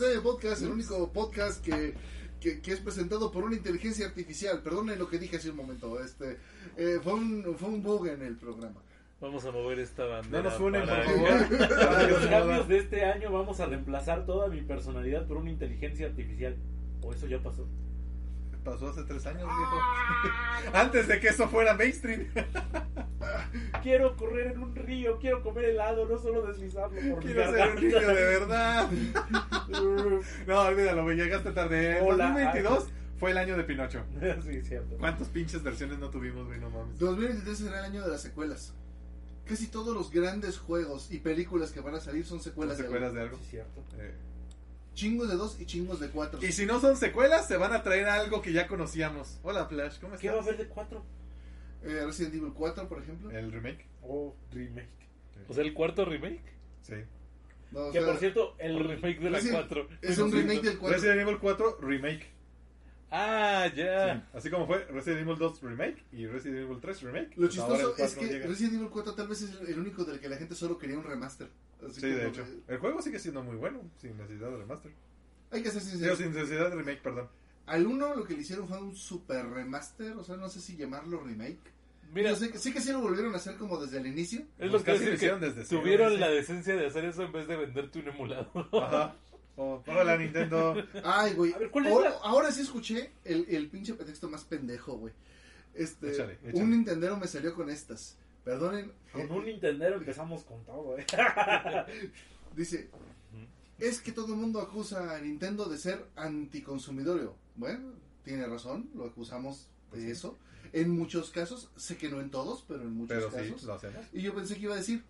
de Podcast, el único podcast que, que, que es presentado por una inteligencia artificial. Perdonen lo que dije hace un momento. Este, eh, fue, un, fue un bug en el programa. Vamos a mover esta bandera. No nos funen, por favor. Para los cambios de este año vamos a reemplazar toda mi personalidad por una inteligencia artificial. O eso ya pasó. Pasó hace tres años, viejo. Antes de que eso fuera mainstream. Quiero correr en un río, quiero comer helado, no solo deslizarlo por mi Quiero ser un niño de verdad. No, olvídalo, güey, llegaste tarde. El Hola. 2022 fue el año de Pinocho. sí, cierto. ¿Cuántas pinches versiones no tuvimos, güey? No mames. 2023 será el año de las secuelas. Casi todos los grandes juegos y películas que van a salir son secuelas. de secuelas algo. de algo. Sí, cierto. Eh, Chingos de dos y chingos de cuatro. Y si no son secuelas, se van a traer algo que ya conocíamos. Hola, Flash, ¿cómo ¿Qué va a estás? haber de cuatro? Eh, Resident Evil 4, por ejemplo. El remake. Oh, remake. O sea, el cuarto remake. Sí. No, Que sea, por cierto, El remake de la Resident- 4. es un remake del 4. Resident Evil 4 Remake. Ah, ya. Sí. Así como fue Resident Evil 2 Remake y Resident Evil 3 Remake. Lo pues chistoso es 4 que llega. Resident Evil 4 tal vez es el único del que la gente solo quería un remaster. Así Sí, de hecho. que- El juego sigue siendo muy bueno, sin necesidad de remaster. Hay que ser sinceros. sin necesidad de remake, perdón. Al 1 lo que le hicieron fue un super remaster, o sea, no sé si llamarlo remake. Mira, que- sí que sí lo volvieron a hacer como desde el inicio. es Pues lo que casi lo decir hicieron que desde cero, tuvieron sí. la decencia de hacer eso en vez de venderte un emulador. Ajá. Oh, hola, Nintendo. Ay, güey. A ver, ¿cuál es ahora, la- ahora sí escuché el, el pinche pretexto más pendejo, güey. Este, Échale, échale. un Nintendero me salió con estas. Perdonen. Con eh, un Nintendero empezamos con todo, eh. Dice, es que todo el mundo acusa a Nintendo de ser anticonsumidorio. Bueno, tiene razón, lo acusamos de Pues sí. eso. En muchos casos, sé que no en todos, pero en muchos Pero sí, casos. lo hacemos. Y yo pensé que iba a decir,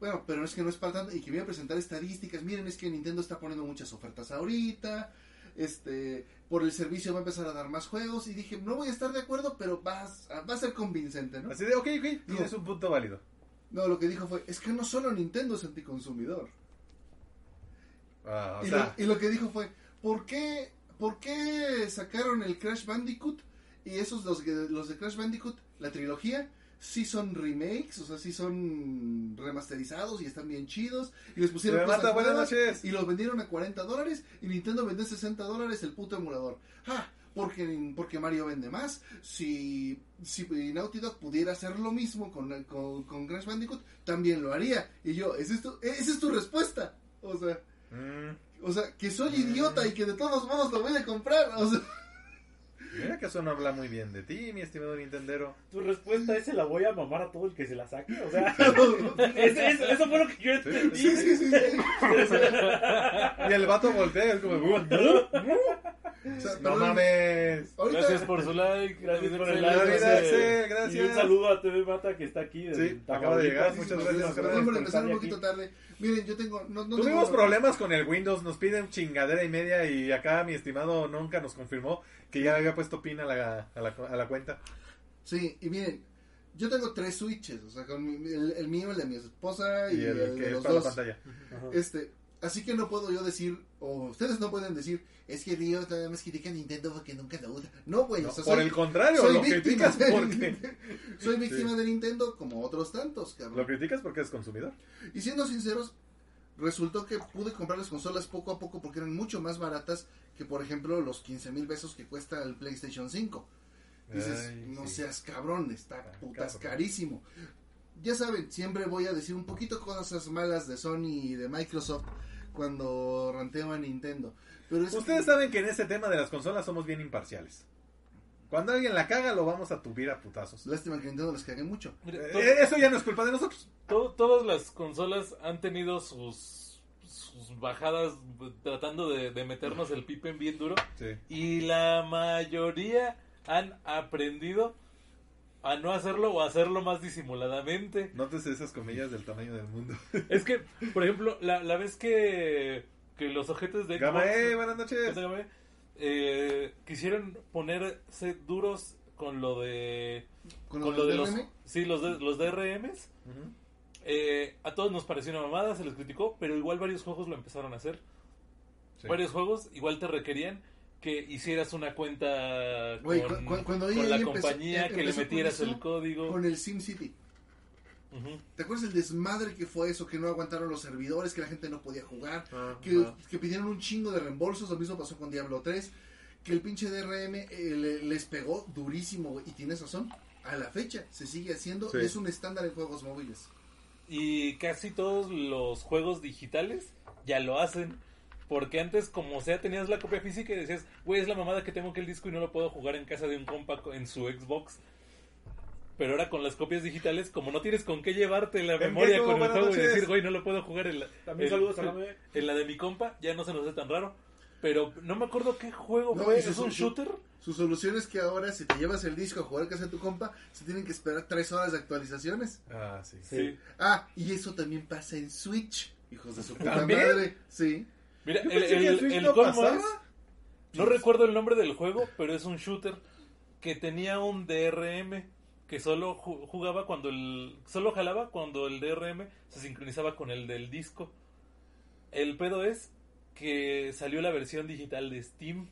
bueno, pero es que no es para tanto, y que voy a presentar estadísticas. Miren, es que Nintendo está poniendo muchas ofertas ahorita. Este, por el servicio va a empezar a dar más juegos. Y dije, no voy a estar de acuerdo, pero va a, va a ser convincente, ¿no? Así de, ok, ok, No. tienes un punto válido. No, lo que dijo fue, es que no solo Nintendo es anticonsumidor. Ah, o y, sea, lo, y lo que dijo fue, ¿por qué, ¿por qué sacaron el Crash Bandicoot? Y esos, los, los de Crash Bandicoot, la trilogía, sí son remakes, o sea, sí son remasterizados y están bien chidos. Y les pusieron cosas Mata, buenas noches. Y los vendieron a 40 dólares y Nintendo vendió 60 dólares el puto emulador. ¡Ah! Porque, porque Mario vende más. Si, si Naughty Dog pudiera hacer lo mismo con, con, con Crash Bandicoot, también lo haría. Y yo, ¿es esto, ¿esa es tu respuesta? O sea... mm, O sea, que soy Mm. idiota y que de todos modos lo voy a comprar. O sea, mira que eso no habla muy bien de ti, mi estimado Nintendero. Tu respuesta es: se la voy a mamar a todo el que se la saque. O sea, es- es- eso fue lo que yo entendí. sí, sí, sí, sí. Y el vato voltea es como, "Uh, O sea, no mames. ahorita- Gracias por su like. Gracias por el like, Gracias, gracias. Y un saludo a TV Mata que está aquí. Sí, acaba de llegar, muchas gracias, Perdón por empezar un poquito aquí. tarde. Miren, yo tengo. No, no Tuvimos tengo- problemas con el Windows, nos piden chingadera y media y acá mi estimado nunca nos confirmó que ya había puesto pin a la, a la, a la cuenta. Sí, y miren, yo tengo tres switches. O sea, con mi- el, el mío, el de mi esposa y, Y el, el, que de es los para la dos. pantalla. Ajá. Este, así que no puedo yo decir, o ustedes no pueden decir, es que Río todavía más critica a Nintendo porque nunca lo usa. No, güey, No, o sea, por soy- el contrario, soy lo víctima criticas de- porque soy víctima de Nintendo como otros tantos, cabrón. lo criticas porque es consumidor. Y siendo sinceros, resultó que pude comprar las consolas poco a poco porque eran mucho más baratas que, por ejemplo, los 15 mil pesos que cuesta el PlayStation 5. Dices, Ay, no sí. seas cabrón, está Ah, putas cabrón. carísimo. Ya saben, siempre voy a decir un poquito cosas malas de Sony y de Microsoft cuando ranteo a Nintendo. Pero es que- Ustedes saben que en ese tema de las consolas somos bien imparciales. Cuando alguien la caga, lo vamos a tubir a putazos. Lástima que Nintendo les cague mucho. Mira, Eh, to- eso ya no es culpa de nosotros. to- todas las consolas han tenido sus, sus bajadas tratando de, de meternos el pipen bien duro. Sí. Y la mayoría han aprendido a no hacerlo o a hacerlo más disimuladamente. Nótese esas comillas del tamaño del mundo. Es que, por ejemplo, la, la vez que, que los ojetes de Xbox- eh, buenas noches. Eh, quisieron ponerse duros con lo de Con con lo de del los DRM, sí los de, los DRMs eh, a todos nos pareció una mamada se les criticó pero igual varios juegos lo empezaron a hacer Sí. varios juegos igual te requerían que hicieras una cuenta con, cu- cu- cuando con EA la empezó- compañía que le metieras el código con el SimCity. ¿Te acuerdas el desmadre que fue eso? Que no aguantaron los servidores, que la gente no podía jugar, Ah, que, que pidieron un chingo de reembolsos. Lo mismo pasó con Diablo 3. Que el pinche DRM eh, le- les pegó durísimo, güey. Y tienes razón. A la fecha se sigue haciendo Sí. es un estándar en juegos móviles. Y casi todos los juegos digitales ya lo hacen. Porque antes, como sea, tenías la copia física y decías, güey, es la mamada que tengo que el disco y no lo puedo jugar en casa de un compa co- en su Xbox. Pero ahora con las copias digitales, como no tienes con qué llevarte la memoria con el juego y decir, güey, no lo puedo jugar en la, También en- saludos a la me- en la de mi compa, ya no se nos hace tan raro. Pero no me acuerdo qué juego No, su- ¿Es un su- shooter? Su solución es que ahora, si te llevas el disco a jugar a casa de tu compa, se tienen que esperar tres horas de actualizaciones. Ah, sí. Sí. Ah, y eso también pasa en Switch. Hijos de su puta ¿También? madre. Sí. Mira, el, el- el no colmo pasaba. es- No recuerdo el nombre del juego, pero es un shooter que tenía un DRM que solo ju- jugaba cuando el solo jalaba cuando el DRM se sincronizaba con el del disco. El pedo es que salió la versión digital de Steam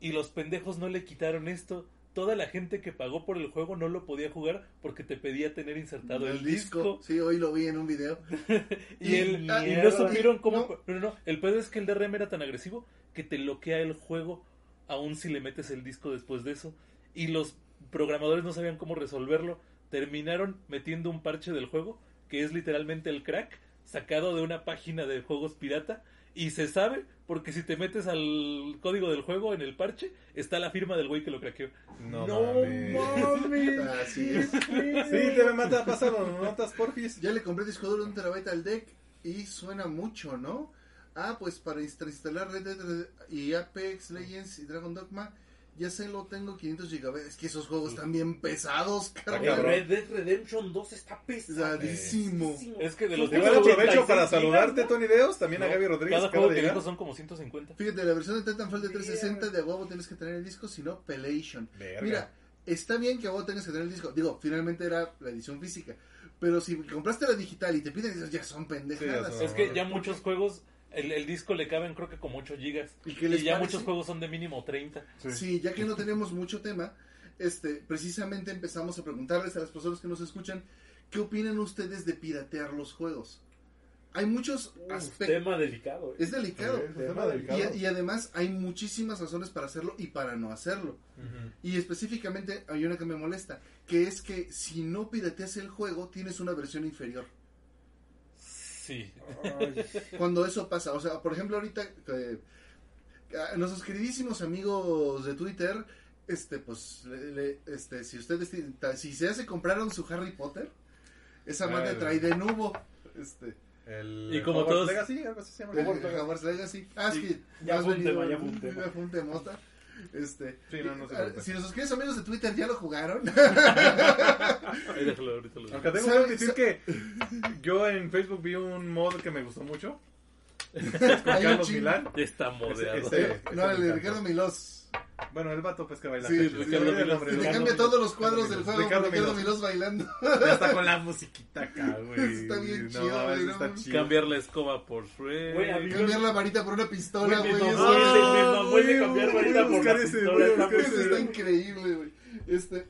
y los pendejos no le quitaron esto. Toda la gente que pagó por el juego no lo podía jugar porque te pedía tener insertado el, disco. Sí, hoy lo vi en un video. Y, el, Ah, y no supieron cómo. No. No. El pedo es que el DRM era tan agresivo que te bloquea el juego, aun si le metes el disco después de eso. Y los programadores no sabían cómo resolverlo. Terminaron metiendo un parche del juego, que es literalmente el crack, sacado de una página de juegos pirata. Y se sabe, porque si te metes al código del juego en el parche, está la firma del güey que lo craqueó. No, No mames. mames. Así es. Sí, te me mata, pasaron notas, porfis. Ya le compré disco duro de un terabyte al deck y suena mucho, ¿no? Ah, pues para insta- instalar Red Dead y Apex Legends y Dragon Dogma, ya se lo tengo 500 gigabytes. Es que esos juegos están bien pesados, cabrón. Red Dead Redemption 2 está pesadísimo. Es que de los Igual aprovecho para 86 saludarte, Tony Deos, también a Gaby Rodríguez. Cada juego de que dijo son como 150. Fíjate, la versión de Titanfall de 360 de huevo tienes que tener el disco, si no, Pelation. Verga. Mira, está bien que a huevo tengas que tener el disco. Digo, finalmente era la edición física. Pero si compraste la digital y te piden, ya son pendejadas. Sí, ya Es que ya muchos juegos, el, el disco le caben creo que como 8 gigas. ¿Y qué Y les ya parece? muchos juegos son de mínimo 30. Sí. ya que no tenemos mucho tema, este, precisamente empezamos a preguntarles a las personas que nos escuchan, ¿qué opinan ustedes de piratear los juegos? Hay muchos aspectos. tema delicado. eh. Es delicado. Sí, es un tema Tema delicado. Y, y además hay muchísimas razones para hacerlo y para no hacerlo. Y específicamente hay una que me molesta, que es que si no pirateas el juego, tienes una versión inferior. Sí. Cuando eso pasa, o sea, por ejemplo, ahorita eh, nuestros queridísimos amigos de Twitter, este, pues, le- le- este, si ustedes, si se hace compraron su Harry Potter, esa madre trae de nuevo, este, El Y como Hogwarts todos- Legacy, algo así se llama. el Hogwarts Legacy. Ah, sí, ya has fue un venido- tema, ya fue un tema. ya fue un temota. Este, Sí, no, no se eh, si nuestros queridos amigos de Twitter ya lo jugaron, Ahí déjalo, ahorita lo Aunque tengo que ¿Sabe- admitir sa- que yo en Facebook vi un mod que me gustó mucho. Con Carlos chingo. Milán. Ya está modeado. Ese- no, ese el de. Ricardo Milós. Bueno, el vato pues que baila. Sí, Ricardo vato. cambia todos los cuadros del juego. Ricardo bailando. Ya está con la musiquita acá, güey. Está bien No, chido, güey, no está mames. chido. Cambiar la escoba por Shrek. Güey, Cambiar la varita por una pistola, Güey, Ah, cambiar varita por pistola, a está increíble, güey. Este,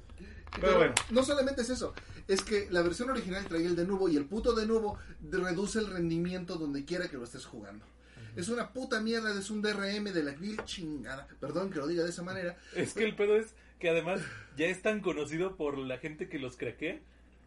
pero bueno. no solamente es eso, es que la versión original traía el de nuevo y el puto de nuevo reduce el rendimiento donde quiera que lo estés jugando. Es una puta mierda, es un DRM de la vil chingada. Perdón que lo diga de esa manera. Es que el pedo es que además ya es tan conocido por la gente que los craquea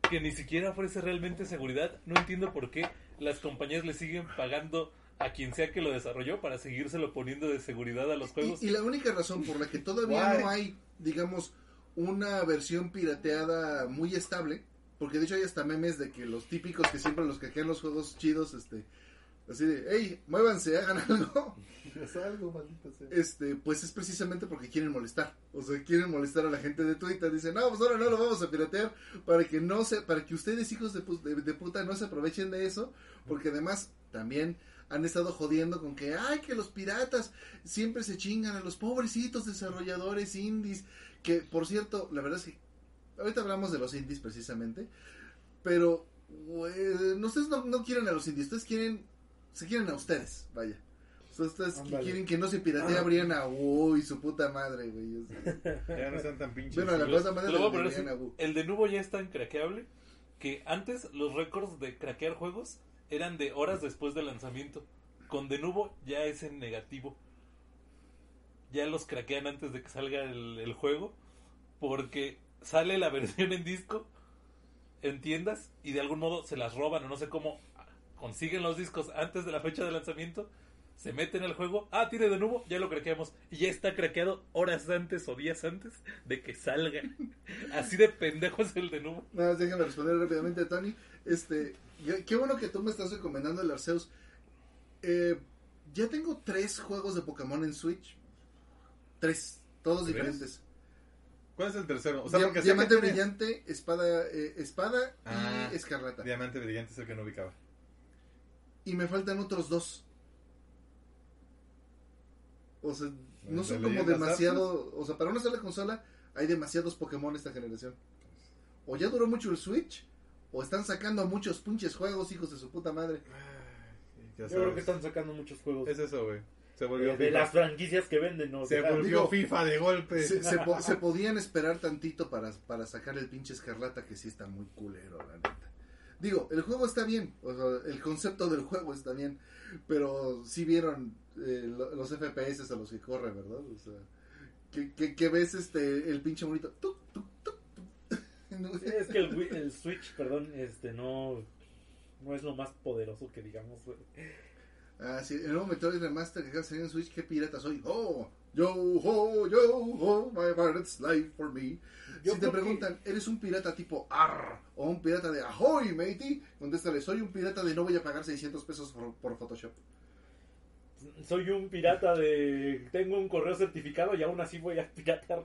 que ni siquiera ofrece realmente seguridad. No entiendo por qué las compañías le siguen pagando a quien sea que lo desarrolló para seguírselo poniendo de seguridad a los juegos. Y, y la única razón por la que todavía no hay, digamos, una versión pirateada muy estable, porque de hecho hay hasta memes de que los típicos que siempre los quejan los juegos chidos, este, así de, hey, muévanse, hagan algo. Es algo, maldita sea. Este, pues es precisamente porque quieren molestar. O sea, quieren molestar a la gente de Twitter. Dicen, no, pues ahora no lo vamos a piratear para que no se, para que ustedes, hijos de, de- de puta, no se aprovechen de eso. Porque además también han estado jodiendo con que, ay, que los piratas siempre se chingan a los pobrecitos desarrolladores indies. Que, por cierto, la verdad es que ahorita hablamos de los indies precisamente. Pero, no, ustedes no, no quieren a los indies, ustedes quieren, se quieren a ustedes, vaya. O sea, ustedes Ándale. quieren que no se piratee a Brianna Wu y su puta madre, güey. O sea, Ya no están tan pinches. Bueno, la cosa voy a de Wu. El de nuevo ya es tan craqueable que antes los récords de craquear juegos eran de horas después del lanzamiento. Con Denuvo ya es en negativo. Ya los craquean antes de que salga el, el juego. Porque sale la versión en disco en tiendas y de algún modo se las roban o no sé cómo consiguen los discos antes de la fecha de lanzamiento, se meten al juego, ah, tiene de nuevo, ya lo craqueamos y ya está craqueado horas antes o días antes de que salga. Así de pendejo es el de nuevo. Nada más déjame responder rápidamente, Tony. Este, qué- qué bueno que tú me estás recomendando el Arceus. Eh, ya tengo tres juegos de Pokémon en Switch. Tres, todos diferentes. ¿Cuál es el tercero? O sea, Dia- porque sé Diamante tiene- brillante, espada, eh, espada Ah. y escarlata. Diamante brillante es el que no ubicaba. Y me faltan otros dos. O sea, no ¿De son como demasiado. O sea, para una sola consola hay demasiados Pokémon esta generación. O ya duró mucho el Switch, o están sacando muchos pinches juegos, hijos de su puta madre. Ya Yo creo que están sacando muchos juegos Es eso, güey. Se de, volvió de FIFA. las franquicias que venden, ¿no? Se volvió digo, FIFA de golpe. Se, se po- se podían esperar tantito para, para sacar el pinche escarlata, que sí está muy culero, la neta. Digo, el juego está bien, o sea, el concepto del juego está bien, pero sí vieron eh, lo- los FPS a los que corre, ¿verdad? O sea, que, que, que ves este el pinche monito. tuc, tuc, tuc, tuc. Sí, es que el, Switch, perdón, este no no es lo más poderoso que digamos. Ah, sí, el nuevo Metroid Remaster que acaba de salir en Switch, qué pirata soy. Oh, yo, ho, yo, ho, my pirate's life for me. Yo si te que- preguntan, ¿eres un pirata tipo AR o un pirata de Ahoy, matey? Contéstale, soy un pirata de no voy a pagar 600 pesos por, por Photoshop. Soy un pirata de tengo un correo certificado y aún así voy a piratear.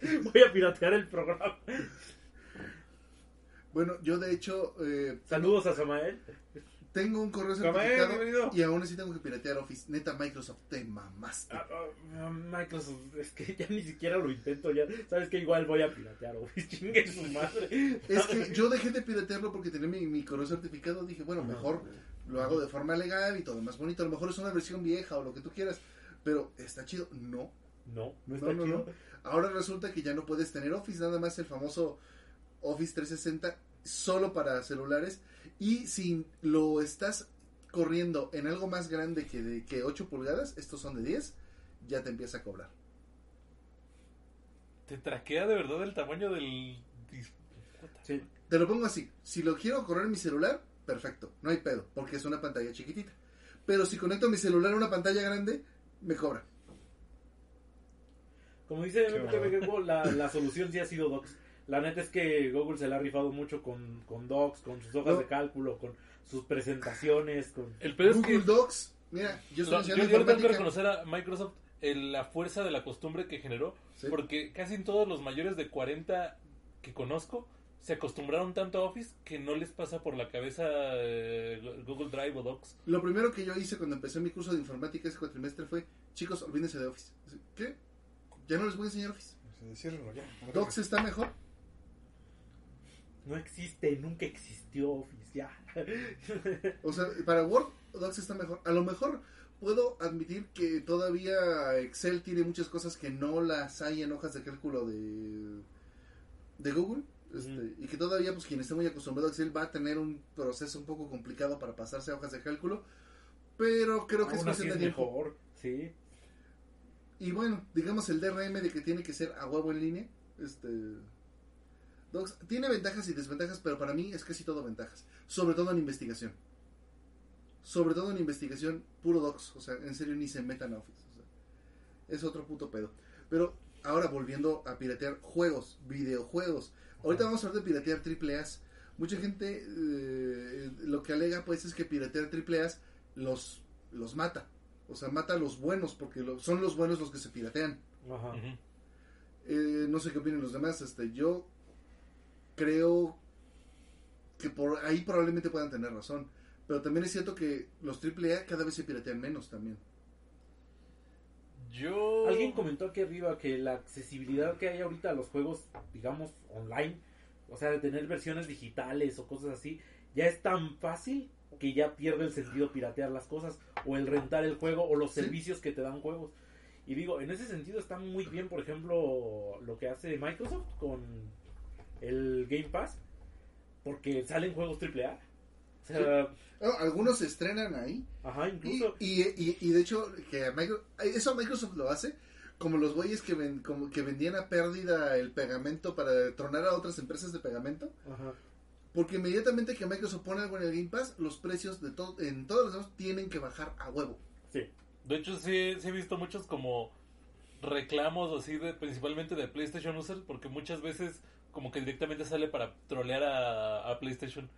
Voy a piratear el programa. Bueno, yo de hecho eh, Saludos a Samael. Tengo un correo certificado y aún así tengo que piratear Office. Neta, Microsoft, te mamaste. Ah, ah, ah, Microsoft, es que ya ni siquiera lo intento ya. Sabes que igual voy a piratear, güey. Chingue su madre. Es que yo dejé de piratearlo porque tenía mi, mi correo certificado. Dije, bueno, mejor lo hago de forma legal y todo más bonito. A lo mejor es una versión vieja o lo que tú quieras. Pero está chido. No. No, no está no, chido. no. Ahora resulta que ya no puedes tener Office, nada más el famoso Office 360 solo para celulares. Y si lo estás corriendo en algo más grande que, de, que 8 pulgadas, estos son de 10, ya te empieza a cobrar. Te traquea de verdad el tamaño del. Sí. Te lo pongo así, si lo quiero correr en mi celular, perfecto, no hay pedo, porque es una pantalla chiquitita. Pero si conecto mi celular a una pantalla grande, me cobra. Como dice la, la solución sí ha sido Docs. La neta es que Google se la ha rifado mucho con, con Docs, con sus hojas No. de cálculo, con sus presentaciones, con... El peor es Google que. Docs, mira, yo estoy No, yo, yo tengo que reconocer a Microsoft el- la fuerza de la costumbre que generó, Sí. porque casi en todos los mayores de 40 que conozco se acostumbraron tanto a Office que no les pasa por la cabeza eh, Google Drive o Docs. Lo primero que yo hice cuando empecé mi curso de informática ese cuatrimestre fue, chicos, olvídense de Office. ¿Qué? Ya no les voy a enseñar Office. Ciérrenlo ya. Docs está mejor. No existe, nunca existió Office, ya. O sea, para Word, Docs está mejor. A lo mejor puedo admitir que todavía Excel tiene muchas cosas que no las hay en hojas de cálculo de, de Google. Este. Y que todavía, pues quien esté muy acostumbrado a Excel va a tener un proceso un poco complicado para pasarse a hojas de cálculo. Pero creo que es Aún cuestión es de mejor, sí. Y bueno, digamos el DRM de que tiene que ser a huevo en línea. Este. Docs tiene ventajas y desventajas, pero para mí es casi todo ventajas. Sobre todo en investigación. Sobre todo en investigación, puro Docs. O sea, en serio ni se metan a Office. o sea, es otro puto pedo. Pero ahora volviendo a piratear juegos, videojuegos. Ahorita vamos a hablar de piratear triple A's. Mucha gente eh, lo que alega pues es que piratear triple A's los, los mata. O sea, mata a los buenos porque lo- son los buenos los que se piratean. Ajá. Eh, no sé qué opinan los demás. Este, yo creo que por ahí probablemente puedan tener razón. Pero también es cierto que los AAA cada vez se piratean menos también. Yo. Alguien comentó aquí arriba que la accesibilidad que hay ahorita a los juegos, digamos, online, o sea, de tener versiones digitales o cosas así, ya es tan fácil que ya pierde el sentido piratear las cosas o el rentar el juego o los Sí. servicios que te dan juegos. Y digo, en ese sentido está muy bien, por ejemplo, lo que hace Microsoft con el Game Pass, porque salen juegos AAA. O sea, No, algunos se estrenan ahí. ajá, incluso. y, y- y de hecho, que Micro- eso Microsoft lo hace. Como los güeyes que, ven- como que vendían a pérdida el pegamento para tronar a otras empresas de pegamento. Ajá. Porque inmediatamente que Microsoft pone algo en el Game Pass, los precios de todo, en todos los demás tienen que bajar a huevo. Sí. De hecho, sí, sí he visto muchos como reclamos así, de, principalmente de PlayStation users, porque muchas veces como que directamente sale para trolear a, a PlayStation.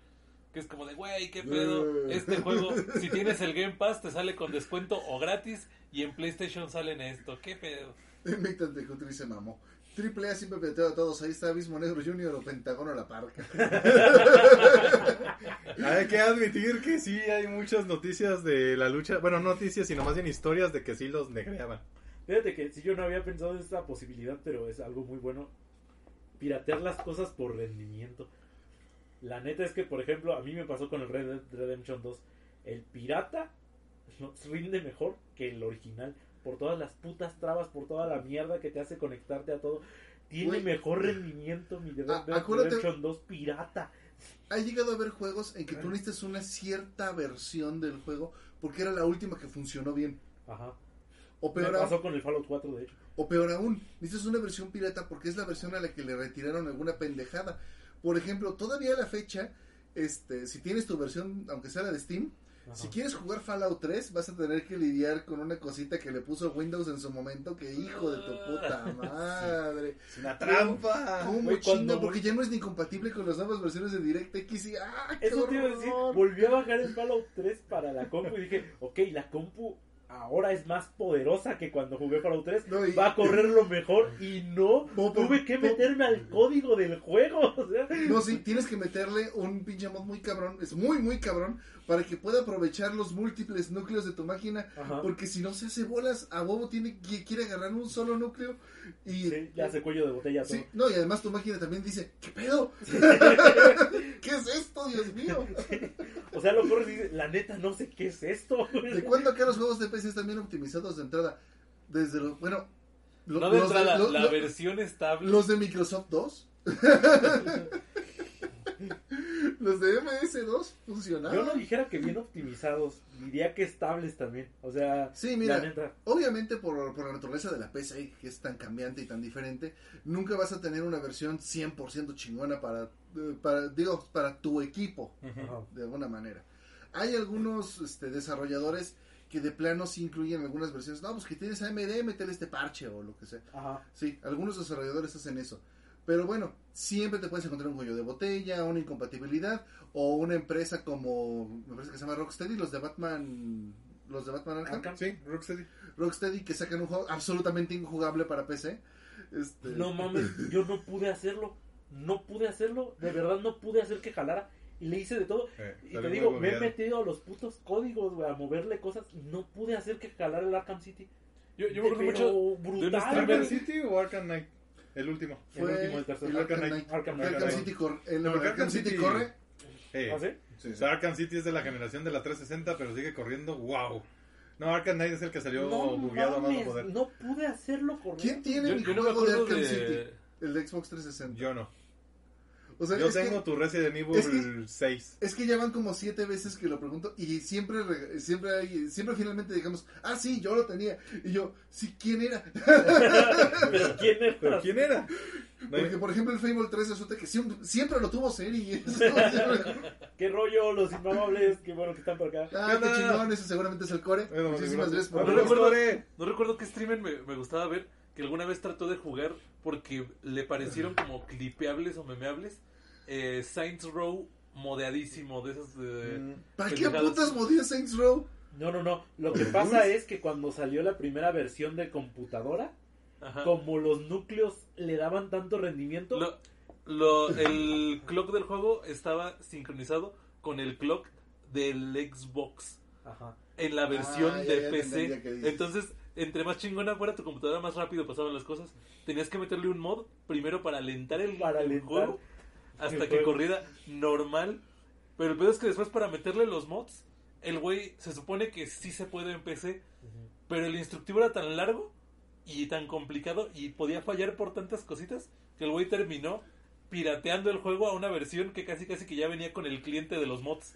Que es como de, güey, qué pedo. Eh. Este juego, si tienes el Game Pass, te sale con descuento o gratis. Y en PlayStation salen esto. ¿Qué pedo? Mectan de Country se mamó. Triple A siempre peteo a todos. Ahí está Abismo Negro Junior o Pentágono a la parca. Hay que admitir que sí hay muchas noticias de la lucha. Bueno, no noticias, sino más bien historias de que sí los negreaban. Fíjate que si yo no había pensado en esta posibilidad, pero es algo muy bueno. Piratear las cosas por rendimiento. La neta es que, por ejemplo, a mí me pasó con el Red Dead Redemption 2. El pirata nos rinde mejor que el original. Por todas las putas trabas, por toda la mierda que te hace conectarte a todo. Tiene Güey. mejor rendimiento mi Red Ah, Dead acuérdate- Redemption 2 pirata. Ha llegado a haber juegos en que tú necesitas una cierta versión del juego porque era la última que funcionó bien. Ajá. O peor, aún, con el Fallout 4, de hecho. o peor aún, necesitas una versión pirata porque es la versión a la que le retiraron alguna pendejada. Por ejemplo, todavía a la fecha, este, si tienes tu versión, aunque sea la de Steam, Ajá. si quieres jugar Fallout 3, vas a tener que lidiar con una cosita que le puso Windows en su momento, que hijo de tu puta madre. ¡Es una trampa! ¿Cómo Güey, chinga? Porque ya no es ni compatible con las nuevas versiones de DirectX y ¡ah, qué Eso te iba a decir, volví a bajar el Fallout 3 para la compu y dije, ok, la compu ahora es más poderosa que cuando jugué Fallout 3, No, y- va a correrlo mejor y no, tuve que meterme al código del juego, o sea, No, sí, tienes que meterle un pinche mod muy cabrón, es muy, muy cabrón, para que pueda aprovechar los múltiples núcleos de tu máquina, Ajá. porque si no se hace bolas, a huevo tiene, qui- quiere agarrar un solo núcleo y... Sí, ya hace cuello de botella. Sí, no, y además tu máquina también dice, ¿qué pedo? ¿Qué es esto, Dios mío? O sea, lo corres y dices, la neta no sé qué es esto. ¿De cuándo acá los juegos de PC están bien optimizados de entrada? Desde los, bueno... lo- No de los entrada, lo- la lo- versión estable. Los de Microsoft 2. los de MS2 funcionaban. Yo no dijera que bien optimizados, diría que estables también. O sea, Sí, mira, la neta. obviamente por, por la naturaleza de la PC, que es tan cambiante y tan diferente, nunca vas a tener una versión 100% chingona para, eh, para, digo, para tu equipo, Ajá. de alguna manera. Hay algunos este, desarrolladores que de plano sí incluyen algunas versiones. No, pues que tienes AMD, métele este parche o lo que sea. Ajá. Sí, algunos desarrolladores hacen eso. Pero bueno, siempre te puedes encontrar un cuello de botella, una incompatibilidad o una empresa como, me parece que se llama Rocksteady, los de Batman, los de Batman Arkham. Arkham. Sí, Rocksteady. Rocksteady que sacan un juego absolutamente injugable para PC. Este, No mames, yo no pude hacerlo. No pude hacerlo. De verdad no pude hacer que jalara. Y le hice de todo. Eh, Y te digo, me he metido a los putos códigos, güey, a moverle cosas. Y no pude hacer que jalara el Arkham City. Yo, yo me acuerdo mucho de brutal, streamer- ¿Arkham City o Arkham Knight? El último. el fue último, el tercero. el Arkham Arkham Knight. Arkham El Knight. Arkham Knight. City corre. El No, Arkham, Arkham City, City- corre. Eh, ¿Ah, sí? Sí. o sea, Arkham City es de la generación de la 360, pero sigue corriendo. ¡Wow! No, Arkham Knight es el que salió No bugueado a más no mames, poder. no pude hacerlo correcto. ¿Quién tiene Yo, mi yo no juego de acuerdo Arkham de... City? El de Xbox 360. Yo no. O sea, Yo es que- tengo tu Resident Evil es que- 6. Es que ya van como siete veces que lo pregunto y siempre, re- siempre, hay, siempre finalmente digamos, ah, sí, yo lo tenía. Y yo, sí, ¿quién era? Pero quién era. ¿Pero quién era? No hay- Porque, por ejemplo, el Fable 3 resulta que siempre, siempre lo tuvo Seri. ¿Qué rollo? Los inmamables, qué bueno que están por acá. ah, qué chingón, ese seguramente es el core. Bueno, Muchísimas gracias por No Bueno, recuerdo, no recuerdo qué streamer me, me gustaba ver que alguna vez trató de jugar porque le parecieron como clipeables o memeables. Eh, Saints Row modeadísimo de esas de... Mm, ¿Para qué putas modía Saints Row? No, no, no. Lo que pasa es que cuando salió la primera versión de computadora, Ajá. como los núcleos le daban tanto rendimiento, Lo, lo- el clock del juego estaba sincronizado con el clock del Xbox Ajá. en la versión Ah, ya, de ya PC. Entonces, entre más chingona fuera tu computadora, más rápido pasaban las cosas. Tenías que meterle un mod primero para alentar el, Para el alentar juego hasta que corriera normal. Pero el peor es que después para meterle los mods, el güey se supone que sí se puede en PC, pero el instructivo era tan largo y tan complicado y podía fallar por tantas cositas que el güey terminó pirateando el juego a una versión que casi casi que ya venía con el cliente de los mods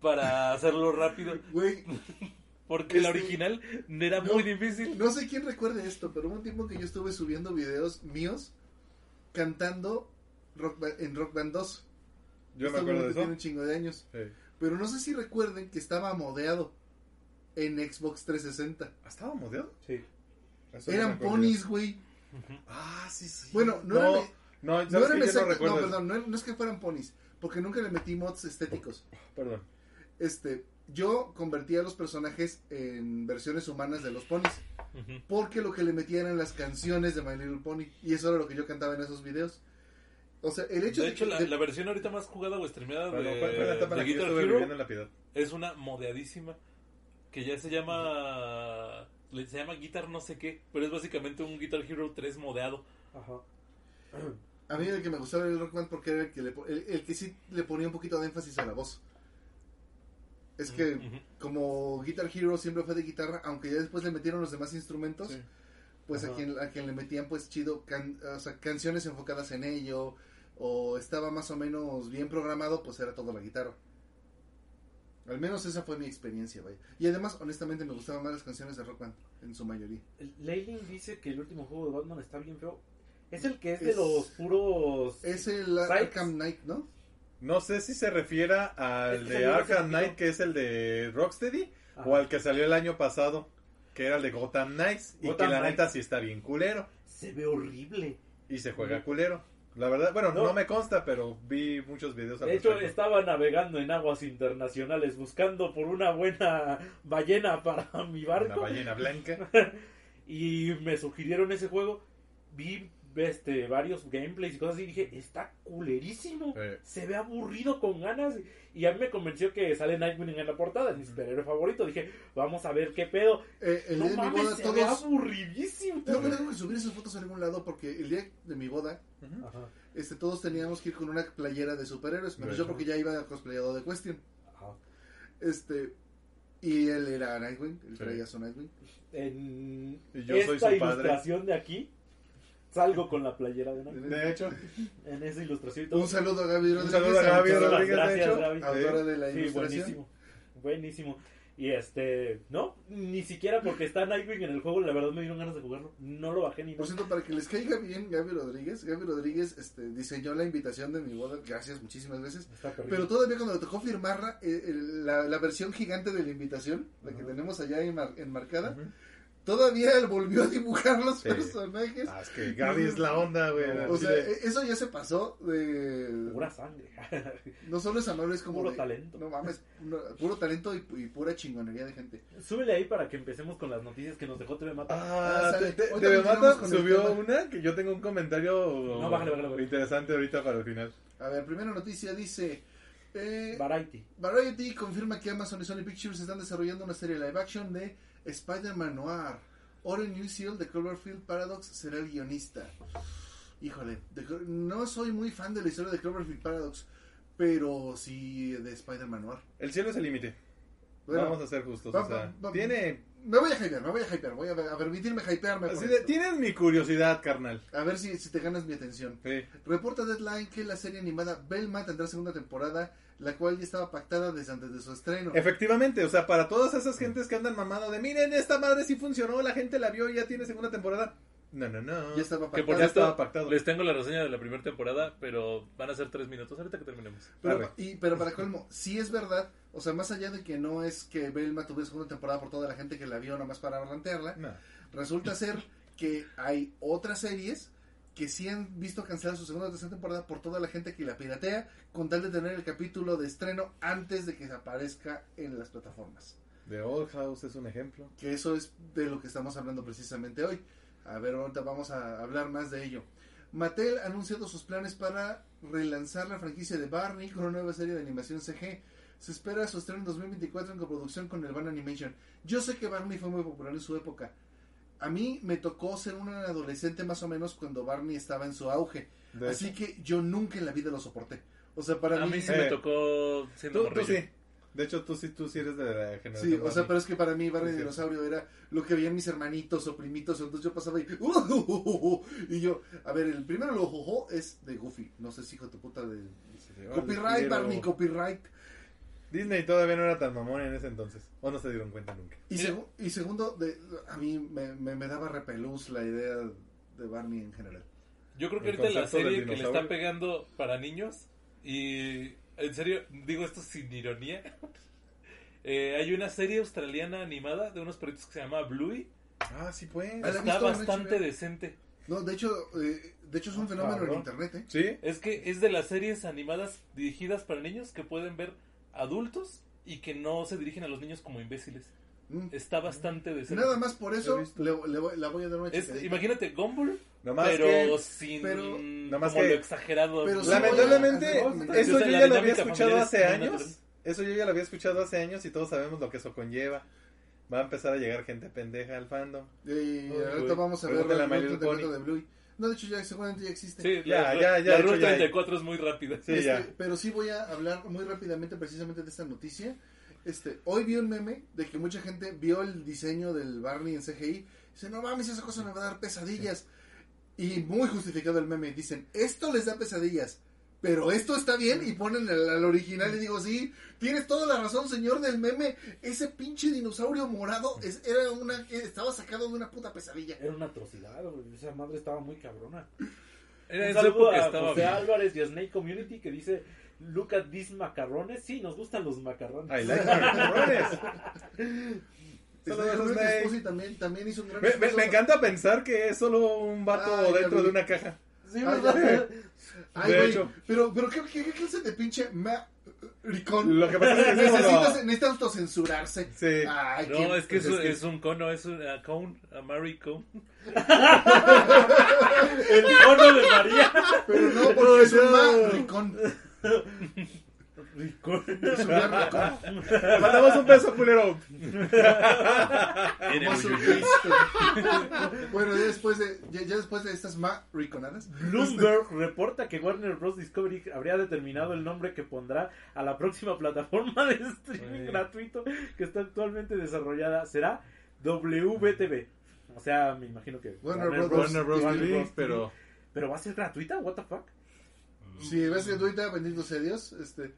para hacerlo rápido. Güey, Porque la original era no, muy difícil. no sé quién recuerde esto, pero hubo un tiempo que yo estuve subiendo videos míos cantando rock en Rock Band 2. Yo me Esto acuerdo de tiene un eso. chingo de años. Sí. Pero no sé si recuerden que estaba modeado en Xbox 360. ¿Ah, ¿Estaba modeado? Sí. Eso no Eran acuerdo. ponis, güey. Ah, sí, sí. Bueno, no, no, eran, no, no no exacto- recuerdo no, eso. perdón, no, no es que fueran ponis, porque nunca le metí mods estéticos. Perdón. Este, yo convertía a los personajes en versiones humanas de los ponis, porque lo que le metía eran las canciones de My Little Pony, y eso era lo que yo cantaba en esos videos. O sea, el hecho De de, hecho, que- la, de- la versión ahorita más jugada o streameada de, Bueno, de Guitar Hero es una modeadísima que ya se llama se llama Guitar no sé qué, pero es básicamente un Guitar Hero 3 modeado. Ajá. a mí el que me gustaba era el Rock Band porque era el que, le, po- el, el que sí le ponía un poquito de énfasis a la voz. Es que como Guitar Hero siempre fue de guitarra, aunque ya después le metieron los demás instrumentos, Sí. pues a quien, a quien le metían pues chido can- o sea, canciones enfocadas en ello, o estaba más o menos bien programado, pues era todo la guitarra. Al menos esa fue mi experiencia, vaya. Y además, honestamente, me gustaban más las canciones de Rock Band, en su mayoría. Leyling dice que el último juego de Batman está bien feo. Es el que es, Es- de los puros. Es el. Arkham Knight, ¿no? No sé si se refiera al Es que de Arkham. Knight, que es el de Rocksteady, Ajá. o al que salió el año pasado, que era el de Gotham Knights, y Gotham que la neta sí está bien culero, Se ve horrible. y se juega culero. La verdad, bueno, no, No. me consta, pero vi muchos videos al De hecho, respecto. estaba navegando en aguas internacionales buscando por una buena ballena para mi Una barco. ballena blanca. Y me sugirieron ese juego. Vi este, varios gameplays y cosas así. Y dije, está culerísimo. Eh. Se ve aburrido con ganas. Y a mí me convenció que sale Nightwing en la portada. Es mi superhéroe favorito. Dije, vamos a ver qué pedo. Eh, el No día de mi mames, boda, se ve todos... aburridísimo. Tengo que, tengo que subir esas fotos a algún lado porque el día de mi boda, Ujú. Ajá, este, todos teníamos que ir con una playera de superhéroes, menos yo Ajá. porque ya iba cosplayado de Question. ajá. Este, y él era Nightwing, él Sí. traía su Nightwing. En Y yo soy esta su padre. ilustración de aquí, salgo con la playera de Nightwing. De hecho, En esa ilustración. Un saludo a Gaby Rodríguez. saludo a Gaby Rodríguez. de Gracias, hecho. Gaby. Autora de la Sí, ilustración. buenísimo. Buenísimo. Y este, no, ni siquiera porque está Nightwing en el juego, la verdad me dieron ganas de jugarlo. No lo bajé ni Por nada. cierto, para que les caiga bien Gaby Rodríguez, Gaby Rodríguez este, diseñó la invitación de mi boda, gracias muchísimas veces. Pero todavía cuando le tocó firmarla, eh, la, la versión gigante de la invitación, la que tenemos allá enmar- enmarcada, Ujú. Todavía él volvió a dibujar los Sí. personajes. Ah, es que Gaby es la onda, güey. No, O sea, de- e- eso ya se pasó de... Pura sangre. No solo es amable, es como Puro de- talento. No mames, no, puro talento y, y pura chingonería de gente. Súbele ahí para que empecemos con las noticias que nos dejó TV Mata. Ah, Ah, te- te- TV Mata subió una que yo tengo un comentario No, bájale, bájale, bájale. interesante ahorita para el final. A ver, primera noticia dice... eh, Variety. Variety confirma que Amazon y Sony Pictures están desarrollando una serie live action de Spider-Man Noir. Oren Newsiel de Cloverfield Paradox será el guionista. Híjole, de no soy muy fan de la historia de Cloverfield Paradox, pero sí de Spider-Man Noir. El cielo es el límite. Bueno, Vamos a ser justos. va- o sea, va- va- tiene. me voy a hypear, me voy a hypear, voy a, a permitirme hypearme. de- tienes mi curiosidad, carnal. A ver si, si te ganas mi atención. Sí. Reporta Deadline que la serie animada Belma tendrá segunda temporada, la cual ya estaba pactada desde antes de su estreno. Efectivamente, o sea, para todas esas gentes que andan mamando de miren, esta madre sí funcionó, la gente la vio y ya tiene segunda temporada. No, no, no. Ya estaba Que por cierto, estaba pactado. les tengo la reseña de la primera temporada, pero van a ser tres minutos ahorita que terminemos. Pero, y, pero para colmo, sí es verdad, o sea, más allá de que no es que Belma tuviera segunda temporada por toda la gente que la vio nomás para plantearla, No. resulta ser que hay otras series que sí han visto cancelar su segunda o tercera temporada por toda la gente que la piratea con tal de tener el capítulo de estreno antes de que aparezca en las plataformas. The Old House es un ejemplo. Que eso es de lo que estamos hablando precisamente hoy. A ver, ahorita vamos a hablar más de ello. Mattel ha anunciado sus planes para relanzar la franquicia de Barney con una nueva serie de animación CG. Se espera su estreno en 2024 en coproducción con el Van Animation. Yo sé que Barney fue muy popular en su época. A mí me tocó ser un adolescente más o menos cuando Barney estaba en su auge. De Así hecho. que yo nunca en la vida lo soporté. O sea, para A mí... mí sí Eh, me tocó siendo Tú, tú sí. De hecho, tú sí, tú sí eres de la generación. Sí, o sea, pero es que para mí Barney Sí. Dinosaurio era lo que veían mis hermanitos o primitos, entonces yo pasaba y... y yo, a ver, el primero lo jojo es de Goofy, no sé si hijo de tu puta de... Sí, sí, órale, Copyright, Barney, copyright. Disney todavía no era tan mamón en ese entonces. O no se dieron cuenta nunca. Y, segu- y segundo, de, a mí me, me, me daba repelús la idea de Barney en general. Yo creo que El ahorita la serie que le está pegando para niños, y en serio, digo esto sin ironía, eh, hay una serie australiana animada de unos perritos que se llama Bluey. Ah, sí, pues. Ah, Está bastante HBO. decente. No, de hecho, eh, de hecho es un fenómeno en internet, ¿eh? Sí. Es que es de las series animadas dirigidas para niños que pueden ver adultos y que no se dirigen a los niños como imbéciles. Mm. Está bastante decente. Nada más por eso le, le voy, la voy a dar una Es, imagínate Gumball, Nomás pero que, sin pero- Nomás como que- lo exagerado. pero lamentablemente, a- eso yo ya lo había escuchado hace años. Eso yo ya lo había escuchado hace años y todos sabemos lo que eso conlleva. Va a empezar a llegar gente pendeja al fandom. Y Uy, ahorita vamos a ver el de Bluey. No, de hecho ya seguramente ya existe. Sí, Ya, la, ya, ya, la Ruta ya hay. 34 es muy rápida. Sí, Este, ya. Pero sí voy a hablar muy rápidamente precisamente de esta noticia. Este, hoy vi un meme de que mucha gente vio el diseño del Barney en CGI. Dice, no mames, esa cosa me va a dar pesadillas. Y muy justificado el meme. Dicen, esto les da pesadillas. Pero esto está bien y ponen el, al original y digo, sí, tienes toda la razón, señor del meme. Ese pinche dinosaurio morado es- era una, estaba sacado de una puta pesadilla. Era una atrocidad, güey. Esa madre estaba muy cabrona. Era Un saludo época a estaba José bien. Álvarez y a Snake Community que dice Look at these macarrones. Sí, nos gustan los macarrones. I like macarrones. También, también hizo un gran Me, me- encanta pensar que es solo un vato dentro de una caja. Sí, ¿verdad? Ay, De güey, hecho. pero, pero ¿qué, qué, qué clase de pinche ma ricón? Lo que pasa es que es como necesita, lo- necesita autocensurarse. Sí. Ay, No, qué- es que es, pues es un cono, es un a cone, a Mary cone. El icono de María. Pero no, porque es un No. ma ricón. Te mandamos un beso, culero. Como su Cristo. bueno, ya después de, ya, ya después de estas ma riconadas. Bloomberg reporta que Warner Bros. Discovery habría determinado el nombre que pondrá a la próxima plataforma de streaming Sí. gratuito que está actualmente desarrollada. Será WBTV. O sea, me imagino que Warner Bros. Warner Bros. Warner Bros. pero... Pero va a ser gratuita, what the fuck? Si ves gratuita, bendito sea Dios. Este,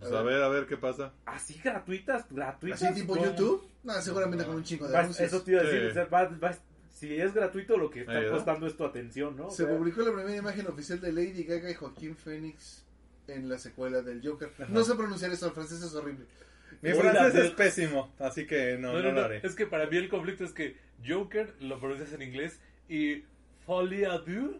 Pues a ver, a ver qué pasa. Así gratuitas, gratuitas. así tipo ¿cómo? YouTube. No, seguramente con un chingo de Va- anuncios. eso te iba a decir, Sí. o sea, va- va- si es gratuito lo que está costando es tu atención, ¿no? O Se sea, publicó la primera imagen oficial de Lady Gaga y Joaquín Phoenix en la secuela del Joker. No sé pronunciar eso, el francés es horrible. Mi Hola, francés es pésimo, así que no, No, no, no, lo haré. Es que para mí el conflicto es que Joker lo pronuncias en inglés y Folie à deux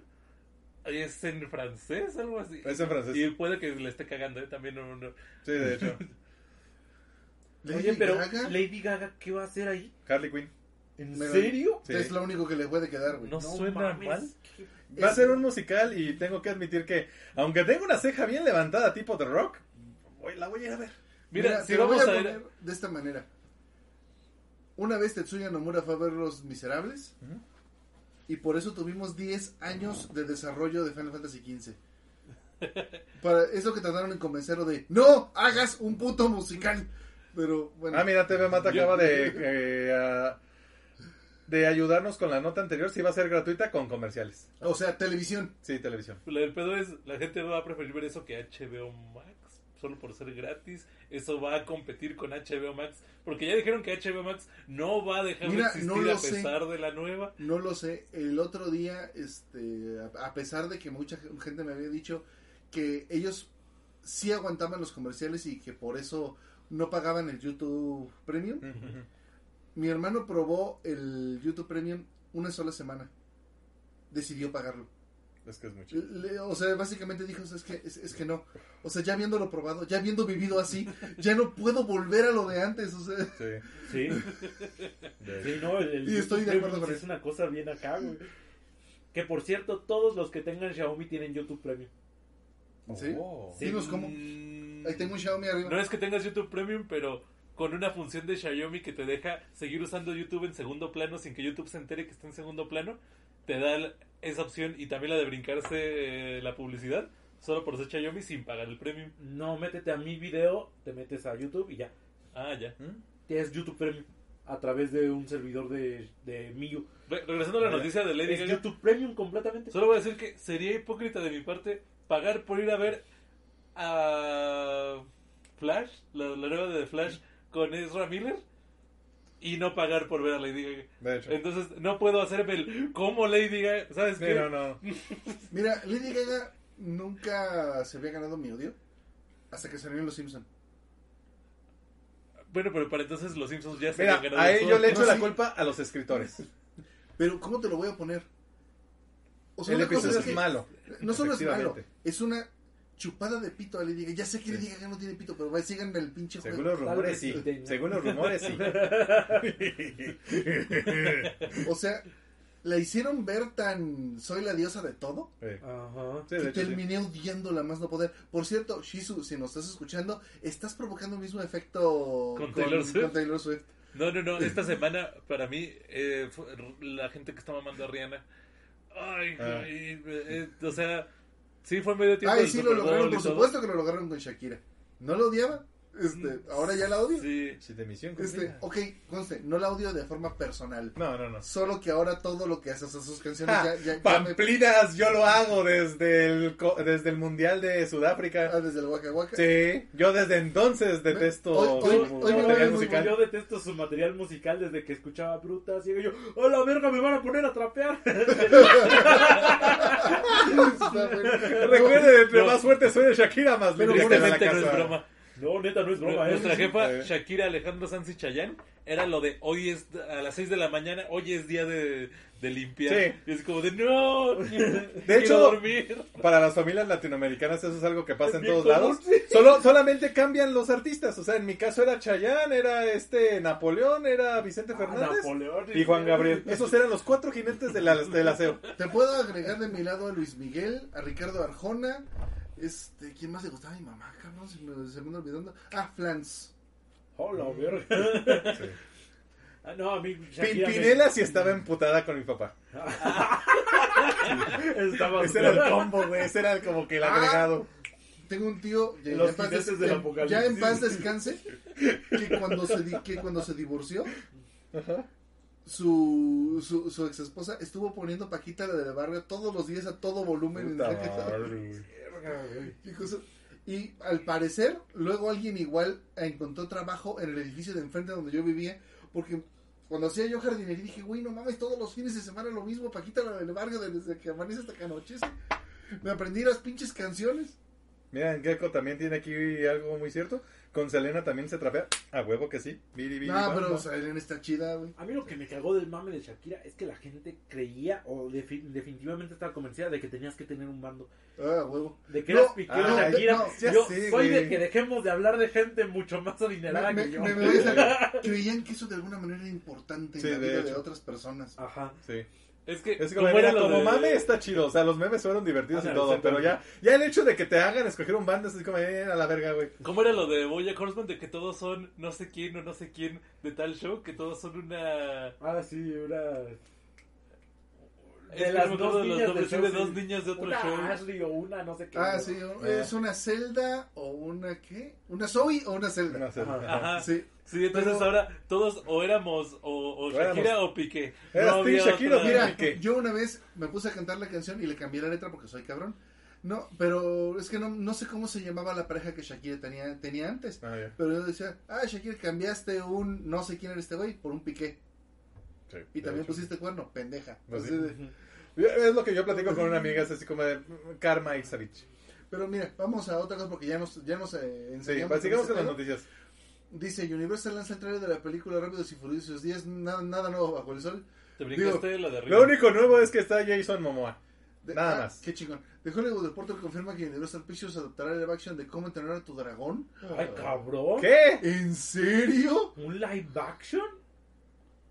es en francés, algo así. Es en francés. Y puede que le esté cagando, ¿eh? También no, no. Sí, de hecho. Lady Oye, pero Gaga Lady Gaga, ¿qué va a hacer ahí? Harley Quinn. ¿En serio? Sí. es lo único que le puede quedar, güey. No suena mames. mal. Va a ser un musical y tengo que admitir que, aunque tengo una ceja bien levantada tipo The Rock, voy- la voy a ir a ver. Mira, Mira, si vamos voy a a ver. de esta manera. Una vez Tetsuya Nomura fue a ver Los Miserables Ujú. Y por eso tuvimos 10 años de desarrollo de Final Fantasy XV. Para, es lo que trataron en convencerlo de no hagas un puto musical. Pero bueno, Ah, mira, TV Mata acaba de, eh, de ayudarnos con la nota anterior. Si va a ser gratuita con comerciales. o sea, televisión. Sí, televisión. Del pedo es, la gente va a preferir ver eso que HBO Max, solo por ser gratis. Eso va a competir con HBO Max, porque ya dijeron que HBO Max no va a dejar Mira, de existir no a sé. pesar de la nueva. No lo sé. El otro día, este, a, pesar de que mucha gente me había dicho que ellos sí aguantaban los comerciales y que por eso no pagaban el YouTube Premium, mi hermano probó el YouTube Premium una sola semana. Decidió pagarlo. Es que es mucho. Le- o sea, básicamente dijo, es que, es, es que no. O sea, ya habiéndolo probado, ya habiendo vivido así, ya no puedo volver a lo de antes. O sea, Sí. Sí, sí, no, el, el Y estoy de YouTube acuerdo con es eso. una cosa bien acá, güey. Que por cierto, todos los que tengan Xiaomi tienen YouTube Premium. ¿Sí? Oh. Sí. dinos cómo. Mm, Ahí tengo un Xiaomi arriba. No es que tengas YouTube Premium, pero con una función de Xiaomi que te deja seguir usando YouTube en segundo plano sin que YouTube se entere que está en segundo plano, te da esa opción y también la de brincarse eh, la publicidad solo por ser Chayomi sin pagar el premium. No, métete a mi video, te metes a YouTube y ya. Ah, ya. ¿Mm? Tienes YouTube Premium a través de un servidor de, de Miu. Re- regresando a la noticia de Lady Es Gaga, YouTube Premium completamente. solo voy a decir que sería hipócrita de mi parte pagar por ir a ver a Flash, la, la nueva de Flash con Ezra Miller, y no pagar por ver a Lady Gaga. De hecho. Entonces no puedo hacerme el como Lady Gaga, ¿sabes Sí, qué? no, no. Mira, Lady Gaga nunca se había ganado mi odio hasta que salió en Los Simpsons. Bueno, pero para entonces los Simpsons ya se Mira, habían ganado a el ello sol. le echo No, la sí. culpa a los escritores. Pero, ¿cómo te lo voy a poner? O El una cosa episodio es, que malo. No solo es malo, es una chupada de pito a Lady Gaga. Ya sé que Lady Gaga no tiene pito, pero va, sigan el pinche juego. Según los rumores, sí. Según los rumores, sí. O sea, la hicieron ver tan soy la diosa de todo Sí. Ajá. Sí, de que hecho, sí. terminé odiándola más no poder. Por cierto, Shizu, si nos estás escuchando, estás provocando el mismo efecto ¿Con Taylor Swift? con Taylor Swift. No, no, no. Esta semana, para mí, eh, fue la gente que está mamando a Rihanna. Ay, Ah. ay, eh, o sea, sí fue medio tiempo. Ay, del sí, lo lograron, por supuesto que lo lograron con Shakira. ¿No la odiaba? Este, ahora ya la odio. Sí. Sí, de misión Este, ok, conste, no la odio de forma personal. No, no, no. Solo que ahora todo lo que haces a sus canciones Ja, ya, ya, ya me... Pamplinas, yo lo hago desde el, co- desde el Mundial de Sudáfrica. Ah, desde el Waka Waka. Sí, yo desde entonces detesto Hoy- hoy- su hoy material musical. Yo detesto su material musical desde que escuchaba Brutas. Y yo, ¡oh la verga! Me van a poner a trapear. Recuerden, entre No. más fuerte suene Shakira, más Pero la Tristemente no es broma. No, neta, no es broma, ¿eh? Nuestra jefa. Shakira Alejandro Sanz y Chayanne, era lo de hoy es a las 6 de la mañana, hoy es día de, de limpiar. Sí. Y es como de no, de hecho, dormir. Para las familias latinoamericanas eso es algo que pasa en todos común, lados. sí. Solo, solamente cambian los artistas. O sea, en mi caso era Chayanne, era este Napoleón, era Vicente Ah, Fernández Napoleón. y Juan Gabriel. Esos eran los cuatro jinetes de la- del aseo. Te puedo agregar de mi lado a Luis Miguel, a Ricardo Arjona. Este, ¿quién más le gustaba? Mi mamá, cabrón, se me, se me anda olvidando. Ah, Flans. ¡Oh la verga! Ah, No, a mí Shakira me- Pimpinela sí estaba emputada con mi papá. Estaba Ese era el combo, güey. Ese era como que el Ah. agregado. Tengo un tío, ya, Los en paz jinetes des- del ya- apocalipsis. ya en paz descanse, que cuando se, di- que cuando se divorció, Ajá. su, su, su ex esposa estuvo poniendo Paquita la de barrio todos los días a todo volumen. en Puta madre, güey. Y al parecer, luego alguien igual encontró trabajo en el edificio de enfrente donde yo vivía, porque cuando hacía yo jardinería dije, güey, no mames, todos los fines de semana lo mismo, Paquita la del barrio, desde que amanece hasta que anochece. Me aprendí las pinches canciones. Mira, Gecko también tiene aquí algo muy cierto. Con Selena también se trapea. A huevo que sí. Biri, biri, No, pero bam. o sea, Elena está chida, güey. A mí lo que me cagó del mame de Shakira es que la gente creía o defi- definitivamente estaba convencida de que tenías que tener un bando. Ah, huevo. De que No, eras piquero ah, Shakira. no, yo sé, soy de que dejemos de hablar de gente mucho más adinerada Me- que yo. me- salir. Creían que eso de alguna manera era importante en Sí, la de vida de hecho. otras personas. Ajá. Sí. Es que, Es como, ¿cómo era mira, como de- mame está chido. O sea, los memes fueron divertidos Ajá, y todo. Pero ya, ya el hecho de que te hagan escoger un bando es como, eh, a la verga, güey. ¿Cómo era lo de Boya Horseman? De que todos son no sé quién o no sé quién de tal show, que todos son una... Ah, sí, una. Es de los niñas nombres, del sí, de show, dos niñas de otro una show. Ashley o una no sé qué. Ah, sí, es una Zelda o una ¿qué? ¿Una Zoe o una Zelda? Sé. Ajá. Ajá. Sí. Sí, entonces Pero- ahora todos o éramos o, o O Shakira éramos- o Piqué. Eras había Shakira o Mira, Piqué. yo una vez me puse a cantar la canción y le cambié la letra porque soy cabrón. No, pero es que no, no sé cómo se llamaba la pareja que Shakira tenía, tenía antes. Ah, ya. Pero yo decía, ah, Shakira, cambiaste un no sé quién era este güey por un piqué. Sí, Y también hecho. pusiste cuerno, pendeja. Pues Así sí. de- Es lo que yo platico con una amiga, es así como de mm, Karma Ixavich. Pero mira, vamos a otra cosa porque ya nos, ya nos eh, Sí, enseñamos pues con sigamos con las noticias. Dice, Universal lanza el trailer de la película Rápidos y Furiosos 10, nada, nada nuevo bajo el sol. Te brincaste Digo, la de arriba. Lo único nuevo es que está Jason Momoa. De- Nada ah, más. Qué chingón. De Hollywood Reporter confirma que Universal Pictures adoptará el live action de cómo entrenar a tu dragón. Ay, cabrón. ¿Qué? ¿En serio? ¿Un live action?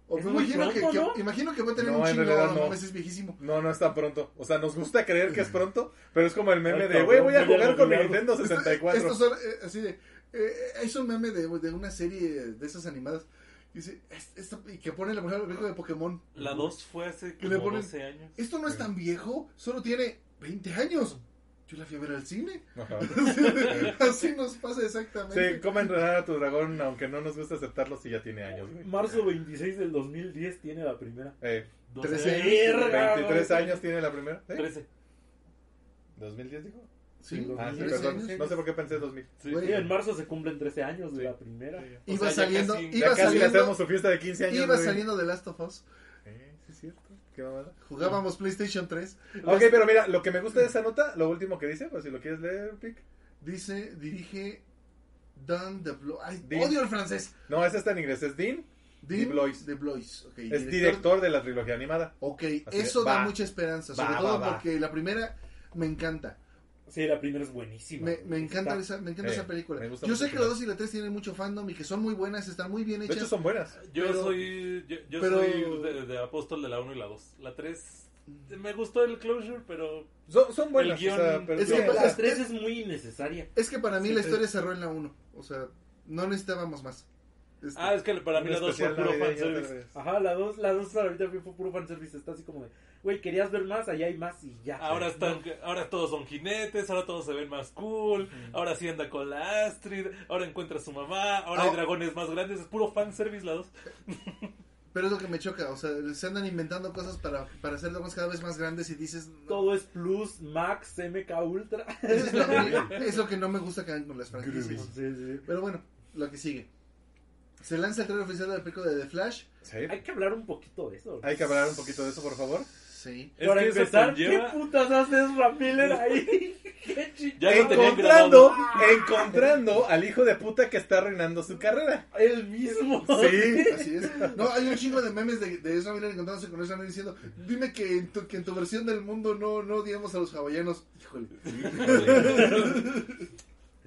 O Es me muy imagino, que, pronto, que- ¿no? imagino que va a tener No, un chingo, no, no. mames, es viejísimo. No, no es tan pronto. O sea, nos gusta creer que es pronto, pero es como el meme Ay, de, güey, voy a jugar con. Nintendo 64. Estos son eh, así de. Eh, es un meme de, de una serie de esas animadas. Y dice, y que pone la mujer película de Pokémon. La 2 fue hace Que le como ponen- 12 años. Esto no es tan viejo, solo tiene 20 años. Yo la fui a ver al cine. Ajá. Así nos pasa exactamente. Sí, cómo entrenar a tu dragón, aunque no nos gusta aceptarlo si ya tiene años, güey. Marzo 26 del 2010 tiene la primera. Eh, 13 años. Verga, 23 güey. años tiene la primera. ¿Eh? 13. ¿2010 dijo? Sí, Ah, sí, 13 perdón. años. No sé por qué pensé 2000. Sí. En marzo se cumplen 13 años de Sí. la primera. Iba O sea, ya saliendo, casi- Ya iba casi le saliendo, hacemos su fiesta de 15 años. iba güey. saliendo de Last of Us. Eh, sí, es cierto. Qué mamada. Jugábamos PlayStation 3. Ok, pero mira, lo que me gusta de esa nota, lo último que dice, pues si lo quieres leer, Pic. Dice, dirige Dan de Blois. Ay, Dean. odio el francés. No, ese está en inglés, es Dean. Dean Blois. de Blois. ok, Es director de la trilogía animada. Ok, Así eso de, da va. mucha esperanza. Sobre Va, todo va, va. porque la primera me encanta. Sí, la primera es buenísima. Me, me encanta, esa, me encanta Eh, esa película. me gusta Yo sé que la la 2 y la 3 tienen mucho fandom y que son muy buenas, están muy bien De hechas. hecho, son buenas. Yo Pero- soy yo, yo pero- soy de, de apóstol de la 1 y la 2. La 3 me gustó el closure, pero Son, son buenas. El guión- o sea, pero Es que pasa- la 3 es muy innecesaria. Es que para mí Sí, la historia cerró en la 1. O sea, no necesitábamos más. Este, Ah, es que para mí la 2 fue puro fanservice. Ajá, la 2 la dos para mí también fue puro fanservice. Está así como de, güey, querías ver más, allá hay más y ya. Ahora No. están, ahora todos son jinetes, ahora todos se ven más cool, ahora sí anda con la Astrid, ahora encuentra a su mamá, ahora Ah. hay dragones más grandes, es puro fanservice la 2. Pero es lo que me choca. O sea, se andan inventando cosas para, para hacer dragоnes cada vez más grandes y dices. no. Todo es Plus, Max, MK Ultra. Eso es, lo que, es lo que no me gusta que hagan con las franquicias. Sí, sí. Pero bueno, lo que sigue. Se lanza el trailer oficial de la película de The Flash. Sí. Hay que hablar un poquito de eso. Hay que hablar un poquito de eso, por favor. Sí. Es Para que empezar, conlleva- ¿qué putas haces Ramiller ahí? ¿Qué? Ya encontrando, encontrando al hijo de puta que está arruinando su carrera. El mismo. Sí. Así es. No, hay un chingo de memes de, de Ezra Miller encontrándose con Ezra Miller diciendo, dime que en tu, que en tu versión del mundo no, no odiamos a los hawaianos. Híjole.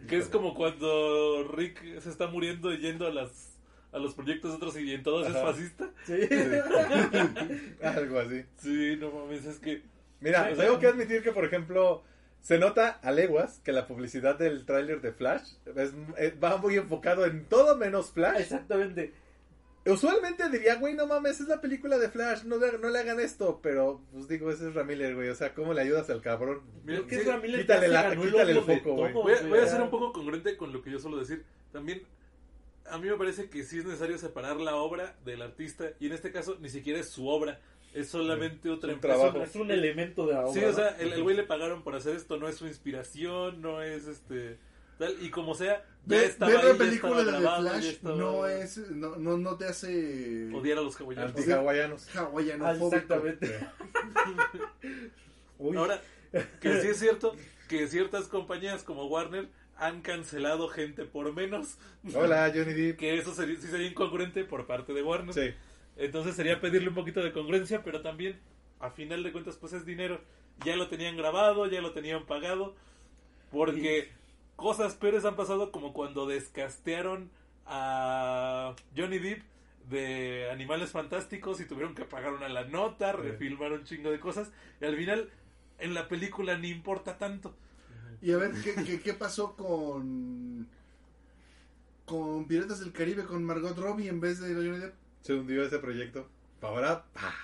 Que es como cuando Rick se está muriendo y yendo a las a los proyectos de otros y en todos es fascista. Sí. Algo así. Sí, no mames, es que Mira, Sí, tengo que admitir que, por ejemplo, se nota a leguas que la publicidad del tráiler de Flash es- eh, va muy enfocado en todo menos Flash. Exactamente. Usualmente diría, güey, no mames, es la película de Flash, no le, no le hagan esto. Pero, pues digo, ese es Ramiller, güey. O sea, ¿cómo le ayudas al cabrón? Mira, sí, es Ramiller quítale la- el quítale foco, güey. voy, a, voy a ya. ser un poco congruente con lo que yo suelo decir. También a mí me parece que sí es necesario separar la obra del artista y en este caso ni siquiera es su obra, es solamente otra un empresa. trabajo. Es un elemento de la obra. Sí, o sea, ¿no? el el güey le pagaron por hacer esto, no es su inspiración, no es este tal y como sea, ya Ver, estaba ver ahí, la ya película de grabado, Flash estaba- no es no, no, no te hace odiar a los hawaianos. Anti-hawaianos. Ah. Exactamente. Uy, Ahora, que sí es cierto que ciertas compañías como Warner han cancelado gente por menos, Hola, Johnny Depp. que eso sería, sí sería incongruente por parte de Warner. Sí. Entonces sería pedirle un poquito de congruencia, pero también, a final de cuentas, pues es dinero. Ya lo tenían grabado, ya lo tenían pagado. Porque cosas peores han pasado como cuando descastearon a Johnny Depp de Animales Fantásticos y tuvieron que pagar una la nota, refilmar un chingo de cosas. Y al final, en la película ni importa tanto. Y a ver, ¿qué, qué, qué pasó con con Piratas del Caribe con Margot Robbie en vez de Johnny Depp? Se hundió ese proyecto. Ahora, pa.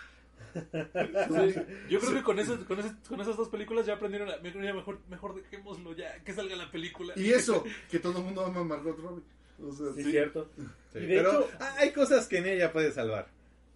Yo creo que con, esas, con, esas, con esas dos películas ya aprendieron Mejor, mejor dejémoslo ya, que salga la película. Y eso, que todo el mundo ama a Margot Robbie. O sea, sí, Sí. cierto. Sí, Y de pero hecho- hay cosas que en ella puede salvar.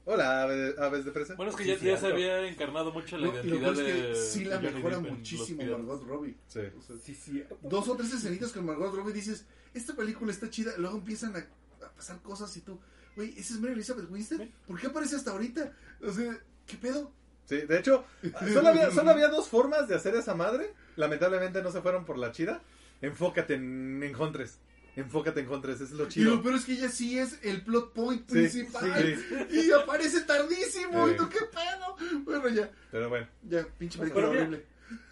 Hola, ave- aves de presa. Bueno, es que Sí, ya, ya se había encarnado mucho la lo, y lo identidad peor es que de. sí la mejora en muchísimo. Margot Robbie. Sí. O sea, Sí, cierto. dos o tres escenitas con Margot Robbie dices, esta película está chida, luego empiezan a, a pasar cosas y tú, güey, ¿esa es Mary Elizabeth Winstead? ¿Por qué aparece hasta ahorita? O sea, ¿qué pedo? Sí, de hecho, solo había, solo había dos formas de hacer esa madre. Lamentablemente no se fueron por la chida. Enfócate en encontres. Enfócate en encontres, es lo Y lo chido. peor es que ella sí es el plot point Sí, principal. sí. Y aparece tardísimo. Sí. ¿Y tú qué pedo? Bueno, ya, Pero bueno, ya, pinche película mira, horrible.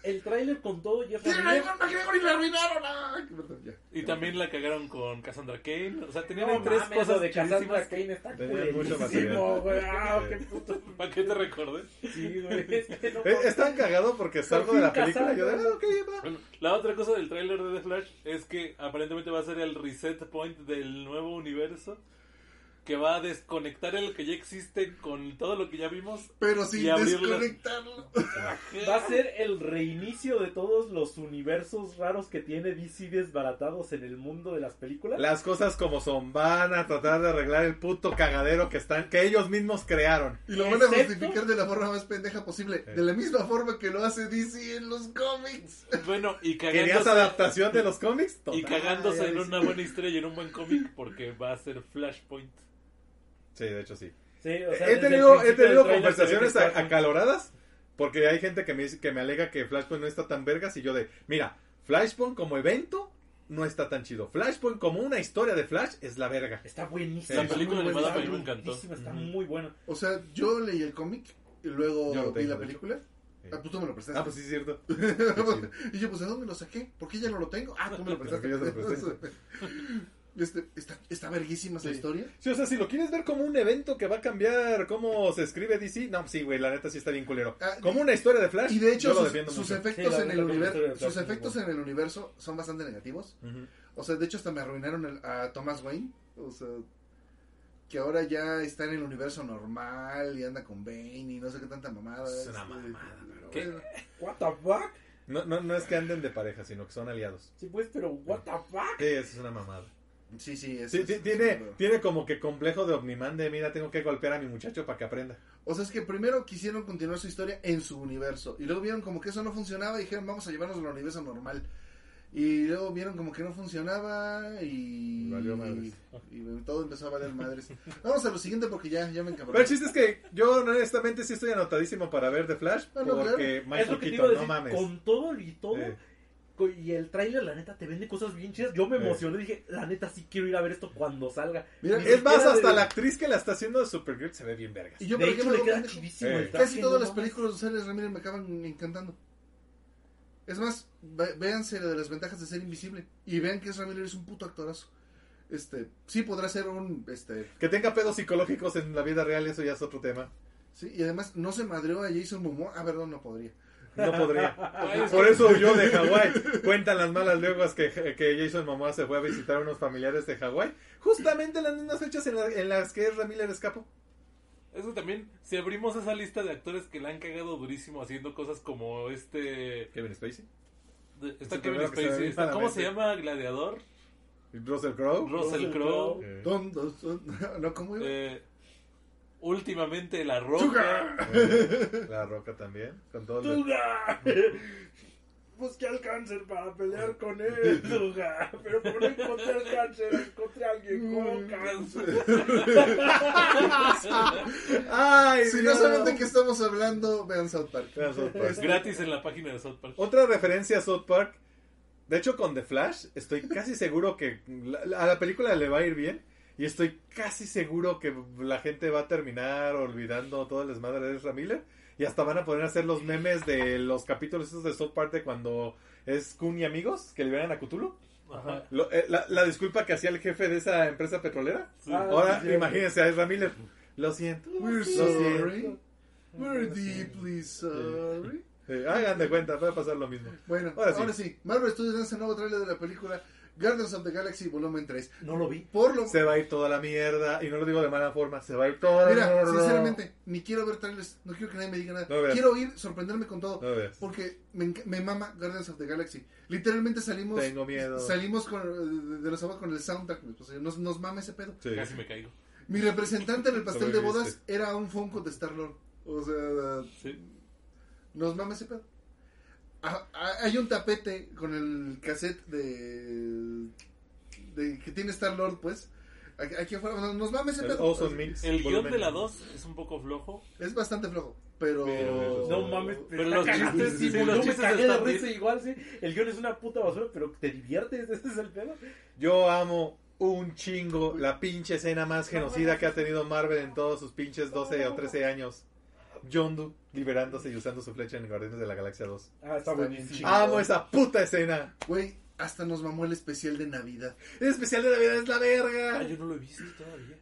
El tráiler con todo Jeff ¡Tienen Ramírez. a Ivan McGregor y la arruinaron! ¡Ah! ya. Y también la cagaron con Cassandra Kane. O sea, tenían No tres mames, cosas de Cassandra. Kane está Tenían mucho material. güey. Ah, Sí. qué puto. ¿Para qué te recordé? Sí, güey. No Eh, es tan cagado porque salgo de la película y yo de, ah, ok, va. Bueno, la otra cosa del tráiler de The Flash es que aparentemente va a ser el reset point del nuevo universo. Que va a desconectar el que ya existe con todo lo que ya vimos. Pero sin Y desconectarlo. Va a ser el reinicio de todos los universos raros que tiene DC desbaratados en el mundo de las películas. Las cosas como son, van a tratar de arreglar el puto cagadero que están, que ellos mismos crearon. Y lo van a Excepto- justificar de la forma más pendeja posible. De la misma forma que lo hace DC en los cómics. Bueno, y ¿Querías cagándose, adaptación de los cómics? y Total. cagándose Ah, en una buena historia y en un buen cómic porque va a ser Flashpoint. Sí, de hecho sí. Sí, o sea, he tenido, he tenido conversaciones acaloradas porque hay gente que me, dice- que me alega que Flashpoint no está tan vergas y yo de, mira, Flashpoint como evento no está tan chido. Flashpoint como una historia de Flash es la verga. Está buenísimo. La película animada buena, a mí me encantó. buenísima, Está muy bueno. O sea, yo leí el cómic y luego Yo lo vi la película. Ah, pues tú me lo prestaste. Ah, pues sí es cierto. y yo, pues, ¿de dónde lo saqué? ¿Por qué ya no lo tengo? Ah, tú me lo prestaste. Este, está, está verguísima esa Sí. historia. Sí, o sea, si lo quieres ver como un evento que va a cambiar cómo se escribe DC, no, sí, güey, la neta sí está bien culero. Ah, Como una historia de Flash, Y de hecho, sus, efectos, Sí, en, el universo, sus efectos en el universo son bastante negativos. O sea, de hecho, hasta me arruinaron el- a Thomas Wayne. O sea, que ahora ya está en el universo normal y anda con Bane y no sé qué tanta mamada. Es una este, mamada, pero ¿Qué? bueno. What the fuck? No, no, no es que anden de pareja, sino que son aliados. Sí, pues, pero what the fuck? Sí, eso es una mamada. Sí, sí, es, Sí, es- ti- es- tiene, es- tiene como que complejo de Omniman de, mira, tengo que golpear a mi muchacho para que aprenda. O sea, es que primero quisieron continuar su historia en su universo. Y luego vieron como que eso no funcionaba y dijeron, vamos a llevarnos al universo normal. Y luego vieron como que no funcionaba y... Valió madres. Y, y todo empezó a valer madres. Vamos a lo siguiente porque ya, ya me encabroné. Pero el chiste es que yo honestamente sí estoy anotadísimo para ver The Flash, Ah, no, porque es Michael lo que te Keaton, iba a no mames. con todo y todo. Y el tráiler, la neta, te vende cosas bien chidas. Yo me emocioné, dije, la neta, sí quiero ir a ver esto cuando salga. Mira, Es más, hasta de- la actriz que la está haciendo de Supergirl se ve bien vergas. Y yo, de por hecho, ejemplo, le queda Eh. Casi todas no las películas de Ceres Ramírez me acaban encantando. Es más, véanse de las ventajas de ser invisible. Y vean que es Ramírez es un puto actorazo. Este, sí podrá ser un, este, Que tenga pedos psicológicos en la vida real, eso ya es otro tema. sí, y además no se madreó a Jason Momoa. Ah, perdón, no podría. No podría. Es Por eso huyó de Hawái. Cuentan las malas lenguas que, que Jason Momoa se fue a visitar a unos familiares de Hawái. Justamente en las mismas fechas en, la- en las que Ezra Miller escapó. Eso también, si abrimos esa lista de actores que la han cagado durísimo haciendo cosas como este... Kevin Spacey. de- Es Está Kevin está- ¿cómo se llama? Gladiador. Russell Crowe. Russell Crowe. Son- no, ¿cómo iba? eh, últimamente La Roca. La Roca también. Con todo. Busqué al cáncer para pelear con él, Tuga. Pero como no encontré el cáncer, encontré a alguien Mm, con cáncer. Ay, Si no saben de qué estamos hablando, vean South Park. Vean South Park. Es gratis en la página de South Park. Otra referencia a South Park. De hecho, con The Flash, estoy casi seguro que la- la- a la película le va a ir bien. Y estoy casi seguro que la gente va a terminar olvidando todo el desmadre de Ezra Miller. Y hasta van a poder hacer los memes de los capítulos esos de South Park de cuando es Kun y amigos que liberan a Cthulhu. Ajá. Lo- eh, la, la disculpa que hacía el jefe de esa empresa petrolera. Sí. Ah, Ahora, sí, sí. imagínense a Ezra Miller. Lo siento. We're Lo siento. sorry. We're deeply sorry. Eh, hagan de cuenta, va a pasar lo mismo. Bueno, Ahora ahora sí. sí. Marvel Studios lanza un nuevo trailer de la película Guardians of the Galaxy Volumen 3. No lo vi. Por lo Se va a ir toda la mierda. Y no lo digo de mala forma. Se va a ir toda la Mira, mierda. sinceramente, ni quiero ver trailers, no quiero que nadie me diga nada. No quiero ir, sorprenderme con todo. No. Porque me, mama Guardians of the Galaxy. Literalmente salimos Tengo miedo. salimos con, de, de los aguas con el soundtrack. pues, nos, nos mama ese pedo. Sí. Casi me caigo. Mi representante en el pastel de bodas era un Funko de Star-Lord. O sea, Sí. nos mama ese pedo. Ah, hay un tapete con el cassette de, de que tiene Star Lord, pues. Aquí aquí afuera, nos- ese El pedo. Awesome Mix. El guion de la 2 es un poco flojo. Es bastante flojo, pero. Pero- No mames, Pero los cagante, chistes- sí, sí, yo los me chistes cagué de están risa bien. igual, sí. El guion es una puta basura, pero te diviertes, ese es el pedo. Yo amo un chingo la pinche escena más genocida que ha tenido Marvel en todos sus pinches 12 o 13 años. Yondu liberándose y usando su flecha en Guardianes de la Galaxia 2. Ah, está buenísimo. chido. Amo esa puta escena. Güey, hasta nos mamó el especial de Navidad. El especial de Navidad es la Ah, verga. yo no lo he visto todavía.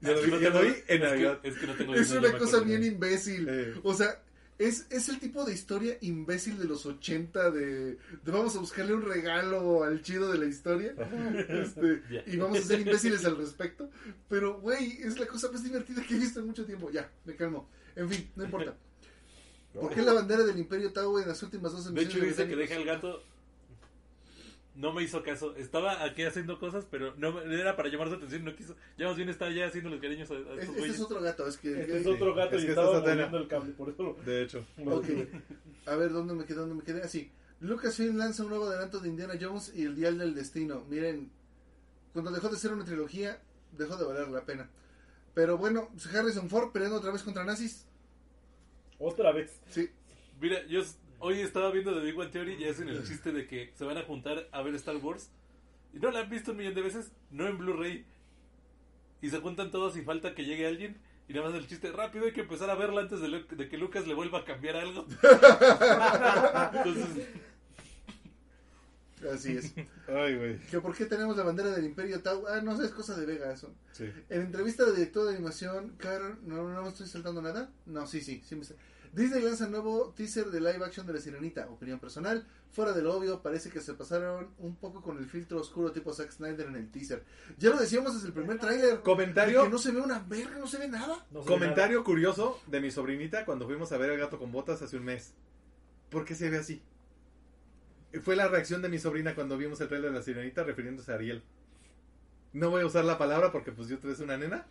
Yo lo vi, no yo lo tengo- vi en es que- Navidad. Es que no tengo Es una cosa bien imbécil. Eh. O sea, Es, es el tipo de historia imbécil de los 80 de, de vamos a buscarle un regalo al chido de la historia este, y vamos a ser imbéciles al respecto. Pero, güey, es la cosa más divertida que he visto en mucho tiempo. Ya, me calmo. En fin, no importa. ¿Por qué la bandera del Imperio Tau en las últimas dos De hecho, emisiones dice que deja el gato. No me hizo caso. Estaba aquí haciendo cosas, pero no me- era para llamar su atención. No quiso. Ya más bien está ya haciendo los cariños a, a estos Este es otro gato, es que... Este es otro gato Es y que estaba moviendo el cable, por eso lo... De hecho. Ok. A ver, ¿dónde me quedé? ¿Dónde me quedé? Así. Lucasfilm lanza un nuevo adelanto de Indiana Jones y el Dial del Destino. Miren, cuando dejó de ser una trilogía, dejó de valer la pena. Pero bueno, Harrison Ford peleando otra vez contra nazis. Otra vez. Sí. Mira, yo hoy estaba viendo The Big One Theory y hacen el chiste de que se van a juntar a ver Star Wars. Y no la han visto un millón de veces, no en Blu-ray. Y se juntan todos y falta que llegue alguien. Y nada más el chiste, rápido hay que empezar a verla antes de, de que Lucas le vuelva a cambiar algo. Entonces, Así es. Ay, güey. ¿Que ¿Por qué tenemos la bandera del Imperio Tau? Ah, no sé, es cosa de Vega eso. Sí. En entrevista de director de animación, Karen, no, no me estoy saltando nada. No, sí, sí, sí me está- Disney lanza nuevo teaser de live action de la Sirenita. Opinión personal, fuera de lo obvio, parece que se pasaron un poco con el filtro oscuro tipo Zack Snyder en el teaser. Ya lo decíamos desde el primer tráiler. Comentario. Que no se ve una verga, no se ve nada. No Comentario curioso de mi sobrinita cuando fuimos a ver el gato con botas hace un mes. ¿Por qué se ve así? Fue la reacción de mi sobrina cuando vimos el trailer de la sirenita refiriéndose a Ariel. No voy a usar la palabra porque pues yo es una nena.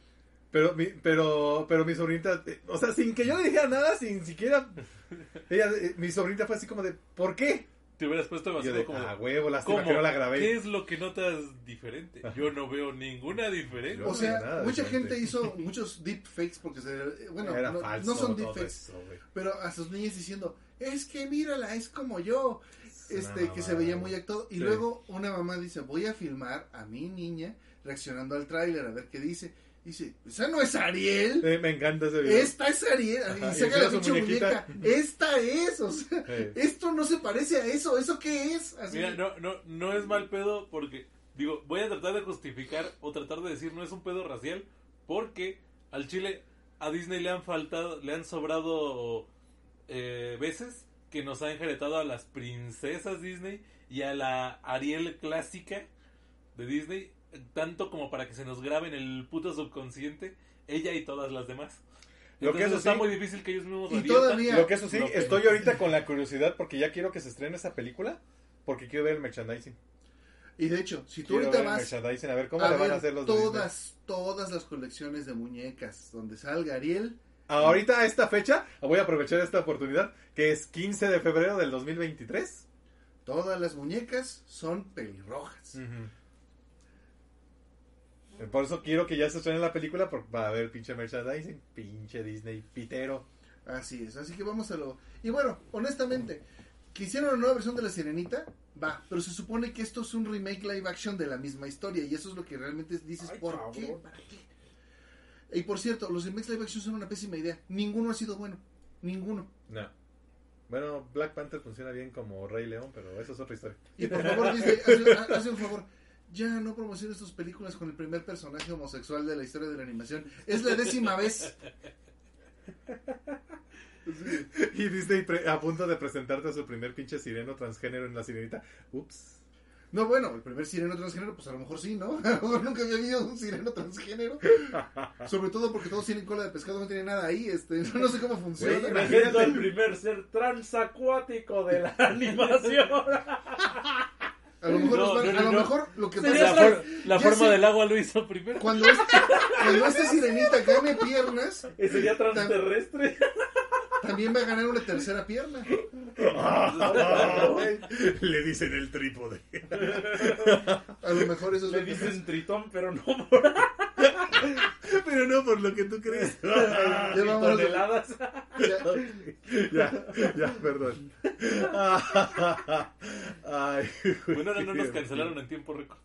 Pero mi, pero, pero mi sobrinita, eh, o sea, sin que yo le dijera nada, sin siquiera... Ella, eh, mi sobrinita fue así como de, ¿por qué? te hubieras puesto demasiado de, como... ah, huevo, lástima ¿Cómo? que no la grabé. ¿Qué es lo que notas diferente? Yo no veo ninguna diferencia. Yo O sea, nada mucha diferente. gente hizo muchos deepfakes porque se. Bueno, Era no, falso no son deepfakes, eso, pero a sus niñas diciendo: Es que mírala, es como yo. Es este que se veía muy actuado. Y Sí. luego una mamá dice, voy a filmar a mi niña reaccionando al tráiler a ver qué dice. Dice, esa no es Ariel. Me encanta ese video. Esta es Ariel. Ajá, Y saca la pinche muñequita. muñeca. Esta es. O sea, esto no se parece a eso. ¿Eso qué es? Así. Mira, no, no, no es mal pedo porque, digo, voy a tratar de justificar o tratar de decir no es un pedo racial porque al Chile a Disney le han faltado, le han sobrado eh, veces que nos ha enjaretado a las princesas Disney y a la Ariel clásica de Disney, tanto como para que se nos grabe en el puto subconsciente ella y todas las demás. Lo que eso está sí- muy difícil que ellos mismos Y reviertan. todavía- Lo que eso sí, estoy ahorita con la curiosidad porque ya quiero que se estrene esa película porque quiero ver el merchandising. Y de hecho, si tú Quiero ahorita ver el vas merchandising, a ver cómo a le van ver a hacer los Disney. todas, todas las colecciones de muñecas donde salga Ariel, Ahorita a esta fecha, voy a aprovechar esta oportunidad, que es 15 de febrero del 2023. todas las muñecas son pelirrojas. Por eso quiero que ya se estrene la película porque va a haber pinche merchandising, pinche Disney pitero. Así es, así que vamos a lo... Y bueno, honestamente, que hicieron una nueva versión de La Sirenita, va, pero se supone que esto es un remake live action de la misma historia y eso es lo que realmente dices, Ay, ¿por cabrón. qué? ¿Para qué? Y por cierto, los remakes live action son una pésima idea. Ninguno ha sido bueno. Ninguno. No. Bueno, Black Panther funciona bien como Rey León, pero eso es otra historia. Y por favor, Disney, hazme, hazme un favor. Ya no promociones tus películas con el primer personaje homosexual de la historia de la animación. Es la décima vez. Y Disney pre- a punto de presentarte a su primer pinche sireno transgénero en la sirenita. Ups. No, bueno, el primer sireno transgénero, pues a lo mejor sí, ¿no? A lo mejor nunca había habido un sireno transgénero. Sobre todo porque todos tienen cola de pescado, no tiene nada ahí. Este, no sé cómo funciona. Güey, Presento al primer ser transacuático de la animación. A lo mejor, No, nos van- no, a lo no. mejor lo que Sería La, pasa for- la forma sé. del agua lo hizo primero. cuando, es- cuando esta sirenita gane piernas, ¿Y sería transterrestre? también va a ganar una tercera pierna. Le dicen el trípode. A lo mejor eso es Le lo que dicen tritón, pero no Pero no por lo que tú crees. Ya toneladas. ya- ya, perdón. Ay, Bueno, ahora no nos cancelaron en tiempo récord.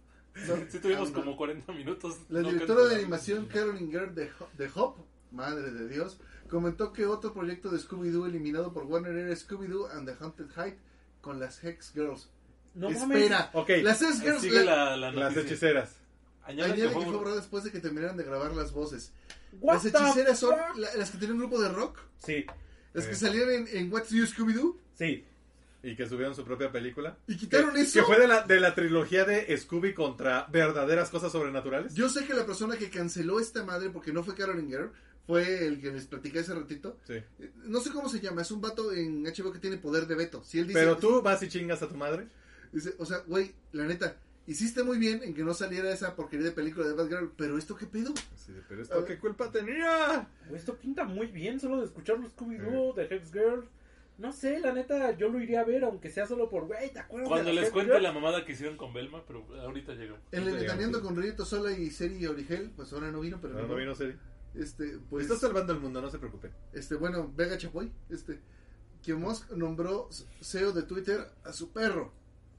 Sí tuvimos no. como 40 minutos. La no directora de animación Carolyn Gerd de, Ho- de Hop, madre de Dios, comentó que otro proyecto de Scooby-Doo eliminado por Warner era Scooby-Doo and the Haunted Height con las Hex Girls. No Espera, Ok. las Hex Girls Sigue la- la, la Las hechiceras. Añade que que fue- borrada después de que terminaran de grabar las voces. What Las the hechiceras son la- las que tienen un grupo de rock. Sí. Las que salían en, en What's You Scooby-Doo. Sí, Y que subieron su propia película. Y quitaron que, eso. Que fue de la, de la trilogía de Scooby contra verdaderas cosas sobrenaturales. Yo sé que la persona que canceló esta madre porque no fue Carolyn Girl fue el que les platicé hace ratito. Sí. No sé cómo se llama, es un vato en HBO que tiene poder de veto. Si él dice, Pero tú vas y chingas a tu madre. dice, o sea, güey, la neta, hiciste muy bien en que no saliera esa porquería de película de Batgirl, pero esto qué pedo? Sí, pero esto qué culpa tenía. esto pinta muy bien solo de escuchar los Scooby-Doo, de Hex Girl. No sé, la neta, yo lo iría a ver, aunque sea solo por, güey, ¿te acuerdas Cuando de les Hex cuente Girl? la mamada que hicieron con Belma, pero ahorita llegamos. En el sí. con Rito Sola y Seri Origel, pues ahora no vino, pero No, no vino serie. Este, pues, Estás salvando el mundo, no se preocupen. este, bueno, Vega Chapoy, este, que Musk nombró CEO de Twitter a su perro.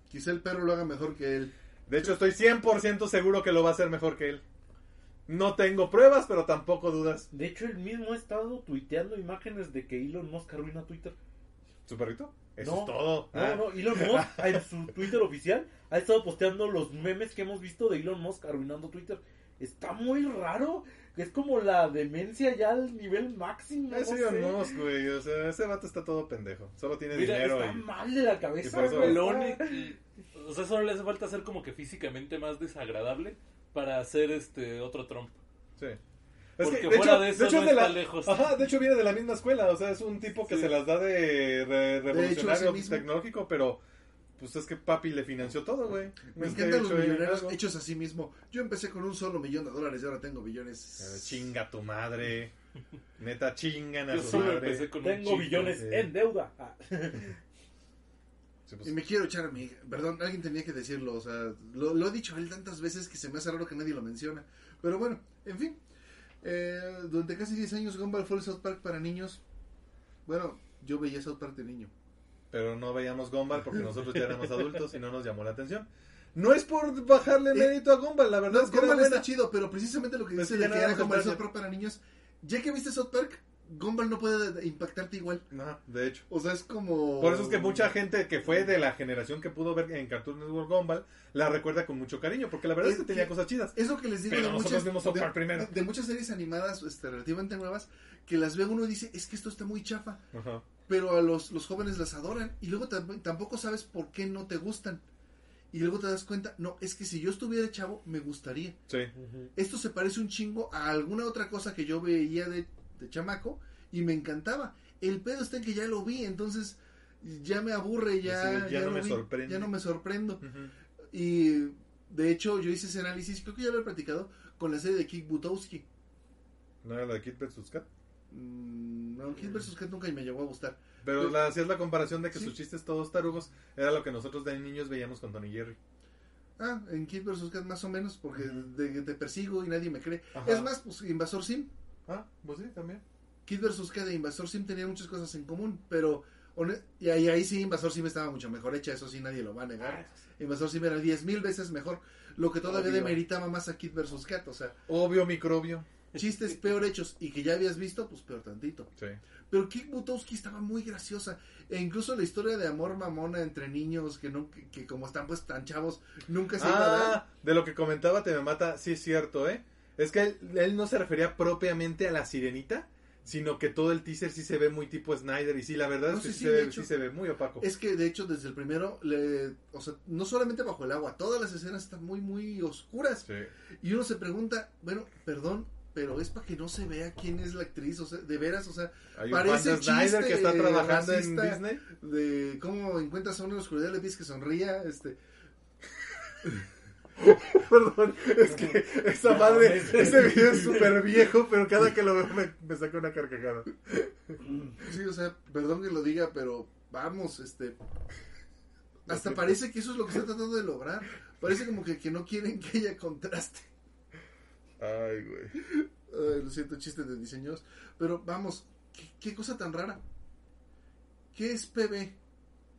Quizá el perro lo haga mejor que él. De hecho, estoy 100% seguro que lo va a hacer mejor que él. No tengo pruebas, pero tampoco dudas. De hecho, él mismo ha estado tuiteando imágenes de que Elon Musk arruina Twitter. ¿Su perrito? Eso No, es todo. No, Ah. no, Elon Musk en su Twitter oficial ha estado posteando los memes que hemos visto de Elon Musk arruinando Twitter. Está muy raro. Es como la demencia ya al nivel máximo. Es no Elon sé. Musk, güey. O sea, ese vato está todo pendejo. Solo tiene Mira, dinero Está y... mal de la cabeza. eso- güey, Lo está- único- o sea, solo le hace falta ser como que físicamente más desagradable para hacer este otro Trump. Sí. Porque fuera de eso no es de está la- lejos. Ajá, de hecho viene de la misma escuela. O sea, es un tipo que Sí. se las da de, re- revolucionario tecnológico, pero pues es que papi le financió todo, güey. Me Es que encantan los hecho, millonarios algo. hechos a sí mismo. Yo empecé con un solo millón de dólares y ahora tengo billones. Chinga tu madre. Neta, chingan a Yo su solo madre. empecé con un Tengo billones en deuda. Ah. Sí, pues, Y me quiero echar a mi... Perdón, alguien tenía que decirlo. O sea, lo, lo he dicho él tantas veces que se me hace raro que nadie lo menciona. Pero bueno, en fin. Eh, durante casi 10 años Gumball fue el South Park para niños. Bueno, yo veía South Park de niño. Pero no veíamos Gumball porque nosotros ya éramos adultos y no nos llamó la atención. No es por bajarle mérito a Gumball, la verdad No, es que era Gumball está buena. chido, pero precisamente lo que dice de que era como South Park para niños. Ya que viste South Park, Gumball no puede impactarte igual. No, de hecho. O sea, es como... Por eso es que mucha gente que fue de la generación que pudo ver en Cartoon Network Gumball la recuerda con mucho cariño, porque la verdad es, Es que tenía cosas chidas. Es lo que les digo Pero de nosotros muchas, vimos de- primero. de- de muchas series animadas este, relativamente nuevas que las ve uno y dice, es que esto está muy chafa. Ajá. pero a los, los jóvenes las adoran y luego tam- tampoco sabes por qué no te gustan. Y luego te das cuenta, no, es que si yo estuviera chavo, me gustaría. Sí. Esto se parece un chingo a alguna otra cosa que yo veía de, de chamaco y me encantaba. El pedo está en que ya lo vi, entonces ya me aburre, ya, Sí, ya no me vi, sorprende. Ya no me sorprendo. Y de hecho yo hice ese análisis, creo que ya lo he platicado, con la serie de Kick Butowski. ¿No era la de Kid vs. Kat? Mm, no, Kid vs. Kat nunca me llegó a gustar. Pero la, hacías la comparación de que Sí. sus chistes todos tarugos era lo que nosotros de niños veíamos con Tony Jerry. Ah, en Kid vs. Kat más o menos, porque Ujú. de- te persigo y nadie me cree. Ajá. Es más, pues Invasor Sim. Ah, pues sí, también. Kid vs. Kat e Invasor Sim tenían muchas cosas en común, pero y ahí, ahí sí Invasor Sim estaba mucho mejor hecha, eso sí nadie lo va a negar. Invasor Sim era 10 mil veces mejor, lo que todavía Obvio. demeritaba más a Kid vs. Kat, o sea, Obvio microbio. chistes peor hechos y que ya habías visto, pues peor tantito. Sí. Pero Kick Butowski estaba muy graciosa. E incluso la historia de amor mamona entre niños que no que, que como están pues tan chavos, nunca se iba a dar. Ah, de lo que comentaba Te me mata, sí es cierto, ¿eh? Es que él, él no se refería propiamente a la sirenita, sino que todo el teaser sí se ve muy tipo Snyder. Y sí, la verdad No, es que sí, se ve, hecho. sí se ve muy opaco. Es que de hecho desde el primero, le, o sea, no solamente bajo el agua, todas las escenas están muy, muy oscuras. Y uno se pregunta, bueno, perdón, pero es para que no se vea quién es la actriz, o sea, de veras, o sea, Hay un Parece Snyder que está trabajando en. Disney. de cómo encuentras a uno en la oscuridad, le dices que sonría, este, Perdón, es que esa madre, ese video es súper viejo, pero cada que lo veo me, me saca una carcajada. sí, o sea, perdón que lo diga, pero vamos, este, hasta parece que eso es lo que está tratando de lograr, parece como que, que no quieren que haya contraste. Ay, güey. Ay, lo siento, chistes de diseños. Pero vamos, ¿qué, qué cosa tan rara? ¿Qué es PB?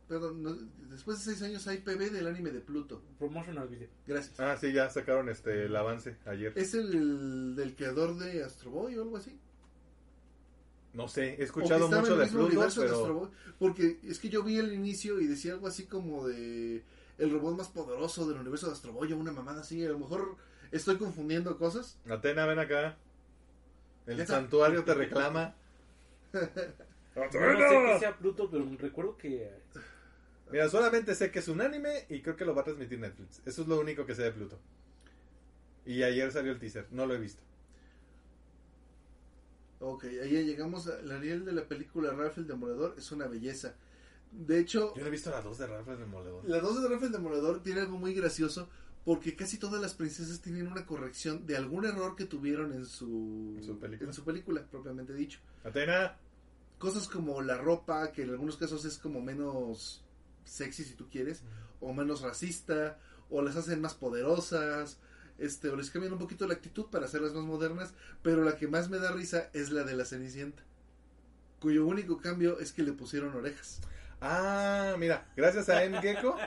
Perdón, no, después de seis años hay PB del anime de Pluto. Promotional video. Gracias. Ah, sí, ya sacaron este el avance ayer. ¿Es el del creador de Astro Boy o algo así? No sé, he ¿O que escuchado estaba en mucho el de mismo Pluto, universo de Astro pero Boy? Porque es que yo vi el inicio y decía algo así como de el robot más poderoso del universo de Astro Boy o una mamada así. A lo mejor estoy confundiendo cosas. Atena, ven acá. El Ya está. santuario te reclama. Yo no sé qué sea Pluto, pero recuerdo que. Mira, solamente sé que es un anime y creo que lo va a transmitir Netflix. Eso es lo único que sé de Pluto. Y ayer salió el teaser, no lo he visto. Ok, ahí llegamos a la Ariel de la película Ralph el Demoledor. Es una belleza. De hecho, Yo no he visto la 2 de Ralph el Demoledor. la 2 de Ralph el Demoledor tiene algo muy gracioso porque casi todas las princesas tienen una corrección de algún error que tuvieron en su, ¿En su película? en su película, propiamente dicho. Atena. Cosas como la ropa, que en algunos casos es como menos sexy si tú quieres, o menos racista, o las hacen más poderosas, este, o les cambian un poquito la actitud para hacerlas más modernas, pero la que más me da risa es la de la Cenicienta, cuyo único cambio es que le pusieron orejas. Ah, mira, gracias a M. Gecko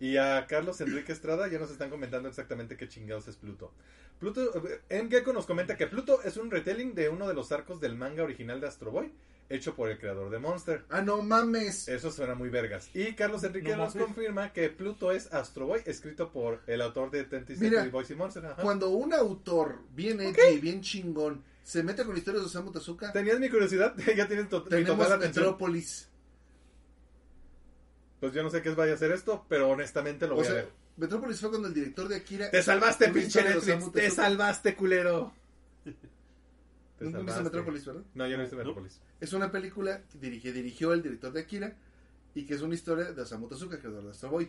y a Carlos Enrique Estrada ya nos están comentando exactamente qué chingados es Pluto. Pluto, eh. Gecko nos comenta que Pluto es un retelling de uno de los arcos del manga original de Astro Boy, hecho por el creador de Monster. ¡Ah, no mames! Eso suena muy vergas. Y Carlos Enrique No nos mames. confirma que Pluto es Astro Boy, escrito por el autor de Century Boys y Monster. Ajá. Cuando un autor bien edgy y bien chingón se mete con historias de Osamu Tezuka, ¿Tenías mi curiosidad? ya tienes to- mi tenemos total atención. Metrópolis. Pues yo no sé qué vaya a hacer esto, pero honestamente lo O voy a ver. Metrópolis fue cuando el director de Akira... Te salvaste, pinche Netflix. Te salvaste, culero. Te Nunca viste salvaste. Metrópolis, ¿verdad? No, yo no he visto No. Es una película que dirige- dirigió el director de Akira y que es una historia de Osamu Tezuka, creador de Astro Boy,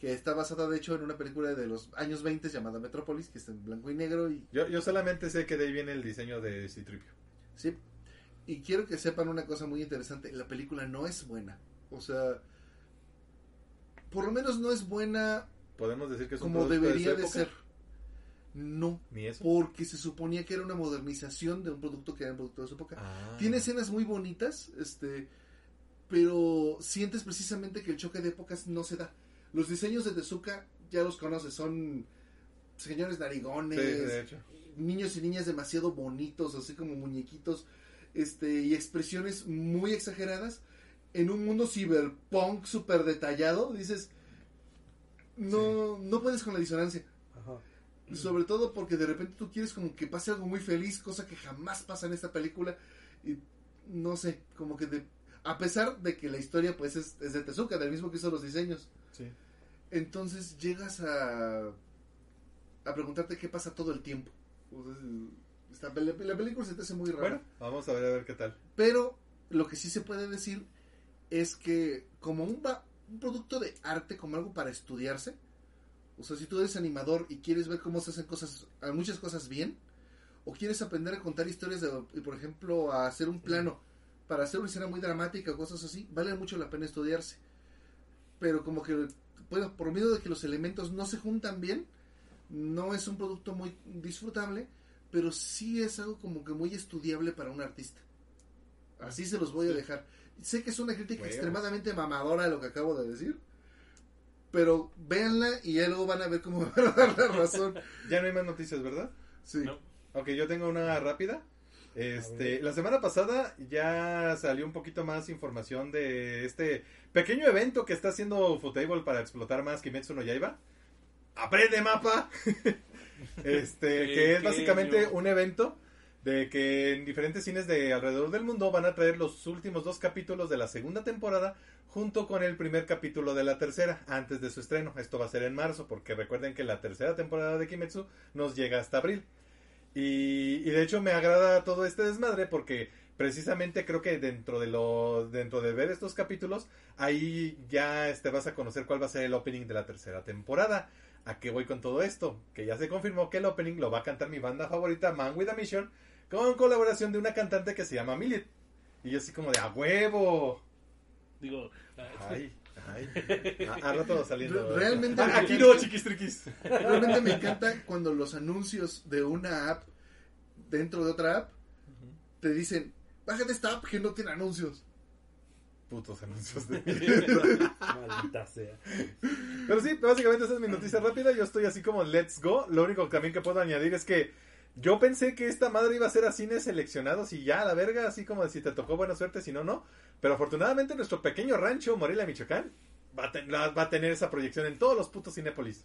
que está basada de hecho en una película de los años 20 llamada Metrópolis, que está en blanco y negro y Yo, yo solamente sé que de ahí viene el diseño de Citripio. sí. Y quiero que sepan una cosa muy interesante, la película no es buena. O sea, por lo menos no es buena Podemos decir que es como debería de ser. No, eso. porque se suponía que era una modernización de un producto que era un producto de su época. Ah. Tiene escenas muy bonitas, este, pero sientes precisamente que el choque de épocas no se da. Los diseños de Tezuka ya los conoces, son señores narigones, Sí, de hecho. niños y niñas demasiado bonitos, así como muñequitos, este, y expresiones muy exageradas. En un mundo cyberpunk súper detallado, dices, no, no puedes con la disonancia. Sobre todo porque de repente tú quieres como que pase algo muy feliz, cosa que jamás pasa en esta película. Y no sé, como que de, a pesar de que la historia pues es, es de Tezuka, del mismo que hizo los diseños. Sí. Entonces llegas a, a preguntarte qué pasa todo el tiempo. O sea, esta peli- la película se te hace muy rara. Bueno, vamos a ver a ver qué tal. Pero lo que sí se puede decir es que como un, un producto de arte, como algo para estudiarse, o sea, si tú eres animador y quieres ver cómo se hacen cosas, a muchas cosas bien, o quieres aprender a contar historias, de, y por ejemplo, a hacer un plano para hacer una escena muy dramática o cosas así, vale mucho la pena estudiarse. Pero como que, bueno, por medio de que los elementos no se juntan bien, no es un producto muy disfrutable, pero sí es algo como que muy estudiable para un artista. Así se los voy a dejar. Sé que es una crítica Huevos. extremadamente mamadora lo que acabo de decir, pero véanla y ya luego van a ver cómo me van a dar la razón. Ya no hay más noticias, ¿verdad? Sí. No. Ok, yo tengo una rápida. Este, la semana pasada ya salió un poquito más información de este pequeño evento que está haciendo Futable para explotar más Kimetsu no Yaiba. ¡Aprende mapa! este, que es básicamente un evento de que en diferentes cines de alrededor del mundo van a traer los últimos dos capítulos de la segunda temporada junto con el primer capítulo de la tercera antes de su estreno. Esto va a ser en marzo porque recuerden que la tercera temporada de Kimetsu nos llega hasta abril. Y, de hecho me agrada todo este desmadre porque precisamente creo que dentro de lo dentro de ver estos capítulos ahí ya este vas a conocer cuál va a ser el opening de la tercera temporada. ¿A qué voy con todo esto? Que ya se confirmó que el opening lo va a cantar mi banda favorita Man with a Mission con colaboración de una cantante que se llama Millet. Y yo así como de a huevo. Digo, Ay, ay. A, a rato saliendo. Re- realmente- Ah, aquí no, chiquis triquis. Realmente me encanta cuando los anuncios de una app dentro de otra app te dicen, bájate esta app que no tiene anuncios. Putos anuncios de Maldita sea. Pero sí, básicamente esa es mi noticia rápida. Yo estoy así como let's go. Lo único también que puedo añadir es que yo pensé que esta madre iba a ser a cines seleccionados y ya a la verga, así como de si te tocó buena suerte, si no, no. Pero afortunadamente nuestro pequeño rancho, Morelia, Michoacán, va a, ten- la- va a tener esa proyección en todos los putos Cinépolis.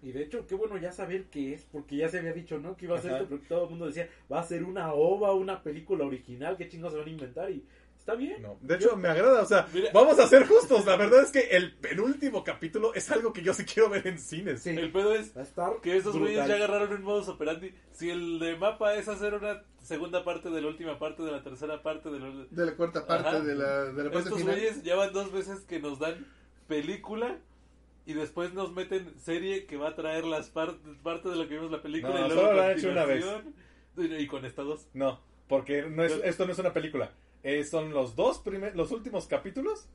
Y de hecho, qué bueno ya saber qué es, porque ya se había dicho, ¿no? Que iba a ser Ajá. esto, pero todo el mundo decía, va a ser una ova, una película original, qué chingos se van a inventar. Y Está bien. No, de hecho me agrada, o sea, Mira. vamos a ser justos, la verdad es que el penúltimo capítulo es algo que yo sí quiero ver en cines. Sí. El pedo es que esos güeyes ya agarraron un modus operandi. Si el de mapa es hacer una segunda parte de la última parte, de la tercera parte, de la... De la cuarta parte Ajá. de la, de la parte Estos final. güeyes ya van dos veces que nos dan película y después nos meten serie que va a traer las partes parte de lo que vimos la película No, y luego solo lo han hecho una vez. Y con estas dos. No, porque no es, esto no es una película. Eh, son los dos primer, los últimos capítulos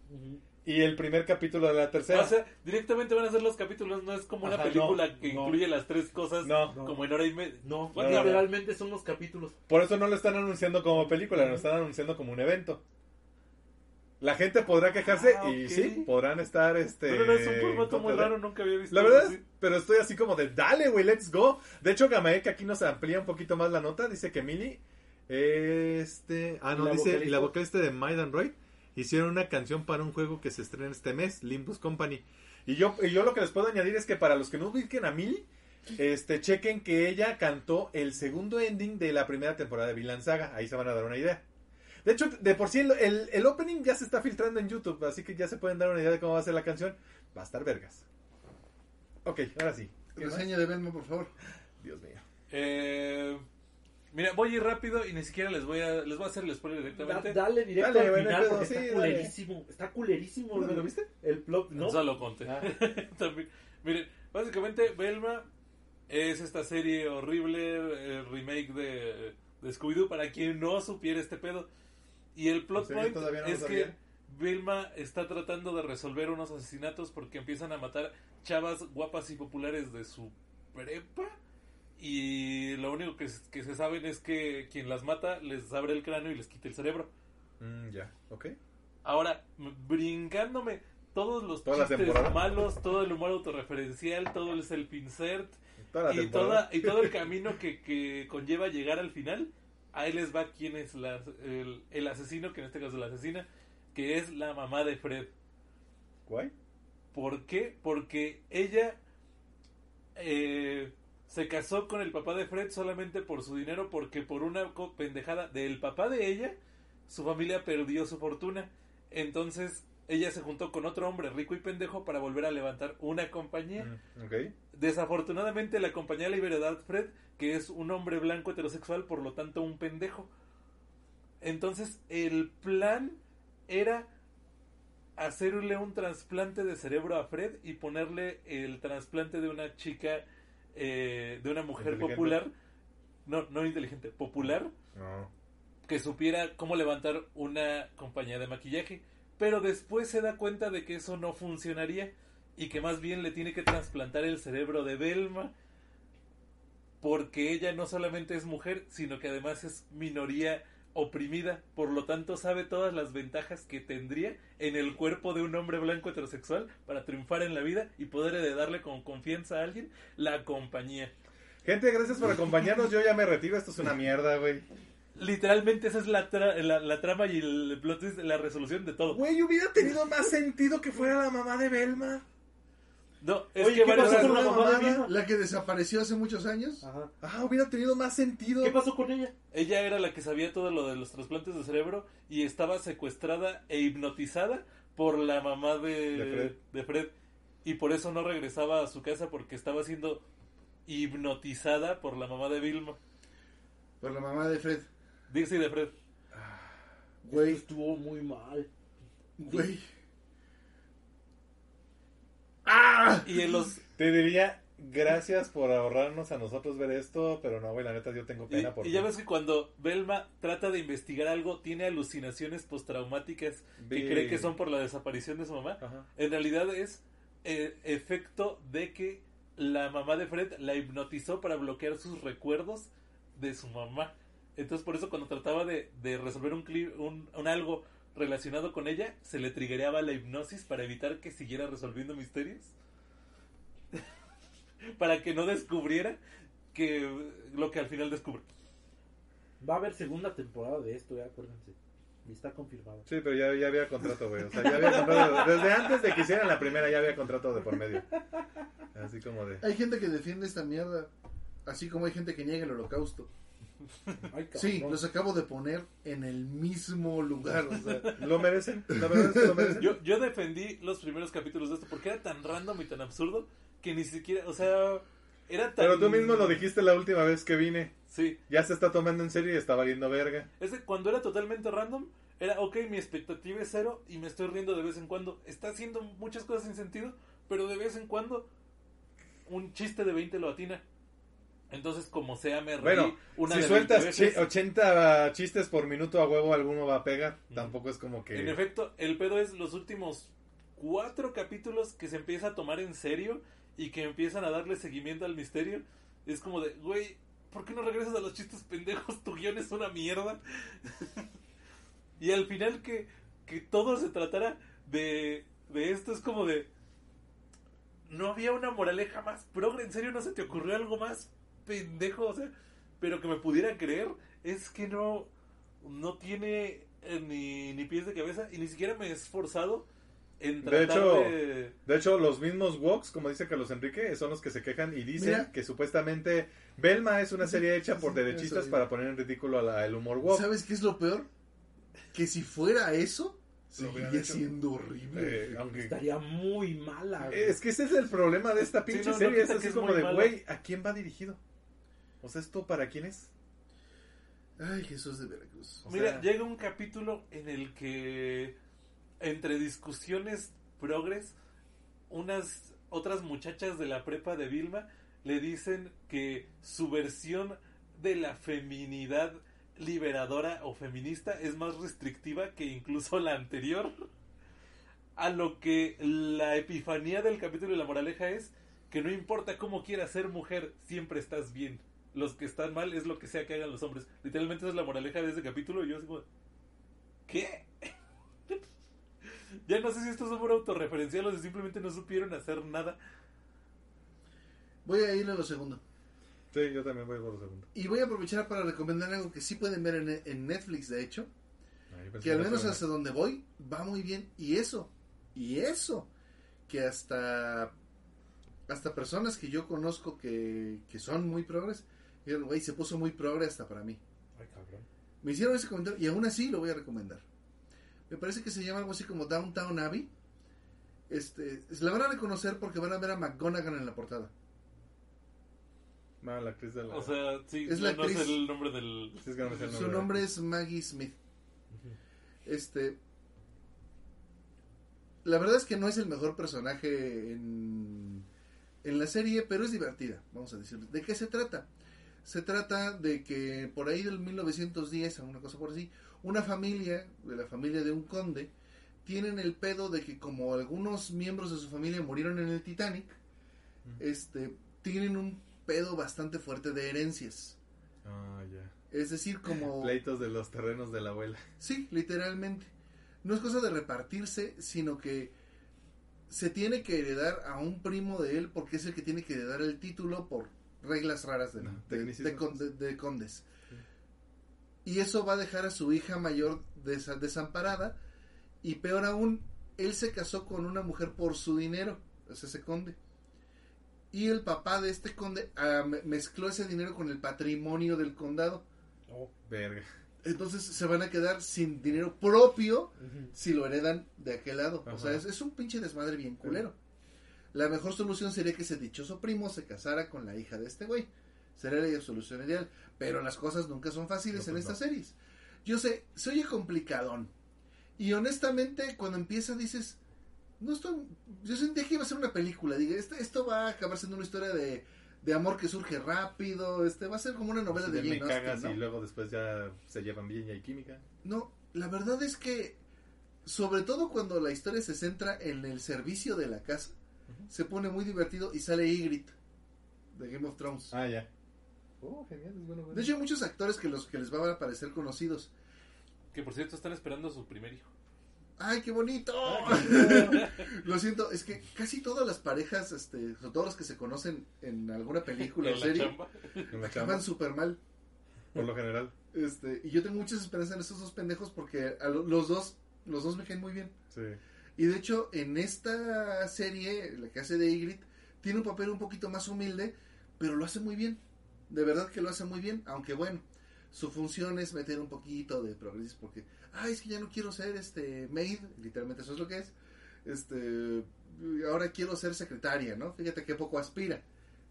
y el primer capítulo de la tercera. O sea, directamente van a ser los capítulos, no es como una película no, que no. incluye las tres cosas No. No. como en hora y media. No, What no, literalmente son los capítulos. Por eso no lo están anunciando como película, lo están anunciando como un evento. La gente podrá quejarse Ah, y sí, podrán estar este No, no, es un formato muy raro, nunca había visto La verdad es, pero estoy así como de dale, güey, let's go. De hecho, Gamaek aquí nos amplía un poquito más la nota. Dice que Millie, este. Ah, no, ¿Y la dice. Y la vocalista de Might and hicieron una canción para un juego que se estrena este mes, Limbus Company. Y yo, y yo lo que les puedo añadir es que para los que no ubiquen a Millie, este, chequen que ella cantó el segundo ending de la primera temporada de Vinland Saga. Ahí se van a dar una idea. De hecho, de por sí el, el, el opening ya se está filtrando en YouTube, así que ya se pueden dar una idea de cómo va a ser la canción. Va a estar vergas. Ok, ahora sí. Reseña de Belma, por favor. Dios mío. Eh, mira, voy a ir rápido y ni siquiera les voy a les voy a hacer el spoiler Da- directamente. dale directo Dale, al final porque sí, está dale. culerísimo. Está culerísimo. ¿Lo, güey. lo viste? El plot, ¿no? Solo conté. Ah. También. Miren, básicamente Velma es esta serie horrible eh, remake de, de Scooby-Doo para quien no supiera este pedo. Y el plot point no lo es que. Vilma está tratando de resolver unos asesinatos porque empiezan a matar chavas guapas y populares de su prepa. Y lo único que, que se saben es que quien las mata les abre el cráneo y les quita el cerebro. Mm, ya, ok. Ahora, brincándome todos los ¿Toda la chistes malos, todo el humor autorreferencial, todo el self-insert Toda y, toda, y todo el camino que, que conlleva llegar al final, ahí les va quién es la- el, el asesino, que en este caso es la asesina, que es la mamá de Fred. ¿Guay? ¿Por qué? Porque ella eh, se casó con el papá de Fred solamente por su dinero, porque por una pendejada del papá de ella, su familia perdió su fortuna. Entonces ella se juntó con otro hombre rico y pendejo para volver a levantar una compañía. Mm. Desafortunadamente la compañía le iba a dar Fred, que es un hombre blanco heterosexual, por lo tanto un pendejo. Entonces el plan era hacerle un trasplante de cerebro a Fred y ponerle el trasplante de una chica, eh, de una mujer popular, no, no inteligente, popular, No. que supiera cómo levantar una compañía de maquillaje. Pero después se da cuenta de que eso no funcionaría y que más bien le tiene que trasplantar el cerebro de Velma porque ella no solamente es mujer, sino que además es minoría oprimida, por lo tanto sabe todas las ventajas que tendría en el cuerpo de un hombre blanco heterosexual para triunfar en la vida y poder heredarle con confianza a alguien la compañía. Gente, gracias por acompañarnos. Yo ya me retiro. Esto es una mierda, güey. Literalmente esa es la, tra- la, la trama y el plot twist, la resolución de todo. Güey, hubiera tenido más sentido que fuera la mamá de Belma. No, es Oye, que ¿qué pasó con la mamá mamada. La que desapareció hace muchos años. Ajá. Ah, hubiera tenido más sentido. ¿Qué pasó con ella? Ella era la que sabía todo lo de los trasplantes de cerebro y estaba secuestrada e hipnotizada por la mamá de, De Fred. de Fred. Y por eso no regresaba a su casa porque estaba siendo hipnotizada por la mamá de Vilma. Por la mamá de Fred. Dixie de Fred. Güey, Estuvo muy mal. güey. ¡Ah! Y en los Te diría gracias por ahorrarnos a nosotros ver esto, pero no, güey, la neta yo tengo Y, pena por y ya ves que cuando Velma trata de investigar algo, tiene alucinaciones postraumáticas que cree que son por la desaparición de su mamá. Ajá. En realidad es eh, efecto de que la mamá de Fred la hipnotizó para bloquear sus recuerdos de su mamá. Entonces por eso cuando trataba de, de resolver un, cli- un, un algo relacionado con ella, se le triggereaba la hipnosis para evitar que siguiera resolviendo misterios. para que no descubriera que lo que al final descubre. Va a haber segunda temporada de esto, ya acuérdense. Y está confirmado. Sí, pero ya, ya había contrato, güey. O sea, ya había contrato. Desde antes de que hicieran la primera ya había contrato de por medio. Así como de... Hay gente que defiende esta mierda. Así como hay gente que niega el holocausto. Ay. Sí, los acabo de poner en el mismo lugar. O sea, Lo merecen, la verdad es que lo merecen. Yo, yo defendí los primeros capítulos de esto porque era tan random y tan absurdo que ni siquiera, o sea, era tan... Pero tú mismo lo dijiste la última vez que vine. Sí, Ya se está tomando en serio y está valiendo verga. es que cuando era totalmente random, era, ok, mi expectativa es cero y me estoy riendo de vez en cuando. Está haciendo muchas cosas sin sentido, pero de vez en cuando un chiste de 20 lo atina. Entonces, como sea, me reí Bueno, una si de sueltas 20 veces. chi- 80 chistes por minuto a huevo, alguno va a pegar. Mm. Tampoco es como que... En efecto, el pedo es los últimos cuatro capítulos que se empieza a tomar en serio y que empiezan a darle seguimiento al misterio. Es como de, güey, ¿por qué no regresas a los chistes pendejos? Tu guion es una mierda. y al final que, que todo se tratara de, de esto es como de... No había una moraleja más progre, ¿en serio no se te ocurrió algo más pendejo? O sea, pero que me pudiera creer es que no, no tiene eh, ni, ni pies de cabeza y ni siquiera me he esforzado en De tratar hecho, de... De hecho, los mismos Woks, como dice Carlos Enrique, son los que se quejan y dicen Mira. que supuestamente Belma es una serie hecha por Sí, derechistas para poner en ridículo a la- el humor woke. ¿Sabes qué es lo peor? Que si fuera eso, hecho. siendo horrible. Eh, aunque- Estaría muy mala. güey. Es que ese es el problema de esta pinche no serie. es así es como de, güey, ¿a quién va dirigido? O sea, ¿esto para quién es? Ay, Jesús de Veracruz. O Mira, sea- llega un capítulo en el que entre discusiones progres, unas otras muchachas de la prepa de Vilma le dicen que su versión de la feminidad liberadora o feminista es más restrictiva que incluso la anterior. A lo que la epifanía del capítulo de la moraleja es que no importa cómo quieras ser mujer, siempre estás bien. Los que están mal es lo que sea que hagan los hombres. Literalmente esa es la moraleja de ese capítulo y yo así como... ¿Qué? ya no sé si esto es un autorreferencial o si simplemente no supieron hacer nada. Voy a ir a lo segundo. Sí, yo también voy por lo segundo. Y voy a aprovechar para recomendar algo que sí pueden ver en, en Netflix, de hecho. Que al menos hasta donde voy va muy bien. Y eso, y eso, que hasta hasta personas que yo conozco que, que son muy progres, dijeron, güey, se puso muy progre hasta para mí. Ay, cabrón. Me hicieron ese comentario y aún así lo voy a recomendar. Me parece que se llama algo así como Downtown Abbey. Este, la van a reconocer porque van a ver a McGonagall en la portada. No, la actriz de la... O sea, sí, Es no, la no sé actriz. el nombre del... Sí, es que no me sé el Su nombre. nombre es Maggie Smith. Este. La verdad es que no es el mejor personaje en, en la serie, pero es divertida, vamos a decir. ¿De qué se trata? Se trata de que por ahí del 1910, alguna cosa por así, una familia, de la familia de un conde, tienen el pedo de que como algunos miembros de su familia murieron en el Titanic, este, tienen un pedo bastante fuerte de herencias. Ah, ya. Es decir, como... Pleitos de los terrenos de la abuela. Sí, literalmente. No es cosa de repartirse, sino que se tiene que heredar a un primo de él porque es el que tiene que heredar el título por reglas raras de, de- de con- de- de condes. Y eso va a dejar a su hija mayor desa- desamparada. Y peor aún, él se casó con una mujer por su dinero, es ese conde. Y el papá de este conde ah, me- mezcló ese dinero con el patrimonio del condado. Oh, Verga. Entonces se van a quedar sin dinero propio si lo heredan de aquel lado. O sea, es, es un pinche desmadre bien culero. La mejor solución sería que ese dichoso primo se casara con la hija de este güey. Sería la solución ideal. Pero las cosas nunca son fáciles No, en pues estas no. series. Yo sé, se oye complicadón. Y honestamente, cuando empieza dices, no estoy... Yo sentía que iba a ser una película. Digo, esto, esto va a acabar siendo una historia de, de amor que surge rápido. Este va a ser como una novela de me Jane Austen, ¿no? y luego después ya se llevan bien y hay química. No, la verdad es que, sobre todo cuando la historia se centra en el servicio de la casa, se pone muy divertido y sale Ygritte de Game of Thrones. Ah, ya. Oh, genial, es bueno. bueno. De hecho, hay muchos actores que los que les van a parecer conocidos. Que por cierto están esperando a su primer hijo. ¡Ay, qué bonito! Lo siento, es que casi todas las parejas, este, sobre todo los que se conocen en alguna película o serie, chamba. Acaban súper mal. por lo general. Este, y yo tengo muchas esperanzas en estos dos pendejos porque a lo- los dos, los dos me caen muy bien. Sí. Y de hecho, en esta serie, la que hace de Ygritte, tiene un papel un poquito más humilde, pero lo hace muy bien. De verdad que lo hace muy bien, aunque bueno, su función es meter un poquito de progresis porque, ay, es que ya no quiero ser este maid, literalmente eso es lo que es. Este, ahora quiero ser secretaria, ¿no? Fíjate qué poco aspira.